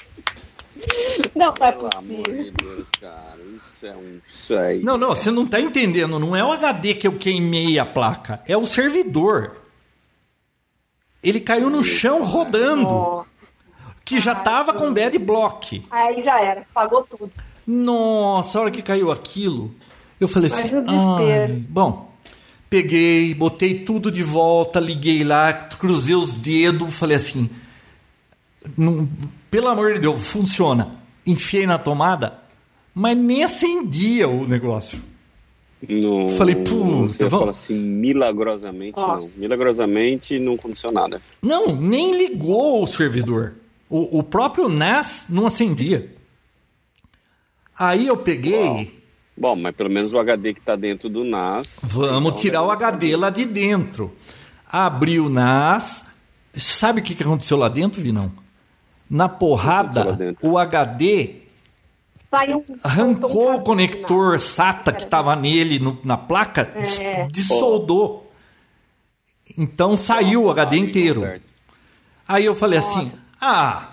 Não, não é possível. Amor de Deus, cara. Isso é um sei. Não, não, você não está entendendo. Não é o HD que eu queimei a placa, é o servidor. Ele caiu no chão rodando. Que já tava com bad block. Aí já era, pagou tudo. Nossa, a hora que caiu aquilo, eu falei assim, Ai, bom, peguei, botei tudo de volta, liguei lá, cruzei os dedos, falei assim, não, pelo amor de Deus, funciona. Enfiei na tomada, mas nem acendia o negócio. No, Falei, puta, vamos... assim, milagrosamente Nossa. não. Milagrosamente não aconteceu nada. Não, nem ligou o servidor. O, o próprio NAS não acendia. Aí eu peguei. Uau. Bom, mas pelo menos o HD que está dentro do NAS. Vamos então tirar o HD lá de dentro. Abri o NAS. Sabe o que, aconteceu lá dentro, Vinão? Na porrada, o HD Saiu, arrancou um o conector SATA que estava nele no, na placa, é. dissoldou. Então saiu o HD inteiro. Aí eu falei assim: ah,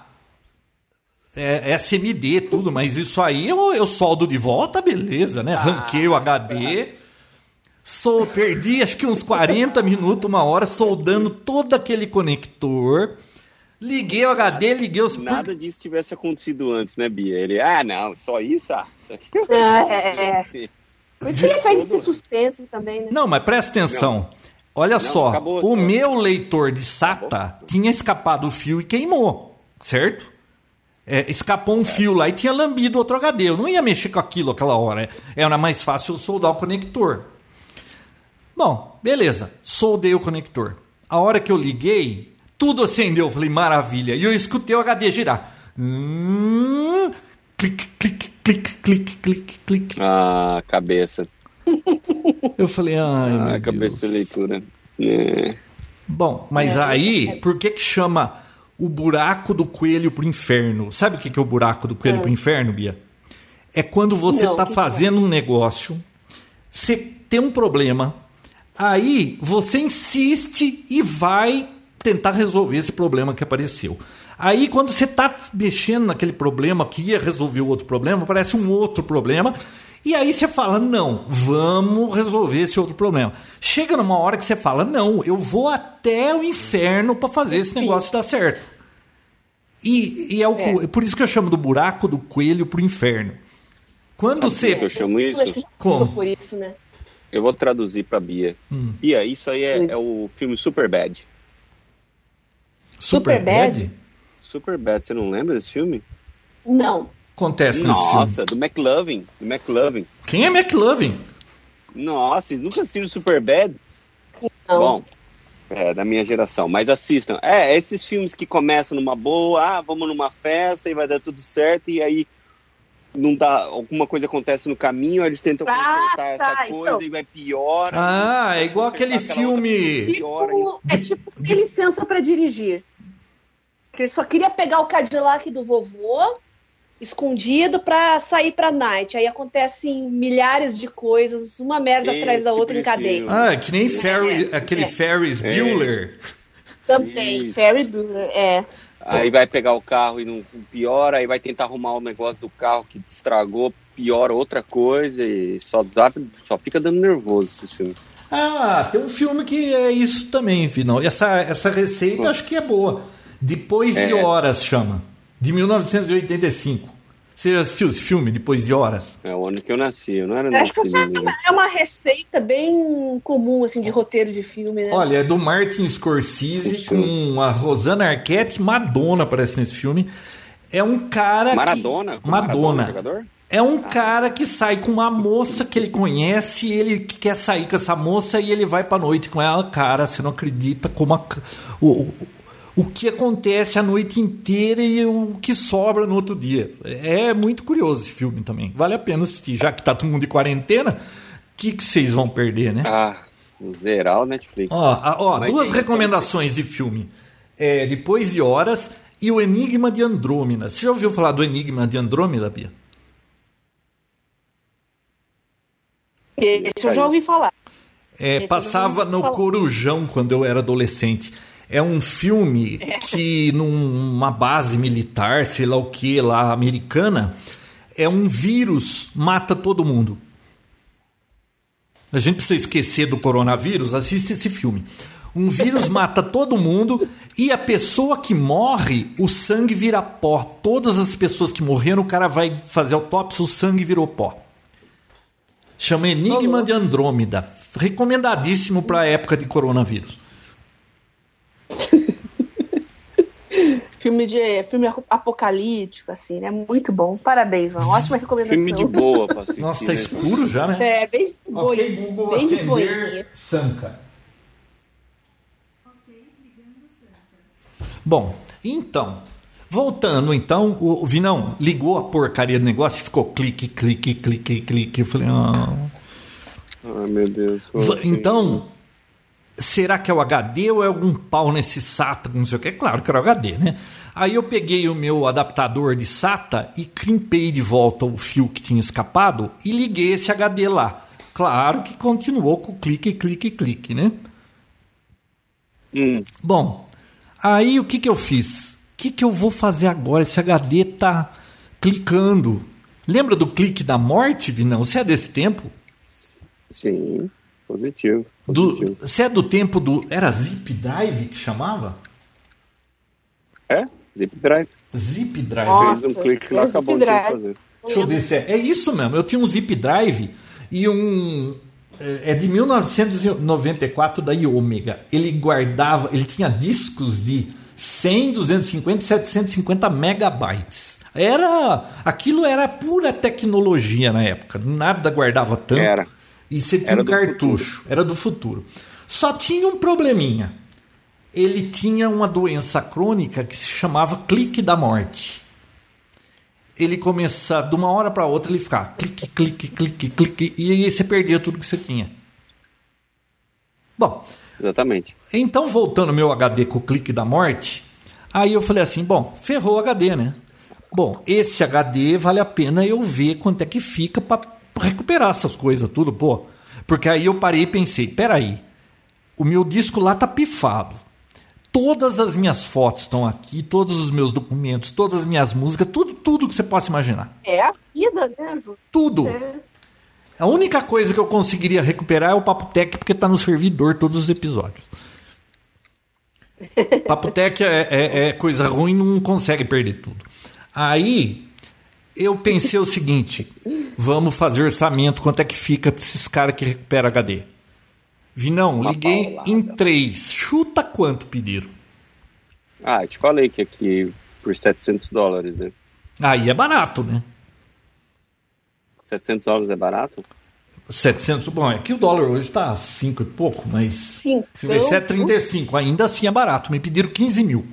é, é SMD, tudo, mas isso aí eu, eu soldo de volta, beleza, né? Arranquei o HD. Sou, perdi acho que uns 40 minutos, uma hora, soldando todo aquele conector. Liguei o HD, liguei os. Nada disso tivesse acontecido antes, né, Bia? Ele, ah, não, só isso? Ah, isso aqui. É, é, é. Por isso que ele faz esse suspense também, né? Não, mas presta atenção. Não. Olha não, só, acabou, o meu leitor de SATA acabou. tinha escapado o fio e queimou, certo? É, escapou um fio lá e tinha lambido outro HD. Eu não ia mexer com aquilo aquela hora. Era mais fácil soldar o conector. Bom, beleza. Soldei o conector. A hora que eu liguei, tudo acendeu. Eu falei, maravilha. E eu escutei o HD girar. Hum, clique, clique, clique, clique, clique, clique. Ah, cabeça. Eu falei, ai, ah, meu cabeça Deus. de leitura. É. Bom, mas é. aí, por que que chama o buraco do coelho pro inferno? Sabe o que é o buraco do coelho é. pro inferno, Bia? É quando você está fazendo um negócio, você tem um problema, aí você insiste e vai tentar resolver esse problema que apareceu. Aí, quando você está mexendo naquele problema que ia resolver o outro problema, aparece um outro problema. E aí você fala, não, vamos resolver esse outro problema. Chega numa hora que você fala, não, eu vou até o inferno para fazer esse negócio dar certo. E, e é, o, é, por isso que eu chamo do buraco do coelho pro inferno. Quando Sabe você. Eu chamo isso? Como? Por isso, né? Eu vou traduzir para Bia. Hum. Bia, isso aí é, é o filme Super Bad. Super, Bad? Super Bad, você não lembra desse filme? Não. Acontece nesse filme. Nossa, do McLovin. Do McLovin. Quem é McLovin? Nossa, vocês nunca assistiram Super Bad? Não. Bom, é da minha geração, mas assistam. É, esses filmes que começam numa boa, ah, vamos numa festa e vai dar tudo certo, e aí não dá, alguma coisa acontece no caminho, eles tentam ah, consertar tá, essa coisa então. e vai pior. Ah, é igual aquele filme. Tipo, é tipo sem licença para dirigir. Que ele só queria pegar o Cadillac do vovô escondido para sair pra night. Aí acontecem milhares de coisas, uma merda Esse atrás da outra em cadeia. Ah, que nem Ferry, é, aquele é. Ferris é. Bueller. Também, Ferris Bueller, é. Aí vai pegar o carro e não piora, aí vai tentar arrumar o negócio do carro que estragou, piora outra coisa e só dá, só fica dando nervoso esse filme. Ah, tem um filme que é isso também, final. Essa essa receita acho que é boa. Depois é. de Horas chama. De 1985. Você já assistiu esse filme, Depois de Horas? É o ano que eu nasci, eu não era eu Acho que é uma receita bem comum, assim, de roteiro de filme, né? Olha, é do Martin Scorsese com a Rosana Arquette Madonna aparece nesse filme. É um cara Maradona? Que... Madonna. Maradona é um cara que sai com uma moça que ele conhece, ele quer sair com essa moça e ele vai pra noite com ela. Cara, você não acredita como a... o, o que acontece a noite inteira e o que sobra no outro dia. É muito curioso esse filme também. Vale a pena assistir. Já que tá todo mundo de quarentena, o que, vocês vão perder, né? Ah, zerar o Netflix. Ó, ó duas recomendações de filme. É, Depois de Horas e O Enigma de Andrômeda. Você já ouviu falar do Enigma de Andrômeda, Bia? Esse eu já ouvi falar. É, passava no falar. Corujão quando eu era adolescente. É um filme é. que numa base militar, sei lá o que, lá americana, é um vírus mata todo mundo. A gente precisa esquecer do coronavírus, assiste esse filme. Um vírus mata todo mundo e a pessoa que morre, o sangue vira pó. Todas as pessoas que morreram, o cara vai fazer autópsia, o sangue virou pó. Chama Enigma de Andrômeda. Recomendadíssimo para a época de coronavírus. Filme de filme apocalíptico, assim, né? Muito bom. Parabéns, uma ótima recomendação. Filme de boa pra assistir. Nossa, tá né? escuro já, né? É, bem de boa. Ok, Google, bem de boinha. Sanka. Bom, então, voltando então, o, Vinão ligou a porcaria do negócio e ficou clique, clique, clique, clique. Eu falei, ah. Ai, meu Deus. Va- Então, será que é o HD ou é algum pau nesse SATA? Não sei o que. É claro que era o HD, né? Aí eu peguei o meu adaptador de SATA e crimpei de volta o fio que tinha escapado e liguei esse HD lá. Claro que continuou com clique, clique, clique, né? Hum, Bom, aí o que, que eu fiz? O que, que eu vou fazer agora? Esse HD tá clicando. Lembra do clique da morte, Vinão? Você é desse tempo? sim, positivo. Do, você é do tempo do. Era Zip Drive que chamava? É? Zip Drive. Zip Drive. Nossa. Fez um clique lá, Zip acabou de fazer. Deixa eu ver se é. É isso mesmo. Eu tinha um Zip Drive e um. É é de 1994 da Iômega. Ele guardava. Ele tinha discos de 100, 250 e 750 megabytes. Era. Aquilo era pura tecnologia na época. Nada guardava tanto. Era. E você tinha Era um cartucho. Era do futuro. Só tinha um probleminha. Ele tinha uma doença crônica que se chamava clique da morte ele começar de uma hora para outra ele ficar clique, clique, clique, clique e aí você perdia tudo que você tinha. Bom, Exatamente. então voltando ao meu HD com o clique da morte, aí eu falei assim, bom, ferrou o HD, né? Bom, esse HD vale a pena eu ver quanto é que fica para recuperar essas coisas tudo, pô. Porque aí eu parei e pensei, peraí, o meu disco lá tá pifado. Todas as minhas fotos estão aqui, todos os meus documentos, todas as minhas músicas, tudo, tudo que você possa imaginar. É a vida, né, Ju? Tudo. É. A única coisa que eu conseguiria recuperar é o Papo Tech, porque tá no servidor todos os episódios. Papo Tech é, é- é coisa ruim, não consegue perder tudo. Aí eu pensei o seguinte: vamos fazer orçamento, quanto é que fica pra esses caras que recuperam HD? Vinão, Uma liguei paulada. em três. Chuta quanto pediram? Ah, eu te falei que aqui por 700 dólares, né? Aí é barato, né? 700 dólares é barato? 700, bom, é que o dólar hoje tá 5 e pouco, mas. Sim. Se vê 7,35, ainda assim é barato. Me pediram 15 mil.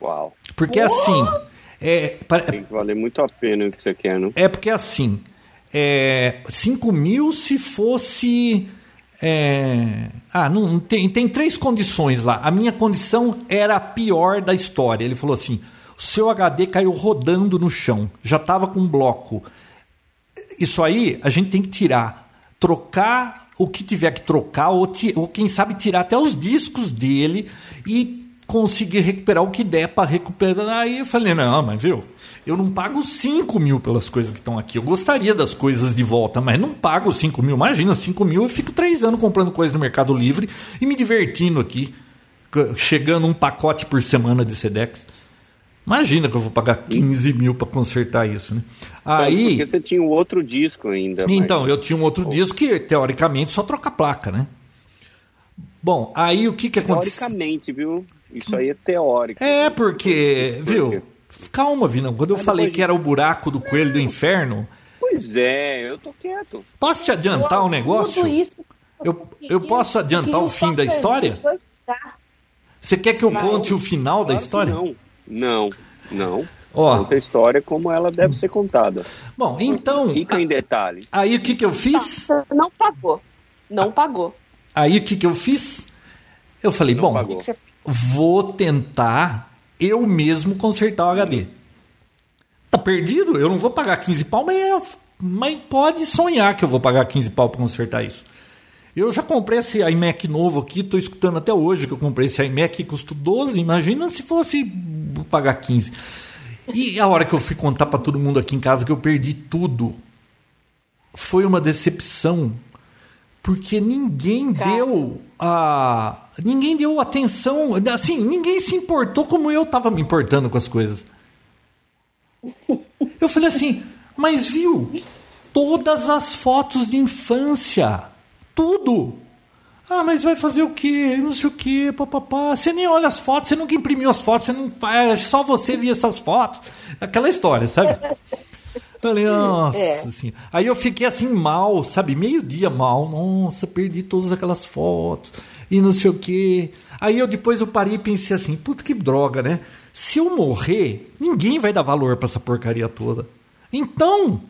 Uau. Porque assim. É, pa- Tem que valer muito a pena o que você quer, não? é porque assim. É, 5 mil se fosse. é, ah, não, não tem, tem três condições lá. A minha condição era a pior da história. Ele falou assim: o seu HD caiu rodando no chão, já estava com um bloco. Isso aí a gente tem que tirar, trocar o que tiver que trocar, ou, ti- ou quem sabe tirar até os discos dele e conseguir recuperar o que der para recuperar. Aí eu falei, não, mas viu, eu não pago 5 mil pelas coisas que estão aqui. Eu gostaria das coisas de volta, mas não pago 5 mil. Imagina, 5 mil eu fico três anos comprando coisas no Mercado Livre e me divertindo aqui, chegando um pacote por semana de Sedex. Imagina que eu vou pagar 15 mil para consertar isso, né? Então, Aí, Porque você tinha um outro disco ainda. mas- então, eu tinha um outro disco que, teoricamente, só troca a placa, né? Bom, aí o que que aconteceu? Teoricamente, viu? Isso aí é teórico. É, porque, Por viu? Calma, Vinão. Quando eu Mas falei que era o buraco do coelho do inferno, Pois é, eu tô quieto. posso te adiantar um negócio? Tudo isso. Eu, eu posso adiantar o fim da história? Você quer que eu Não. conte o final da Claro que história? Não, não, não. Ó, Conta a história como ela deve ser contada. bom, então, Fica em detalhes. aí o que que eu fiz? Você não pagou. Não pagou. Aí o que que eu fiz? Eu falei, Não bom, pagou. Vou tentar eu mesmo consertar o HD. Tá perdido? Eu não vou pagar 15 pau, mas, é- mas pode sonhar que eu vou pagar 15 pau para consertar isso. Eu já comprei esse iMac novo aqui, tô escutando até hoje que eu comprei esse iMac que custou 12, imagina se fosse pagar 15. E a hora que eu fui contar para todo mundo aqui em casa que eu perdi tudo, foi uma decepção porque ninguém Cara. deu a ninguém deu atenção, assim, ninguém se importou como eu tava me importando com as coisas. Eu falei assim, mas viu, todas as fotos de infância, tudo. Ah, mas vai fazer o quê? Não sei o quê, papapá. Você nem olha as fotos, você nunca imprimiu as fotos, você não. É, só você via essas fotos. Aquela história, sabe? Falei, nossa, é. assim. Aí eu fiquei assim mal, sabe? Meio dia mal. Nossa, perdi todas aquelas fotos e não sei o quê. Aí eu depois eu parei e pensei assim, puta que droga, né? Se eu morrer, ninguém vai dar valor para essa porcaria toda. Então,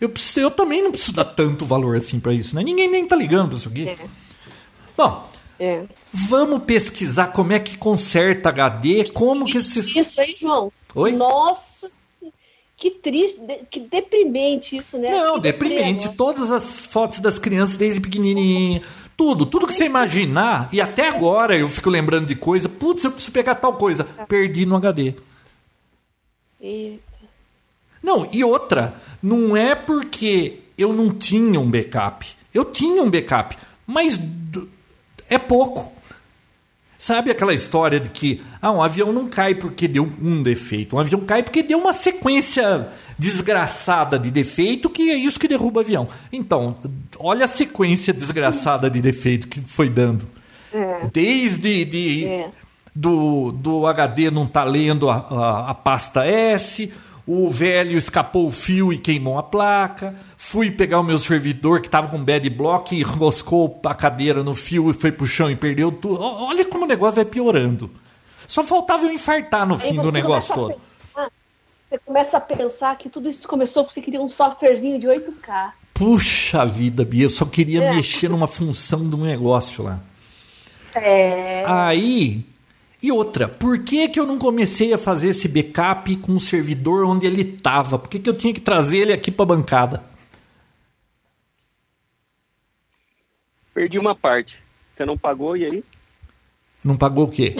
eu, preciso, eu também não preciso dar tanto valor assim para isso, né? Ninguém nem tá ligando pra isso aqui. É. Bom, é. vamos pesquisar como é que conserta HD, como que se... Isso aí, João. Oi? Nossa, que triste, que deprimente isso, né? Não, deprimente. Todas as fotos das crianças desde pequenininha, tudo, tudo que você imaginar, e até agora eu fico lembrando de coisa, putz, eu preciso pegar tal coisa, perdi no HD. Eita. Não, e outra, não é porque eu não tinha um backup. Eu tinha um backup, mas é pouco. Sabe aquela história de que ah, um avião não cai porque deu um defeito, um avião cai porque deu uma sequência desgraçada de defeito que é isso que derruba o avião. Então, olha a sequência desgraçada de defeito que foi dando. É. Desde de, é. do, do HD não tá lendo a, a, a pasta S, o velho escapou o fio e queimou a placa. Fui pegar o meu servidor que estava com bad block e roscou a cadeira no fio e foi pro chão e perdeu tudo. Olha como o negócio vai piorando. Só faltava eu infartar no fim do negócio todo. Pensar, você começa a pensar que tudo isso começou porque você queria um softwarezinho de 8K. Puxa vida, Bia, eu só queria é. mexer numa função do negócio lá. É. Aí e outra, por que, que eu não comecei a fazer esse backup com o servidor onde ele estava? Por que, que eu tinha que trazer ele aqui para a bancada? Perdi uma parte. Você não pagou e aí? Não pagou o quê?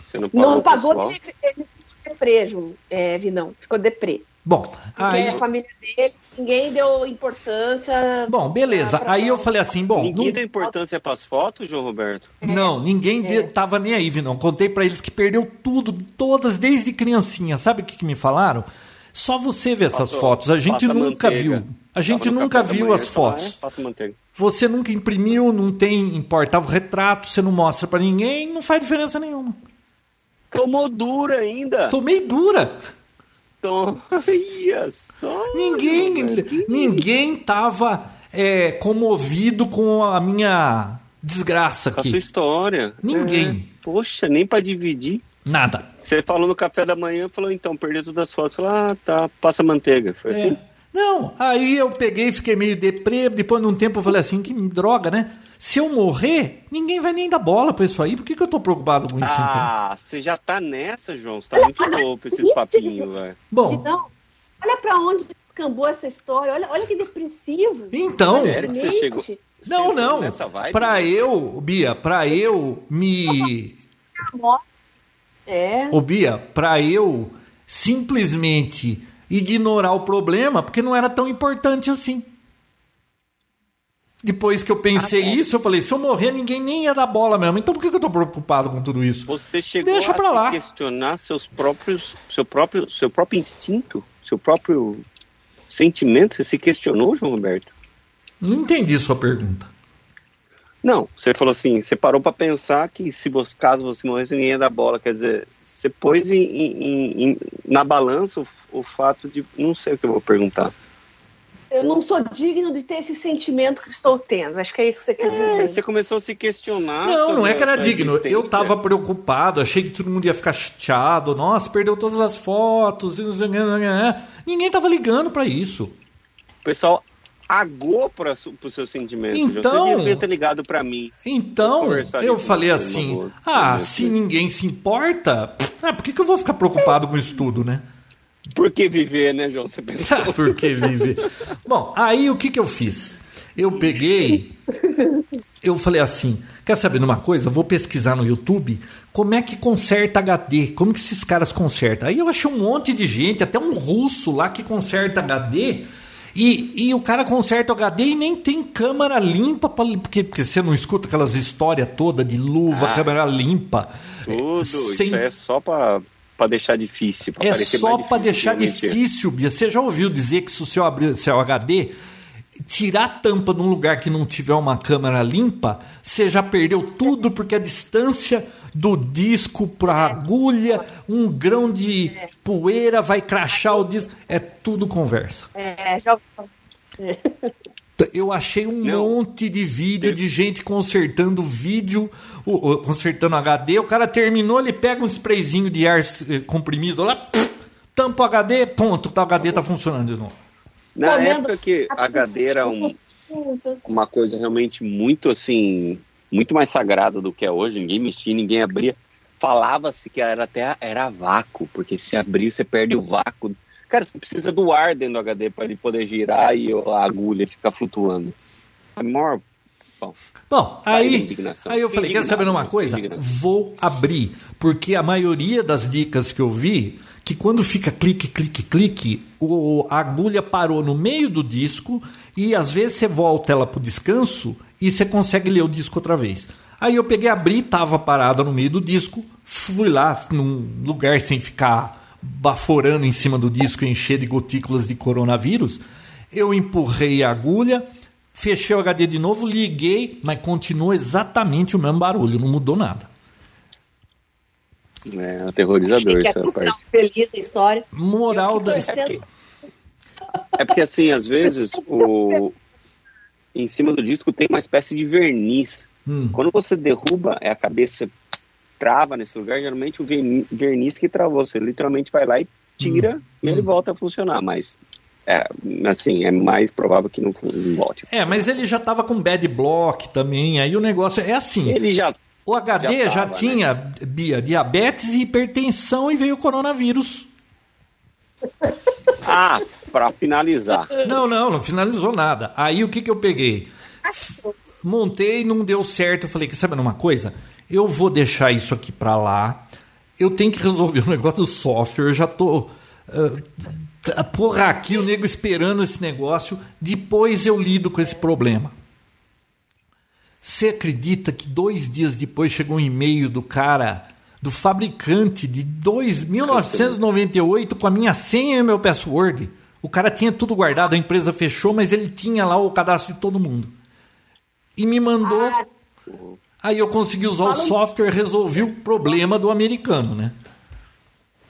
Você não pagou, não pagou ele, ele ficou deprê, é, Vinão. Ficou deprê. Bom, Porque aí... a família dele, ninguém deu importância. Bom, beleza. Pra... Aí eu falei assim, bom. Ninguém não... deu importância para as fotos, João Roberto? Não, ninguém é. tava nem aí, Vinão. Contei para eles que perdeu tudo, todas desde criancinha. Sabe o que, que me falaram? Só você vê essas Passou, fotos. A gente nunca manteiga. viu. A gente nunca viu manhã, as fotos. É, você nunca imprimiu, não tem importava o retrato, você não mostra para ninguém, não faz diferença nenhuma. Tomou dura ainda. Tomei dura. Olha só. Ninguém, ninguém tava é, comovido com a minha desgraça aqui. Com a sua história. Ninguém. É, poxa, nem para dividir. Nada. Você falou no café da manhã, falou então, perdeu todas as fotos. Falou, ah, tá, passa manteiga. Foi é. assim? Não, aí eu peguei, fiquei meio deprê, depois de um tempo eu falei assim, que droga, né? Se eu morrer, ninguém vai nem dar bola pra isso aí. Por que, que eu tô preocupado com isso ah, então? Ah, você já tá nessa, João. Você tá muito louco esses papinhos, velho. Bom. Então, olha pra onde descambou essa história. Olha, olha que depressivo. Então. Sério que você chegou. Não, não. Pra eu, Bia, pra eu me. É. Ô, Bia, pra eu simplesmente ignorar o problema, porque não era tão importante assim. Depois que eu pensei ah, é. isso, eu falei, se eu morrer, ninguém nem ia dar bola mesmo. Então por que, que eu tô preocupado com tudo isso? Você chegou Deixa a lá. questionar seus próprios, seu próprio, seu próprio instinto, seu próprio sentimento? Você se questionou, João Roberto? Não entendi sua pergunta. Não, você falou assim, você parou para pensar que se você, caso você morresse, ninguém ia dar bola. Quer dizer, você pôs em, em, em, na balança o, o fato de. Não sei o que eu vou perguntar eu não sou digno de ter esse sentimento que estou tendo. Acho que é isso que você quer é, dizer. Você começou a se questionar. Não, não é que era digno. Eu estava preocupado, achei que todo mundo ia ficar chateado. Nossa, perdeu todas as fotos. Ninguém estava ligando para isso. O pessoal agou para o seu sentimento. Então, você devia ter ligado para mim. Então, eu falei assim: ah, se ninguém se importa, ah, por que, que eu vou ficar preocupado com isso tudo, né? Por que viver, né, João? Você pensou? Por que viver? Bom, aí o que, que eu fiz? Eu peguei, eu falei assim, quer saber de uma coisa? vou pesquisar no YouTube como é que conserta HD, como que esses caras consertam. Aí eu achei um monte de gente, até um russo lá que conserta HD, e, e o cara conserta o HD e nem tem câmera limpa, pra, porque, porque você não escuta aquelas histórias todas de luva, ah, câmera limpa. Tudo, sem... isso é só para para deixar difícil. é só para deixar difícil, Bia. Você já ouviu dizer que se o seu, abrir, seu HD tirar a tampa num lugar que não tiver uma câmera limpa, você já perdeu tudo porque a distância do disco para a agulha, um grão de poeira vai crachar o disco, é tudo conversa. É, já eu achei um Não. monte de vídeo de gente consertando vídeo, consertando HD. O cara terminou, ele pega um sprayzinho de ar eh, comprimido lá, tampa o HD, ponto, o HD tá funcionando de novo. Na época que HD era um, uma coisa realmente muito assim, muito mais sagrada do que é hoje, ninguém mexia, ninguém abria. Falava-se que era até era vácuo, porque se abrir você perde o vácuo. Cara, você precisa do ar dentro do HD para ele poder girar e a agulha ficar flutuando. É maior Bom, Bom aí, aí eu falei, quer saber uma coisa? Vou abrir, porque a maioria das dicas que eu vi que quando fica clique, clique, clique, o, a agulha parou no meio do disco e às vezes você volta ela para o descanso e você consegue ler o disco outra vez. Aí eu peguei, abri, estava parada no meio do disco, fui lá num lugar sem ficar baforando em cima do disco, encher de gotículas de coronavírus. Eu empurrei a agulha, fechei o HD de novo, liguei, mas continuou exatamente o mesmo barulho, não mudou nada. É aterrorizador essa é parte. Feliz a história. Moral da história. É porque assim, às vezes o em cima do disco tem uma espécie de verniz. Hum. Quando você derruba, é a cabeça trava nesse lugar, geralmente o verniz que travou, você literalmente vai lá e tira hum. e ele hum. volta a funcionar, mas é, assim, é mais provável que não, volte. É, mas ele já estava com bad block também, aí o negócio é assim. Ele já o HD já, já né? tinha né? Bia, diabetes e hipertensão e veio o coronavírus. Ah, para finalizar. Não, não, não finalizou nada. Aí o que, que eu peguei? Montei, não deu certo. Eu falei, que sabe uma coisa? Eu vou deixar isso aqui para lá. Eu tenho que resolver o negócio do software. Eu já tô. Uh, porra, aqui o nego esperando esse negócio. Depois eu lido com esse problema. Você acredita que dois dias depois chegou um e-mail do cara, do fabricante de dois, 1998 com a minha senha e meu password? O cara tinha tudo guardado, a empresa fechou, mas ele tinha lá o cadastro de todo mundo. E me mandou. Ah. Aí eu consegui usar o software, resolvi o problema do americano, né?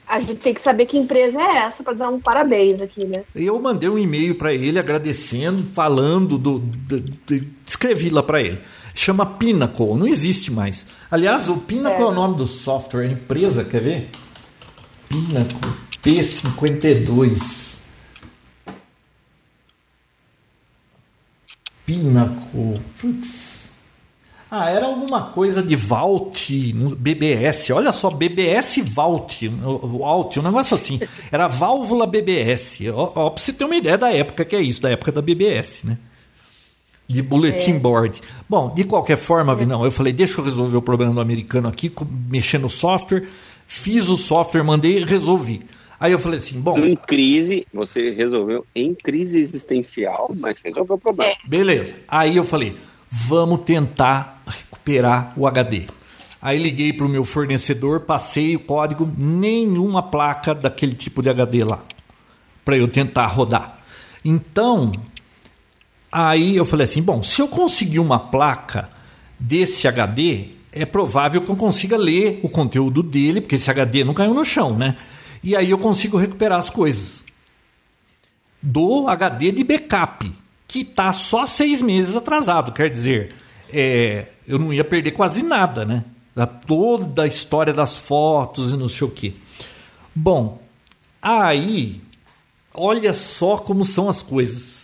A gente tem que saber que empresa é essa para dar um parabéns aqui, né? Eu mandei um e-mail para ele agradecendo, falando do, do, do escrevi lá para ele chama Pinnacle, não existe mais. Aliás, o Pinnacle é, é o nome do software, a empresa, quer ver? Pinnacle P52. Pinnacle. Putz. Ah, era alguma coisa de Vault, BBS. Olha só, BBS Vault, Vault, um negócio assim. Era válvula BBS. Ó, ó, pra você ter uma ideia da época que é isso, da época da BBS, né? de bulletin é. board. Bom, de qualquer forma, Vinão, eu falei, deixa eu resolver o problema do americano aqui, mexendo no software, fiz o software, mandei, resolvi. Aí eu falei assim, bom... Em crise, você resolveu em crise existencial, mas resolveu o problema. É. Beleza. Aí eu falei, vamos tentar recuperar o HD. Aí liguei para o meu fornecedor, passei o código, nenhuma placa daquele tipo de HD lá, para eu tentar rodar. Então, Aí eu falei assim: bom, se eu conseguir uma placa desse HD, é provável que eu consiga ler o conteúdo dele, porque esse HD não caiu no chão, né? E aí eu consigo recuperar as coisas. Do HD de backup, que está só seis meses atrasado, quer dizer, é, eu não ia perder quase nada, né? Da toda a história das fotos e não sei o quê. Bom, aí, olha só como são as coisas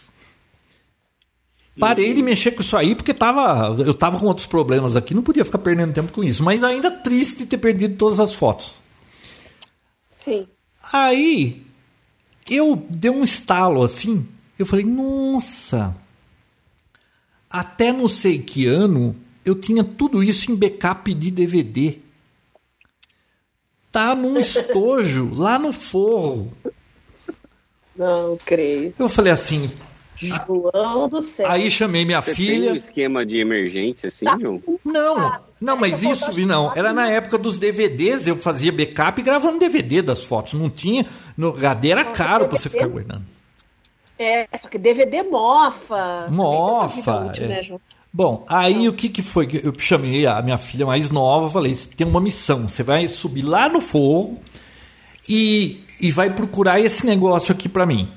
Parei de mexer com isso aí porque tava, eu tava com outros problemas aqui, não podia ficar perdendo tempo com isso. Mas ainda triste ter perdido todas as fotos. Sim. Aí eu dei um estalo assim. Eu falei, nossa, até não sei que ano eu tinha tudo isso em backup de DVD. Tá num estojo lá no forro. Não creio. Eu falei assim, João do céu. Aí chamei minha Você filha. Tem um esquema de emergência assim, tá. João? Não, não, mas isso, não. Era na época dos DVDs, eu fazia backup gravando DVD das fotos. Não tinha. No HD era caro para você ficar guardando. É, só que DVD mofa. Mofa. Útil, é. né, Bom, aí o que, que foi? Eu chamei a minha filha mais nova, falei: tem uma missão, você vai subir lá no forro e, e vai procurar esse negócio aqui para mim.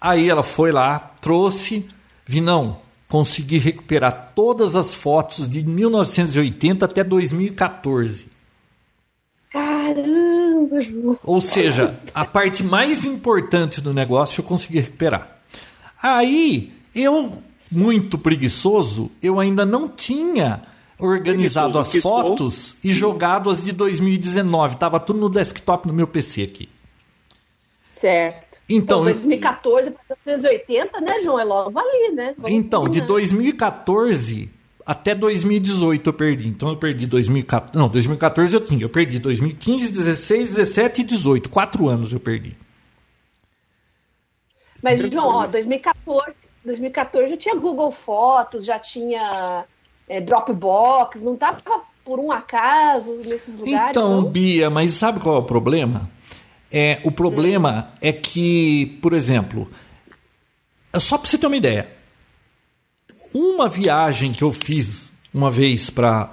Aí ela foi lá, trouxe, vi não, consegui recuperar todas as fotos de 1980 até 2014. Caramba, João. Ou seja, a parte mais importante do negócio eu consegui recuperar. Aí, eu, muito preguiçoso, eu ainda não tinha organizado as fotos e jogado as de 2019. Tava tudo no desktop no meu PC aqui. Certo. Então, 2014 para 1980, né, João? É logo ali, né? Vamos então, de 2014 até 2018 eu perdi. Então eu perdi 2014. Não, 2014 eu tinha. Eu perdi 2015, 16, 17 e 18. Quatro anos eu perdi. Mas, João, ó, 2014, 2014 já tinha Google Fotos, já tinha é, Dropbox, não estava por um acaso nesses lugares? Então, não? Bia, mas sabe qual é o problema? É, o problema é que, por exemplo, só para você ter uma ideia, uma viagem que eu fiz uma vez para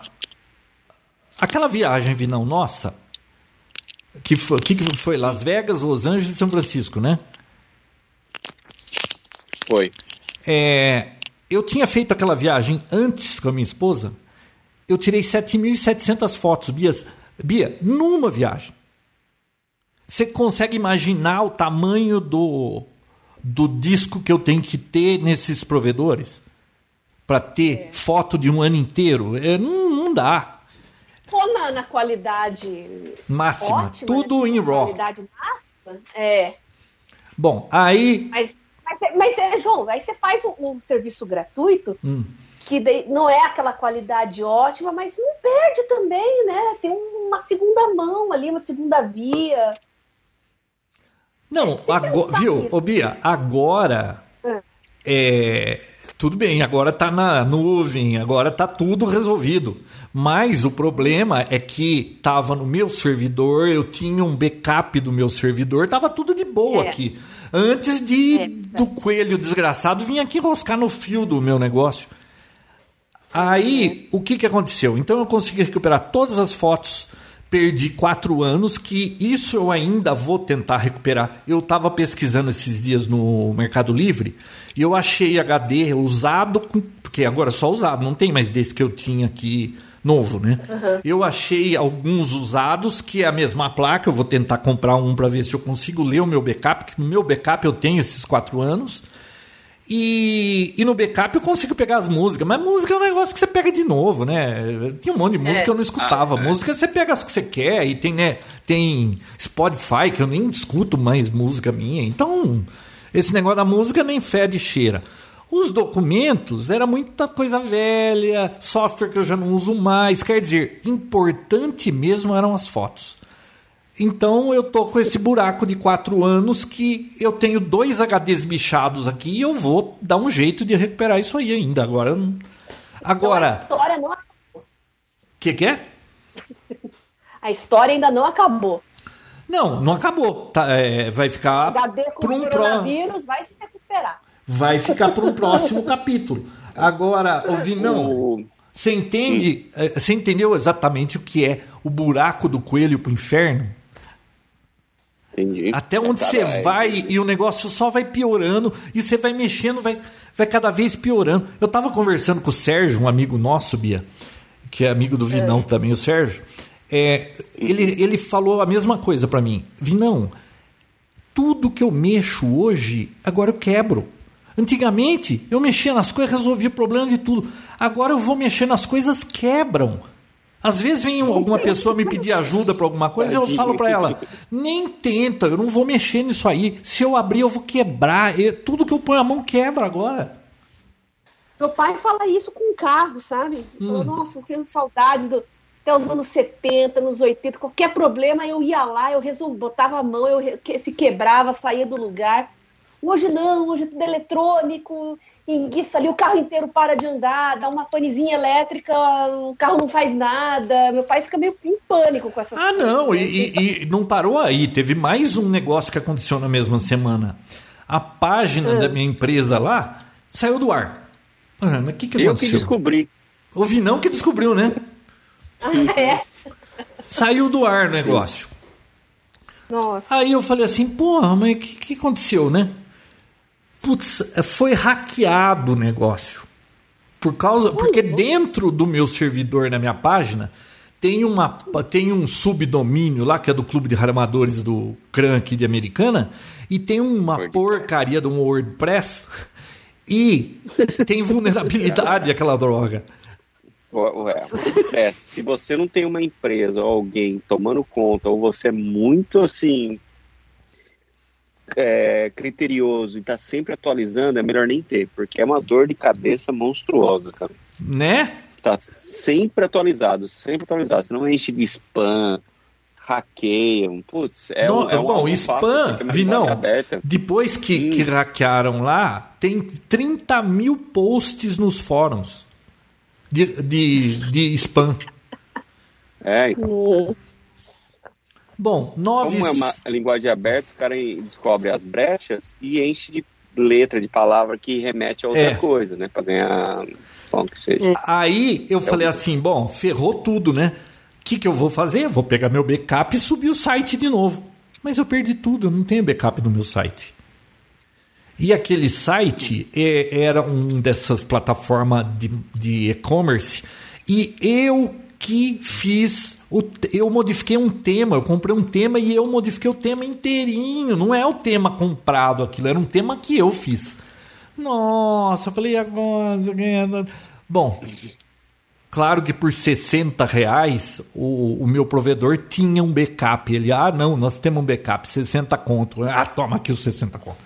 aquela viagem Vinão nossa que foi, que foi Las Vegas, Los Angeles e São Francisco, né? Foi. É, eu tinha feito aquela viagem antes com a minha esposa. Eu tirei 7.700 fotos, Bia, Bia, numa viagem. Você consegue imaginar o tamanho do, do disco que eu tenho que ter nesses provedores? Para ter é. foto de um ano inteiro? É, não, não dá. Ou na, na qualidade máxima, ótima, tudo né? em RAW. Qualidade máxima? É. Bom, aí. Mas, mas, mas é, João, aí você faz um, um serviço gratuito. Hum que não é aquela qualidade ótima, mas não perde também, né? Tem uma segunda mão ali, uma segunda via. Não, agora, viu, ô Bia, agora é, tudo bem, agora está na nuvem, agora está tudo resolvido. Mas o problema é que estava no meu servidor, eu tinha um backup do meu servidor, estava tudo de boa é. aqui. Antes de é. do coelho desgraçado vir aqui roscar no fio do meu negócio. Aí, é. o que, que aconteceu? Então eu consegui recuperar todas as fotos perdi quatro anos, que isso eu ainda vou tentar recuperar. Eu estava pesquisando esses dias no Mercado Livre e eu achei HD usado, porque agora é só usado, não tem mais desse que eu tinha aqui novo, né? Uhum. Eu achei alguns usados que é a mesma placa, eu vou tentar comprar um para ver se eu consigo ler o meu backup, porque no meu backup eu tenho esses quatro anos. E, e no backup eu consigo pegar as músicas, mas música é um negócio que você pega de novo, né? Tem um monte de música é. que eu não escutava. Ah, é. música você pega as que você quer e tem, né? Tem Spotify, que eu nem escuto mais música minha. Então, esse negócio da música nem fede cheira. Os documentos era muita coisa velha, software que eu já não uso mais. Quer dizer, importante mesmo eram as fotos. Então eu tô com esse buraco de quatro anos que eu tenho dois HDs bichados aqui e eu vou dar um jeito de recuperar isso aí ainda. Agora. Agora. Então a história não acabou. O que, que é? A história ainda não acabou. Não, não acabou. Tá, é, vai ficar para um coronavírus vai se recuperar. Vai ficar para um próximo capítulo. Agora, ouvi não. Você entende? É, você entendeu exatamente o que é o buraco do coelho para o inferno? Entendi. Até onde você é, vai e o negócio só vai piorando e você vai mexendo, vai, vai cada vez piorando. Eu estava conversando com o Sérgio, um amigo nosso, Bia, que é amigo do Vinão é. também, o Sérgio. É, ele, ele falou a mesma coisa para mim. Vinão, tudo que eu mexo hoje, agora eu quebro. Antigamente, eu mexia nas coisas, resolvia o problema de tudo. Agora eu vou mexer nas coisas, quebram. Às vezes vem alguma pessoa me pedir ajuda para alguma coisa e eu falo para ela: nem tenta, eu não vou mexer nisso aí. Se eu abrir, eu vou quebrar. tudo que eu ponho a mão quebra agora. Meu pai fala isso com carro, sabe? Hum. Nossa, eu tenho saudades do, até os anos 70, anos 80. Qualquer problema eu ia lá, eu resolvo, botava a mão, eu se quebrava, saía do lugar. Hoje não, hoje é tudo eletrônico, enguiça ali, o carro inteiro para de andar, dá uma panezinha elétrica, o carro não faz nada. Meu pai fica meio em pânico com essas ah. Ah, não, e, e, e, não parou aí. Teve mais um negócio que aconteceu na mesma semana. a página da minha empresa lá saiu do ar. Ah, mas o que, que Eu aconteceu? que descobri. O Vinão que descobriu, né? é? Saiu do ar o negócio. Nossa. Aí eu falei assim, porra, mas o que, que aconteceu, né? Putz, foi hackeado o negócio. Por causa, porque dentro do meu servidor na minha página tem, uma, tem um subdomínio lá que é do Clube de Ramadores do Crank de Americana e tem uma WordPress. porcaria de um WordPress e tem vulnerabilidade aquela droga. Ué, é, se você não tem uma empresa ou alguém tomando conta, ou você é muito assim é, criterioso e tá sempre atualizando, é melhor nem ter, porque é uma dor de cabeça monstruosa, cara. Né? Tá sempre atualizado, sempre atualizado, senão enche de spam, hackeiam, putz, é, Não, um, é um bom, algo spam, fácil, porque é uma vi não. linguagem aberta. Depois que, Hum. que hackearam lá, tem 30 mil posts nos fóruns de, de, de spam. É, então, Bom, nove. como é uma linguagem aberta, o cara descobre as brechas e enche de letra, de palavra que remete a outra É. coisa, né, pra ganhar, bom, que seja. Aí eu falei assim: bom, ferrou tudo, né? O que, que eu vou fazer? Eu vou pegar meu backup e subir o site de novo. Mas eu perdi tudo, eu não tenho backup no meu site. E aquele site é- era um dessas plataformas de, de e-commerce e eu que fiz, o, eu modifiquei um tema, eu comprei um tema e eu modifiquei o tema inteirinho, não é o tema comprado aquilo, era um tema que eu fiz. Nossa, eu falei, agora? Bom, Claro que por 60 reais o, o meu provedor tinha um backup. Ele, ah, não, nós temos um backup, 60 conto. Ah, toma aqui os 60 conto.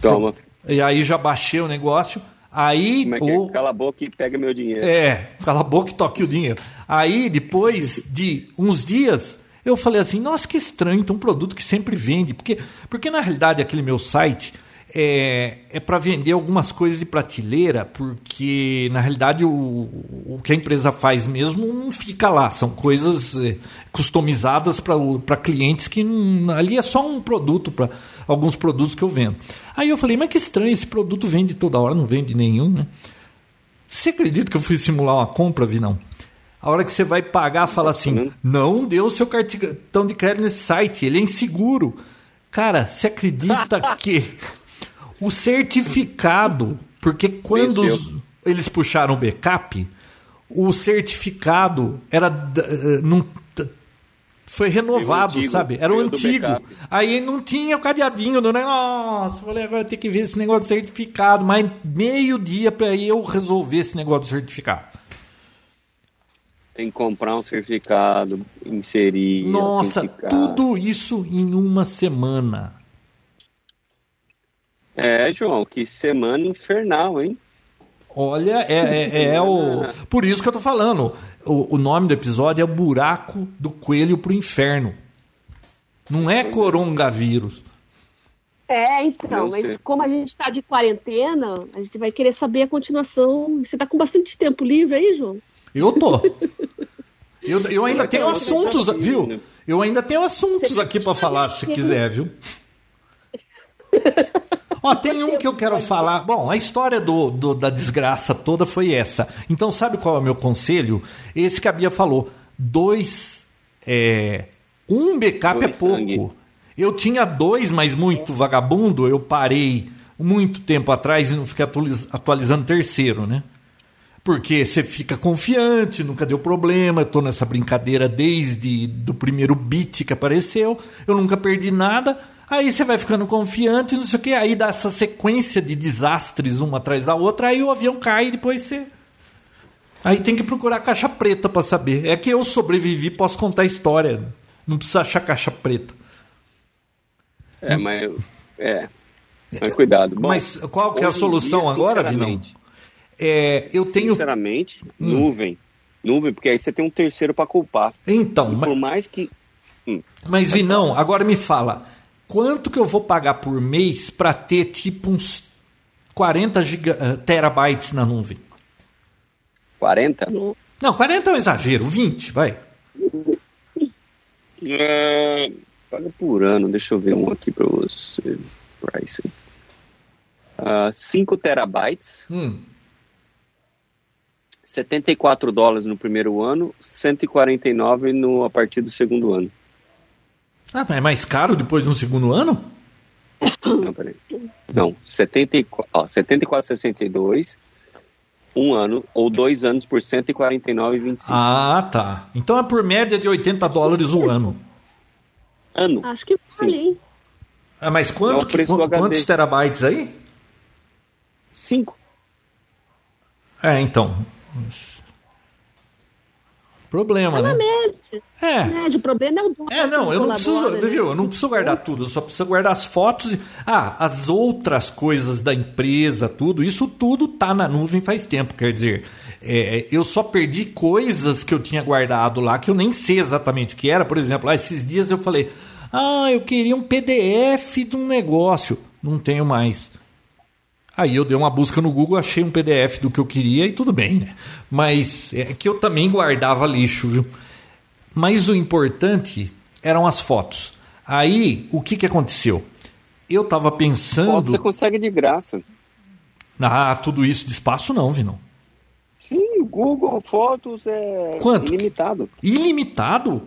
Toma, E aí já baixei o negócio. Aí como é que é? o. Cala a boca e pega meu dinheiro. É, cala a boca e toque o dinheiro. Aí, depois de uns dias, eu falei assim, nossa, que estranho, tem um produto que sempre vende. Porque, porque na realidade, aquele meu site é, é para vender algumas coisas de prateleira, porque na realidade o, o que a empresa faz mesmo não fica lá. São coisas é, customizadas para clientes que não- ali é só um produto para alguns produtos que eu vendo. Aí eu falei, mas que estranho, esse produto vende toda hora, não vende nenhum, né? Você acredita que eu fui simular uma compra, Vinão? A hora que você vai pagar, fala assim: não dê o seu cartão de crédito nesse site, ele é inseguro. Cara, você acredita que o certificado, porque quando os- eles puxaram o backup, o certificado era eh, não foi renovado, antigo, sabe? Era o antigo. Aí não tinha o cadeadinho do negócio. Falei, agora tem que ver esse negócio de certificado. Mas meio dia para eu resolver esse negócio do certificado. Tem que comprar um certificado, inserir. Nossa, autenticar. tudo isso em uma semana. É, João, que semana infernal, hein? Olha, é, é- é o. Por isso que eu tô falando. O, o nome do episódio é Buraco do Coelho pro Inferno. Não é coronavírus. É, então, Não mas sei. como a gente tá de quarentena, a gente vai querer saber a continuação. Você tá com bastante tempo livre aí, João? Eu tô. Eu, eu ainda tenho assuntos, viu? Eu ainda tenho assuntos aqui para tá falar, se quiser, viu? Ó, tem um que eu quero falar. Bom, a história do, do- da desgraça toda foi essa. Então, sabe qual é o meu conselho? Esse que a Bia falou. Dois. É, um backup Dois é pouco. sangue. Eu tinha dois, mas muito vagabundo. Eu parei muito tempo atrás e não fiquei atualiz- atualizando o terceiro, né? Porque você fica confiante, nunca deu problema. Eu tô nessa brincadeira desde do primeiro beat que apareceu. Eu nunca perdi nada. Aí você vai ficando confiante, não sei o que. Aí dá essa sequência de desastres uma atrás da outra. Aí o avião cai e depois você. Aí tem que procurar caixa preta para saber. É que eu sobrevivi, posso contar a história. Não precisa achar caixa preta. É, mas. É. Mas cuidado. Bom, Mas qual que é a solução dia, agora, Vinão? É, eu tenho. Sinceramente, nuvem. Nuvem, porque aí você tem um terceiro para culpar. Então, E mas- por mais que. Mas Vinão, agora me fala, quanto que eu vou pagar por mês para ter tipo uns 40 giga, eh, terabytes na nuvem? 40? Não, 40 é um exagero, 20, vai. É, paga por ano, deixa eu ver um aqui para você. Price. Uh, 5 terabytes. Hum. 74 dólares no primeiro ano, 149 no, a partir do segundo ano. Ah, mas é mais caro depois de um segundo ano? Não, peraí. Não, 74, ó, 74,62, um ano ou dois anos por 149,25. Ah, tá. Então é por média de 80 dólares o ano. Ano. Acho que vale. Ah, mas quanto, que, quantos terabytes aí? Cinco. É, então. Problema, é né? É. Média. O problema é o dono. É, não, eu não preciso, né? viu? Eu não preciso guardar tudo, eu só preciso guardar as fotos. E, ah, as outras coisas da empresa, tudo, isso tudo tá na nuvem faz tempo, quer dizer. É, eu só perdi coisas que eu tinha guardado lá que eu nem sei exatamente o que era. Por exemplo, lá esses dias eu falei: Ah, eu queria um PDF de um negócio. Não tenho mais. Aí eu dei uma busca no Google, achei um PDF do que eu queria e tudo bem, né? Mas é que eu também guardava lixo, viu? Mas o importante eram as fotos. Aí, o que, que aconteceu? Eu estava pensando. Foto você consegue de graça. Ah, tudo isso de espaço não, Vinão. Sim, Google Fotos é Quanto? ilimitado. Ilimitado?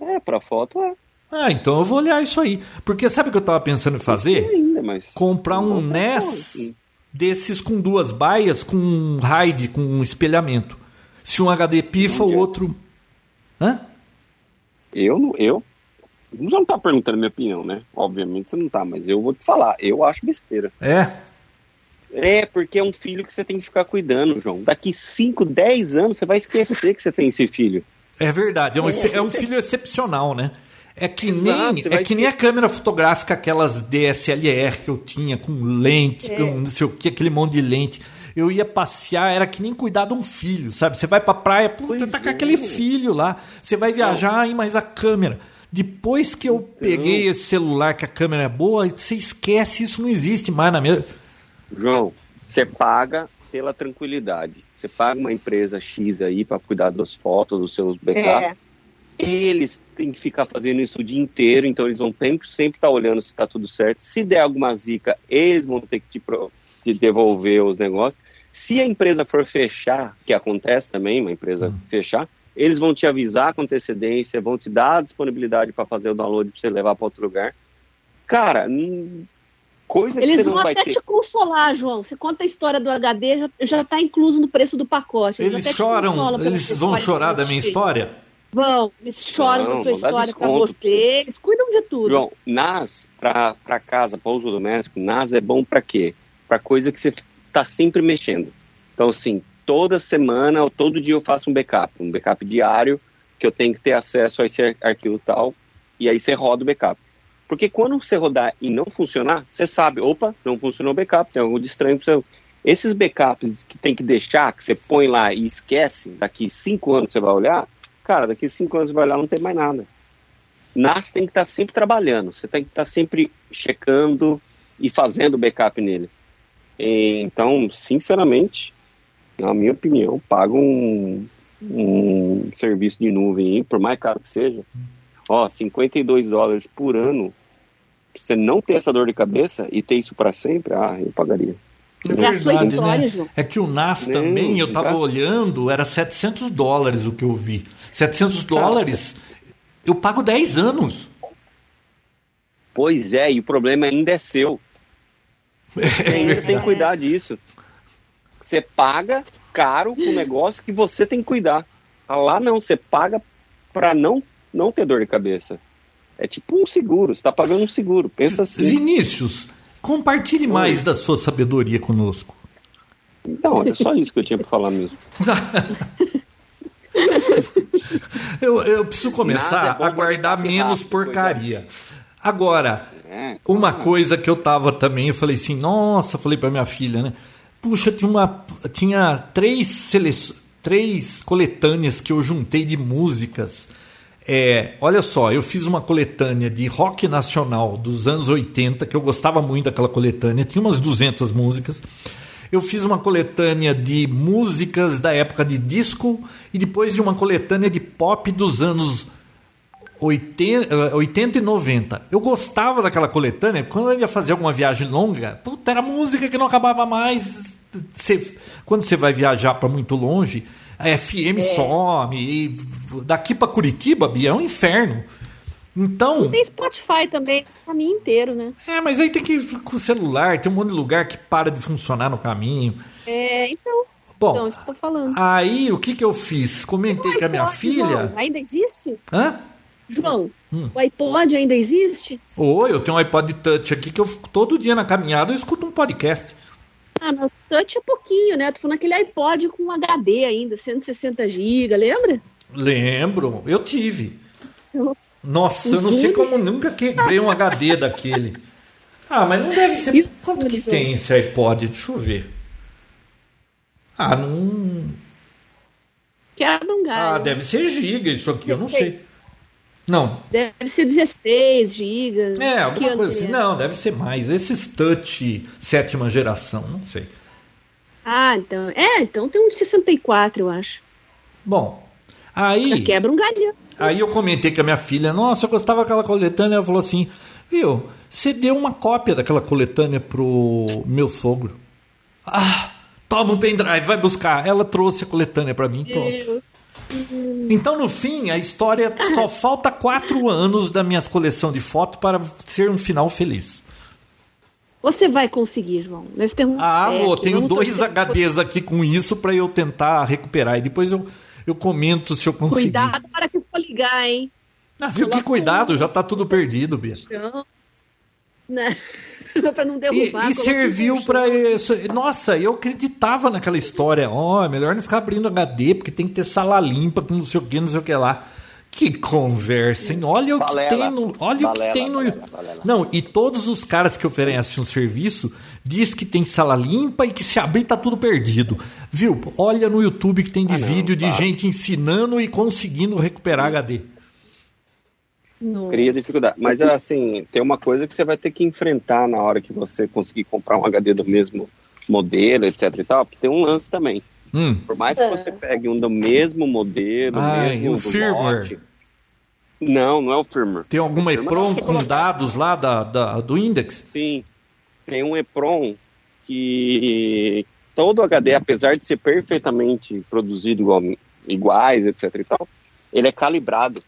É, para foto é. Ah, então eu vou olhar isso aí. Porque sabe o que eu estava pensando em fazer? Ainda, mas Comprar um NES desses com duas baias, com um RAID, com um espelhamento. Se um HD pifa, o outro. Hã? Eu não. Eu. Você não tá perguntando minha opinião, né? Obviamente você não tá, mas eu vou te falar. Eu acho besteira. É? É, porque é um filho que você tem que ficar cuidando, João. Daqui 5, 10 anos você vai esquecer que você tem esse filho. É verdade, é um, é um filho excepcional, né? É que Exato, nem, é que nem a câmera fotográfica, aquelas DSLR que eu tinha, com lente, é. com não sei o que, aquele monte de lente. Eu ia passear, era que nem cuidar de um filho, sabe? Você vai pra praia, puta, tá com é. aquele filho lá. Você vai viajar, aí mais a câmera. Depois que eu então... peguei esse celular que a câmera é boa, você esquece, isso não existe mais na minha. João, você paga pela tranquilidade. Você paga uma empresa X aí para cuidar das fotos, dos seus backups. É eles têm que ficar fazendo isso o dia inteiro, então eles vão sempre estar tá olhando se está tudo certo. Se der alguma zica, eles vão ter que te, te, devolver os negócios. Se a empresa for fechar, que acontece também, uma empresa uhum. fechar, eles vão te avisar com antecedência, vão te dar a disponibilidade para fazer o download para você levar para outro lugar. Cara, coisa Eles que você vão até te consolar, João. Você conta a história do HD, já está incluso no preço do pacote. Eles, eles choram, eles vão chorar da minha história? Vão, eles choram não, da tua história para você, eles cuidam de tudo. João, NAS para casa, para uso doméstico, NAS é bom para quê? Para coisa que você está sempre mexendo. Então, assim, toda semana ou todo dia eu faço um backup, um backup diário, que eu tenho que ter acesso a esse arquivo tal, e aí você roda o backup. Porque quando você rodar e não funcionar, você sabe, opa, não funcionou o backup, tem algo de estranho para você. Esses backups que tem que deixar, que você põe lá e esquece, daqui cinco anos você vai olhar, cara, daqui a cinco anos vai lá não tem mais nada. NAS tem que estar tá sempre trabalhando, você tem que estar tá sempre checando e fazendo backup nele. Então, sinceramente, na minha opinião, paga um, um serviço de nuvem, por mais caro que seja, ó, 52 dólares por ano, você não ter essa dor de cabeça e ter isso para sempre, ah, eu pagaria. É, verdade, né? é que o NAS também, eu estava olhando, era 700 dólares o que eu vi. 700 dólares, eu pago 10 anos. Pois é, e o problema ainda é seu. Você é ainda tem que cuidar disso. Você paga caro o negócio que você tem que cuidar. Ah, lá não, você paga para não, não ter dor de cabeça. É tipo um seguro, você está pagando um seguro. Pensa assim. Vinícius, compartilhe mais da sua sabedoria conosco. Não, é só isso que eu tinha para falar mesmo. eu, eu preciso começar é a guardar menos rápido, porcaria. Agora, é, uma coisa que eu tava também, eu falei assim, nossa, falei para minha filha, né? Puxa, tinha, uma, tinha três, sele... três coletâneas que eu juntei de músicas. É, olha só, eu fiz uma coletânea de rock nacional dos anos 80, que eu gostava muito daquela coletânea, tinha umas 200 músicas. Eu fiz uma coletânea de músicas da época de disco e depois de uma coletânea de pop dos anos 80, 80 e 90. Eu gostava daquela coletânea, quando eu ia fazer alguma viagem longa, puta, era música que não acabava mais. Quando você vai viajar para muito longe, a FM é. some, e daqui para Curitiba, Bia, é um inferno. Então. E tem Spotify também, o caminho inteiro, né? É, mas aí tem que ir com o celular, tem um monte de lugar que para de funcionar no caminho. É, então. Bom, então, isso que eu tô falando. aí o que que eu fiz? Comentei com a minha filha. João, ainda existe? Hã? João, hum. o iPod ainda existe? Oi, eu tenho um iPod Touch aqui que eu todo dia na caminhada eu escuto um podcast. Ah, mas Touch é pouquinho, né? Tô falando aquele iPod com HD ainda, 160 GB, lembra? Lembro, eu tive. Nossa, eu não sei como nunca quebrei um HD daquele. Ah, mas não deve ser. Quanto que tem esse iPod? Deixa eu ver. Ah, não. Quebra um galho. Ah, deve ser giga isso aqui, eu não sei. Não. Deve ser 16 gigas. É, alguma coisa assim. Não, deve ser mais. Esses touch sétima geração, não sei. Ah, então. É, então tem um 64, eu acho. Bom, aí. Já quebra um galho. Aí eu comentei com a minha filha, nossa, eu gostava daquela coletânea. Ela falou assim, viu, você deu uma cópia daquela coletânea pro meu sogro. Ah, toma um pendrive, vai buscar. Ela trouxe a coletânea para mim, pronto. Então, no fim, a história só falta quatro anos da minha coleção de fotos para ser um final feliz. Você vai conseguir, João. Nós temos ah, vou. Tenho dois HDs aqui com isso para eu tentar recuperar. E depois eu, eu comento se eu conseguir. Cuidado para que for ligar, hein? Ah, viu que cuidado, já tá tudo perdido, Bia. Né? para não derrubar. E, e serviu para isso. Nossa, eu acreditava naquela história. Ó, oh, melhor não ficar abrindo HD, porque tem que ter sala limpa, com não sei o que, não sei o que lá. Que conversa, hein? Olha balela, o que tem no. Olha balela, o que tem no. Balela, não, e todos os caras que oferecem um serviço diz que tem sala limpa e que se abrir tá tudo perdido. Viu? Olha no YouTube que tem de ah, vídeo não, de tá. gente ensinando e conseguindo recuperar HD. Nossa. Cria dificuldade. Mas assim, tem uma coisa que você vai ter que enfrentar na hora que você conseguir comprar um HD do mesmo modelo, etc e tal, porque tem um lance também. Hum. Por mais que é. você pegue um do mesmo modelo, Ai, mesmo o firmware. Lote, não, não é o firmware. Tem alguma EPROM com colocar... dados lá da, da, do index? Sim. Tem um EPROM que todo HD, apesar de ser perfeitamente produzido igual, iguais, etc e tal, ele é calibrado.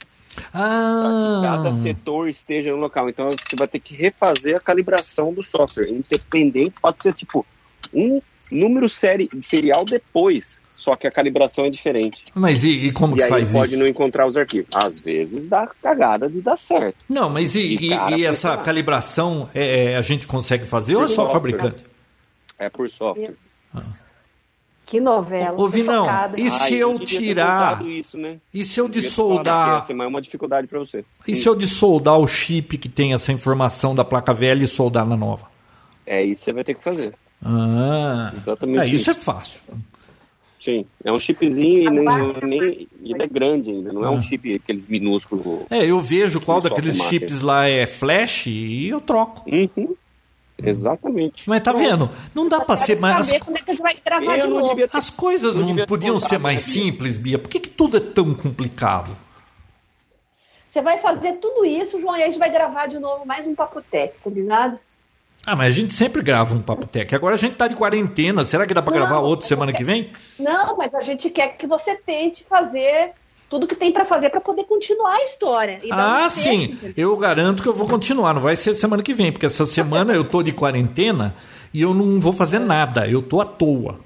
Ah. Para que cada setor esteja no local. Então você vai ter que refazer a calibração do software. Independente, pode ser tipo um número série, serial depois. Só que a calibração é diferente. Mas e, e como e que faz isso? pode não encontrar os arquivos. Às vezes dá cagada de dar certo. Não, mas e, e, e essa calibração é, é, a gente consegue fazer por ou é só o fabricante? É por software. Ah. Que novela. Ouvi não. E se Ai, eu tirar. Isso, né? E se eu dissoldar. É uma dificuldade para você. E Sim. se eu dissoldar o chip que tem essa informação da placa velha e soldar na nova? É isso que você vai ter que fazer. Ah. Exatamente. É, isso, isso é fácil. Sim, é um chipzinho e nem, nem, ele é grande ainda, não é um ah. chip aqueles minúsculos. É, eu vejo qual daqueles chips lá é flash e eu troco. Uhum. Exatamente. Mas tá vendo? Não dá para ser mais. As... Como é que a gente vai gravar de novo? Ter... As coisas não, não podiam ser mais simples, Bia. Por que, que tudo é tão complicado? Você vai fazer tudo isso, João, e a gente vai gravar de novo mais um Papo Tech, combinado? Ah, mas a gente sempre grava um Papo Tech. Agora a gente tá de quarentena. Será que dá para gravar outro semana que vem? Não, mas a gente quer que você tente fazer tudo que tem para fazer para poder continuar a história. ah, um sim. Eu garanto que eu vou continuar. Não vai ser semana que vem, porque essa semana eu tô de quarentena e eu não vou fazer nada. Eu tô à toa.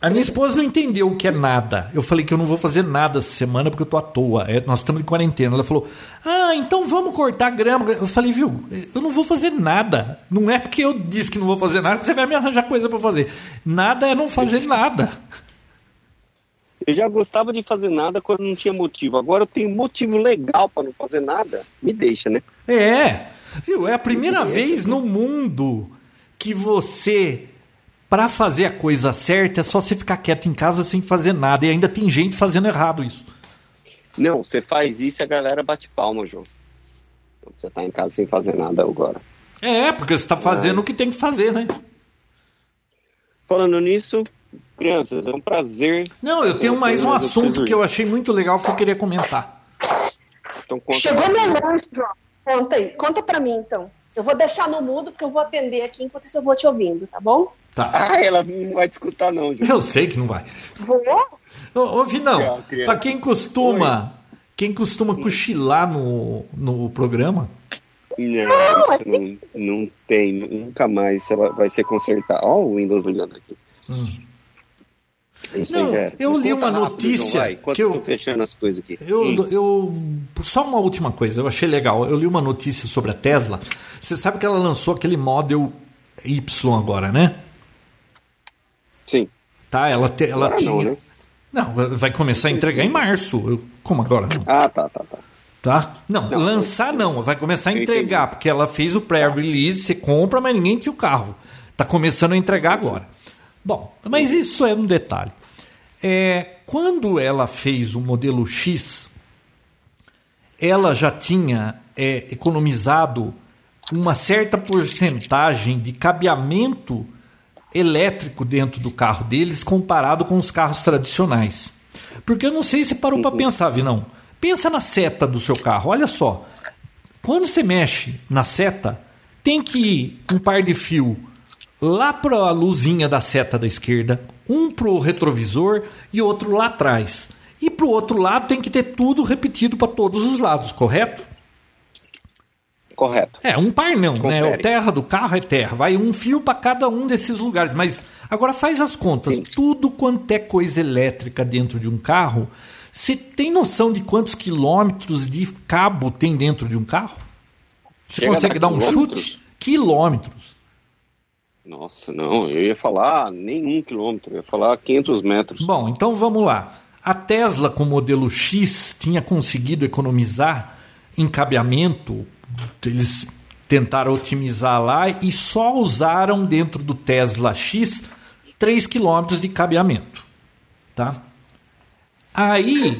A minha esposa não entendeu o que é nada. Eu falei que eu não vou fazer nada essa semana porque eu tô à toa. É, nós estamos de quarentena. Ela falou: Ah, então vamos cortar grama. Eu falei, viu, eu não vou fazer nada. Não é porque eu disse que não vou fazer nada que você vai me arranjar coisa para fazer. Nada é não fazer nada. Eu já gostava de fazer nada quando não tinha motivo. Agora eu tenho motivo legal para não fazer nada. Me deixa, né? É. Viu? É a primeira vez no mundo que você, para fazer a coisa certa, é só você ficar quieto em casa sem fazer nada. E ainda tem gente fazendo errado isso. Não, você faz isso e a galera bate palma, João. Você tá em casa sem fazer nada agora. É, porque você tá fazendo é. o que tem que fazer, né? Falando nisso, Crianças, é um prazer. Não, eu tenho mais um assunto que eu achei muito legal que eu queria comentar. Então conta Chegou meu lanche, João. Conta aí. Conta pra mim, então. Eu vou deixar no mudo, porque eu vou atender aqui enquanto isso eu vou te ouvindo, tá bom? Tá. Ah, ela não vai te escutar, não, Ju. Eu sei que não vai. Vou? Ô, ô Vinão, Criança. Criança. pra quem costuma, quem costuma cochilar no, no programa, Não, isso não, não tem, nunca mais ela vai ser consertado. Ó, o Windows ligando aqui. Isso Não, aí já era. eu Mas li uma rápido, notícia João, enquanto que eu- eu tô fechando as coisas aqui. Eu, Hum. eu só uma última coisa, eu achei legal. Eu li uma notícia sobre a Tesla. Você sabe que ela lançou aquele Model Y agora, né? Sim. Tá, ela, te- ela Agora tinha. não, né? Não, vai começar a entregar em março. Eu- Como agora? Não. Ah, tá, tá, tá. Tá? Não, Não, lançar não, vai começar a eu entregar, porque ela fez o pré-release, você compra, mas ninguém tinha o carro. Tá começando a entregar agora. Bom, mas isso é um detalhe. É, quando ela fez o modelo X, ela já tinha é, economizado uma certa porcentagem de cabeamento elétrico dentro do carro deles comparado com os carros tradicionais. Porque eu não sei se parou para pensar, Vinão. Pensa na seta do seu carro. Olha só. Quando você mexe na seta, tem que ir um par de fio lá para a luzinha da seta da esquerda, um para o retrovisor e outro lá atrás. E para o outro lado tem que ter tudo repetido para todos os lados, correto? Correto. É, um par não, né? Confere. O terra do carro é terra. Vai um fio para cada um desses lugares. Mas agora faz as contas. Sim. Tudo quanto é coisa elétrica dentro de um carro, você tem noção de quantos quilômetros de cabo tem dentro de um carro? Você Chega consegue dar um chute? Quilômetros. Nossa, não, eu ia falar nem um quilômetro, eu ia falar 500 metros. Bom, então vamos lá. A Tesla com o modelo X tinha conseguido economizar em cabeamento. Eles tentaram otimizar lá e só usaram dentro do Tesla X 3 km de cabeamento. Tá? Aí,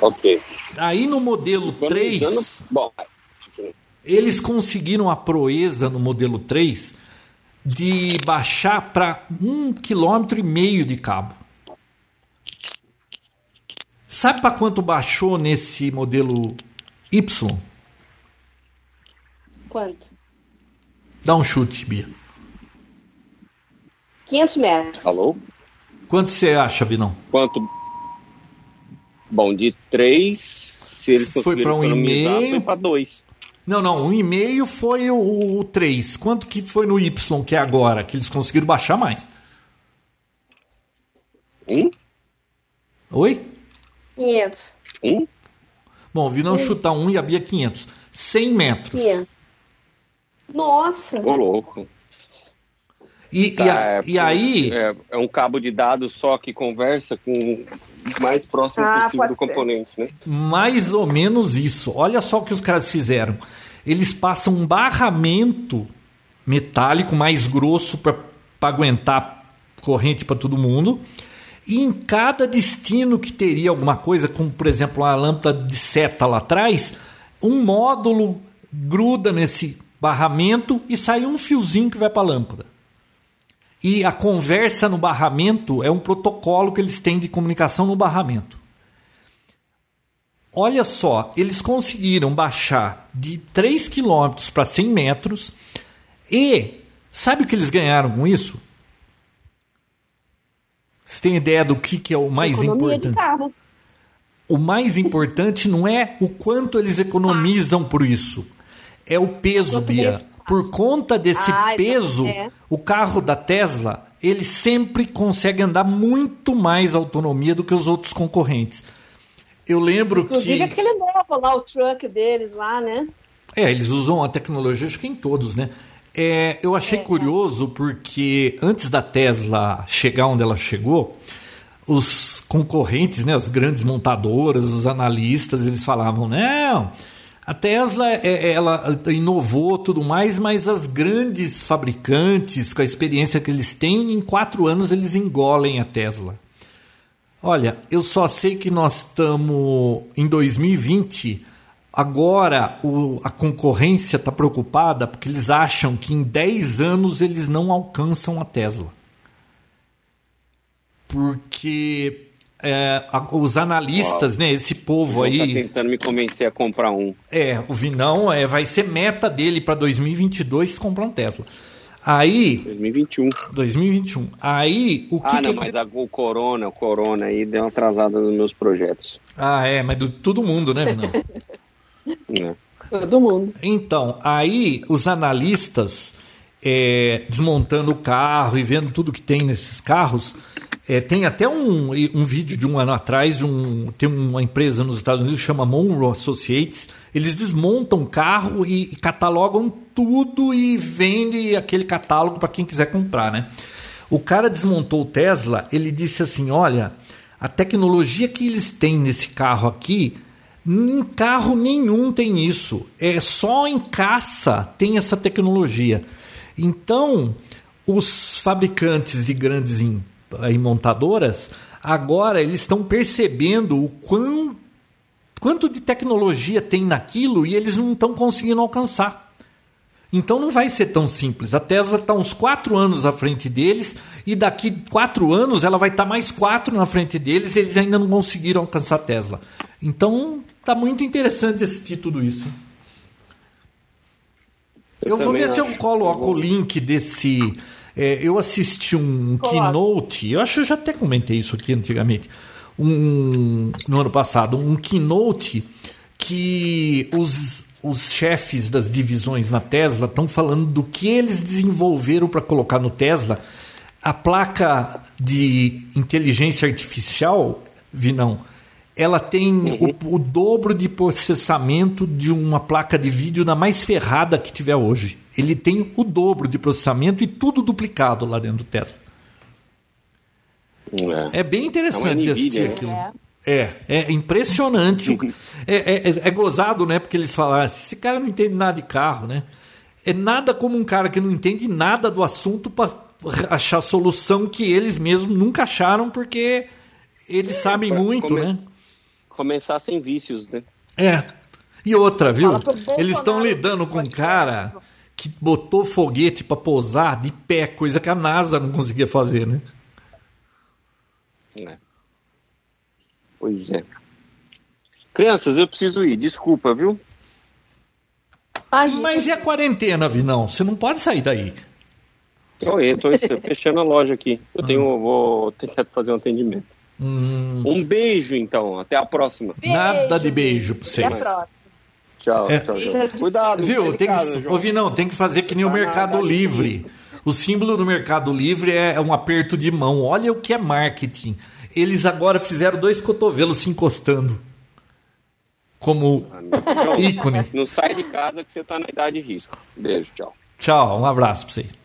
Ok. aí no modelo 3, Economizando- Bom, eles conseguiram a proeza no modelo 3 de baixar para um quilômetro e meio de cabo. Sabe para quanto baixou nesse modelo Y? Quanto? Dá um chute, Bia. 500 metros. alô? Quanto você acha, Vinão? Quanto? Bom, de 3, se eles Foi conseguiram pra um e meio. foi para 2. Não, não, um e meio foi o, o 3. Quanto que foi no Y, que é agora, que eles conseguiram baixar mais? Um? Oi? 500. Um? Bom, o Vinão chuta 1 e a Bia 500. 100 metros. 500. Nossa. Ô, louco. E, Tá, e, a- é, e aí, É, é um cabo de dados só que conversa com o mais próximo Ah, possível do ser. componente, né? mais ou menos isso. Olha só o que os caras fizeram. Eles passam um barramento metálico mais grosso para aguentar corrente para todo mundo. E em cada destino que teria alguma coisa, como por exemplo uma lâmpada de seta lá atrás, um módulo gruda nesse barramento e sai um fiozinho que vai para a lâmpada. E a conversa no barramento é um protocolo que eles têm de comunicação no barramento. Olha só, eles conseguiram baixar de 3 km para 100 metros e sabe o que eles ganharam com isso? Você tem ideia do que, que é o mais Economia importante? O mais importante não é o quanto eles economizam por isso, é o peso, Bia. Por conta desse Ah, então peso, é. o carro da Tesla ele sempre consegue andar muito mais autonomia do que os outros concorrentes. Eu lembro Inclusive que aquele novo lá, o truck deles lá, né? é, eles usam a tecnologia, acho que em todos, né? É, eu achei curioso porque antes da Tesla chegar onde ela chegou, os concorrentes, né, as grandes montadoras, os analistas, eles falavam, não, a Tesla é- é- ela inovou tudo mais, mas as grandes fabricantes, com a experiência que eles têm, em quatro anos eles engolem a Tesla. Olha, eu só sei que nós estamos em 2020. Agora o- a concorrência está preocupada porque eles acham que em 10 anos eles não alcançam a Tesla. Porque é, os analistas, Uau. né, esse povo aí. Tá tentando me convencer a comprar um. É, o Vinão é, vai ser meta dele para 2022 comprar um Tesla. Aí. 2021. 2021. Aí o que. Ah, não, que... mas a, o Corona, o Corona aí deu uma atrasada nos meus projetos. Ah, é, mas do todo mundo, né, Vinão? é. Todo mundo. Então, aí os analistas é, desmontando o carro e vendo tudo que tem nesses carros é, tem até um, um vídeo de um ano atrás, um, tem uma empresa nos Estados Unidos que chama Monroe Associates. Eles desmontam o carro e, catalogam tudo e vendem aquele catálogo para quem quiser comprar, né? O cara desmontou o Tesla, ele disse assim: olha, a tecnologia que eles têm nesse carro aqui, em carro nenhum tem isso. É só em caça tem essa tecnologia. Então, os fabricantes de grandes em montadoras, agora eles estão percebendo o quão, quanto de tecnologia tem naquilo e eles não estão conseguindo alcançar. Então não vai ser tão simples. A Tesla está uns quatro anos à frente deles e daqui quatro anos ela vai estar tá mais quatro na frente deles. E eles ainda não conseguiram alcançar a Tesla. Então está muito interessante assistir tudo isso. Eu, eu vou ver se eu coloco o link desse é, eu assisti um keynote, eu acho que eu já até comentei isso aqui antigamente, um, no ano passado, um keynote que os, os chefes das divisões na Tesla estão falando do que eles desenvolveram para colocar no Tesla. A placa de inteligência artificial, Vinão, ela tem uhum. o, o, dobro de processamento de uma placa de vídeo na mais ferrada que tiver hoje ele tem o dobro de processamento e tudo duplicado lá dentro do Tesla. É, é bem interessante é assistir né? aquilo. É, é impressionante. é, é, é, gozado, né? Porque eles falaram, esse cara não entende nada de carro, né? É nada como um cara que não entende nada do assunto para achar solução que eles mesmos nunca acharam, porque eles é, sabem muito, come né? Começar sem vícios, né? É. E outra, viu? Eles estão lidando com um cara que botou foguete para pousar de pé, coisa que a NASA não conseguia fazer, né? É. Pois é. Crianças, eu preciso ir, desculpa, viu? Mas e a quarentena, Vinão? Você não pode sair daí. Eu estou fechando a loja aqui. Eu tenho, hum. vou tentar fazer um atendimento. Hum. Um beijo, então. Até a próxima. Beijo, Nada de beijo para vocês. Até a próxima. Tchau, é. tchau, Cuidado, viu? Tem casa, que, ouvi, não, tem que fazer que nem o Mercado Livre. O símbolo do Mercado Livre é um aperto de mão. Olha o que é marketing. Eles agora fizeram dois cotovelos se encostando. Como ah, ícone. Não sai de casa que você está na idade de risco. Beijo, tchau. Tchau, um abraço para vocês.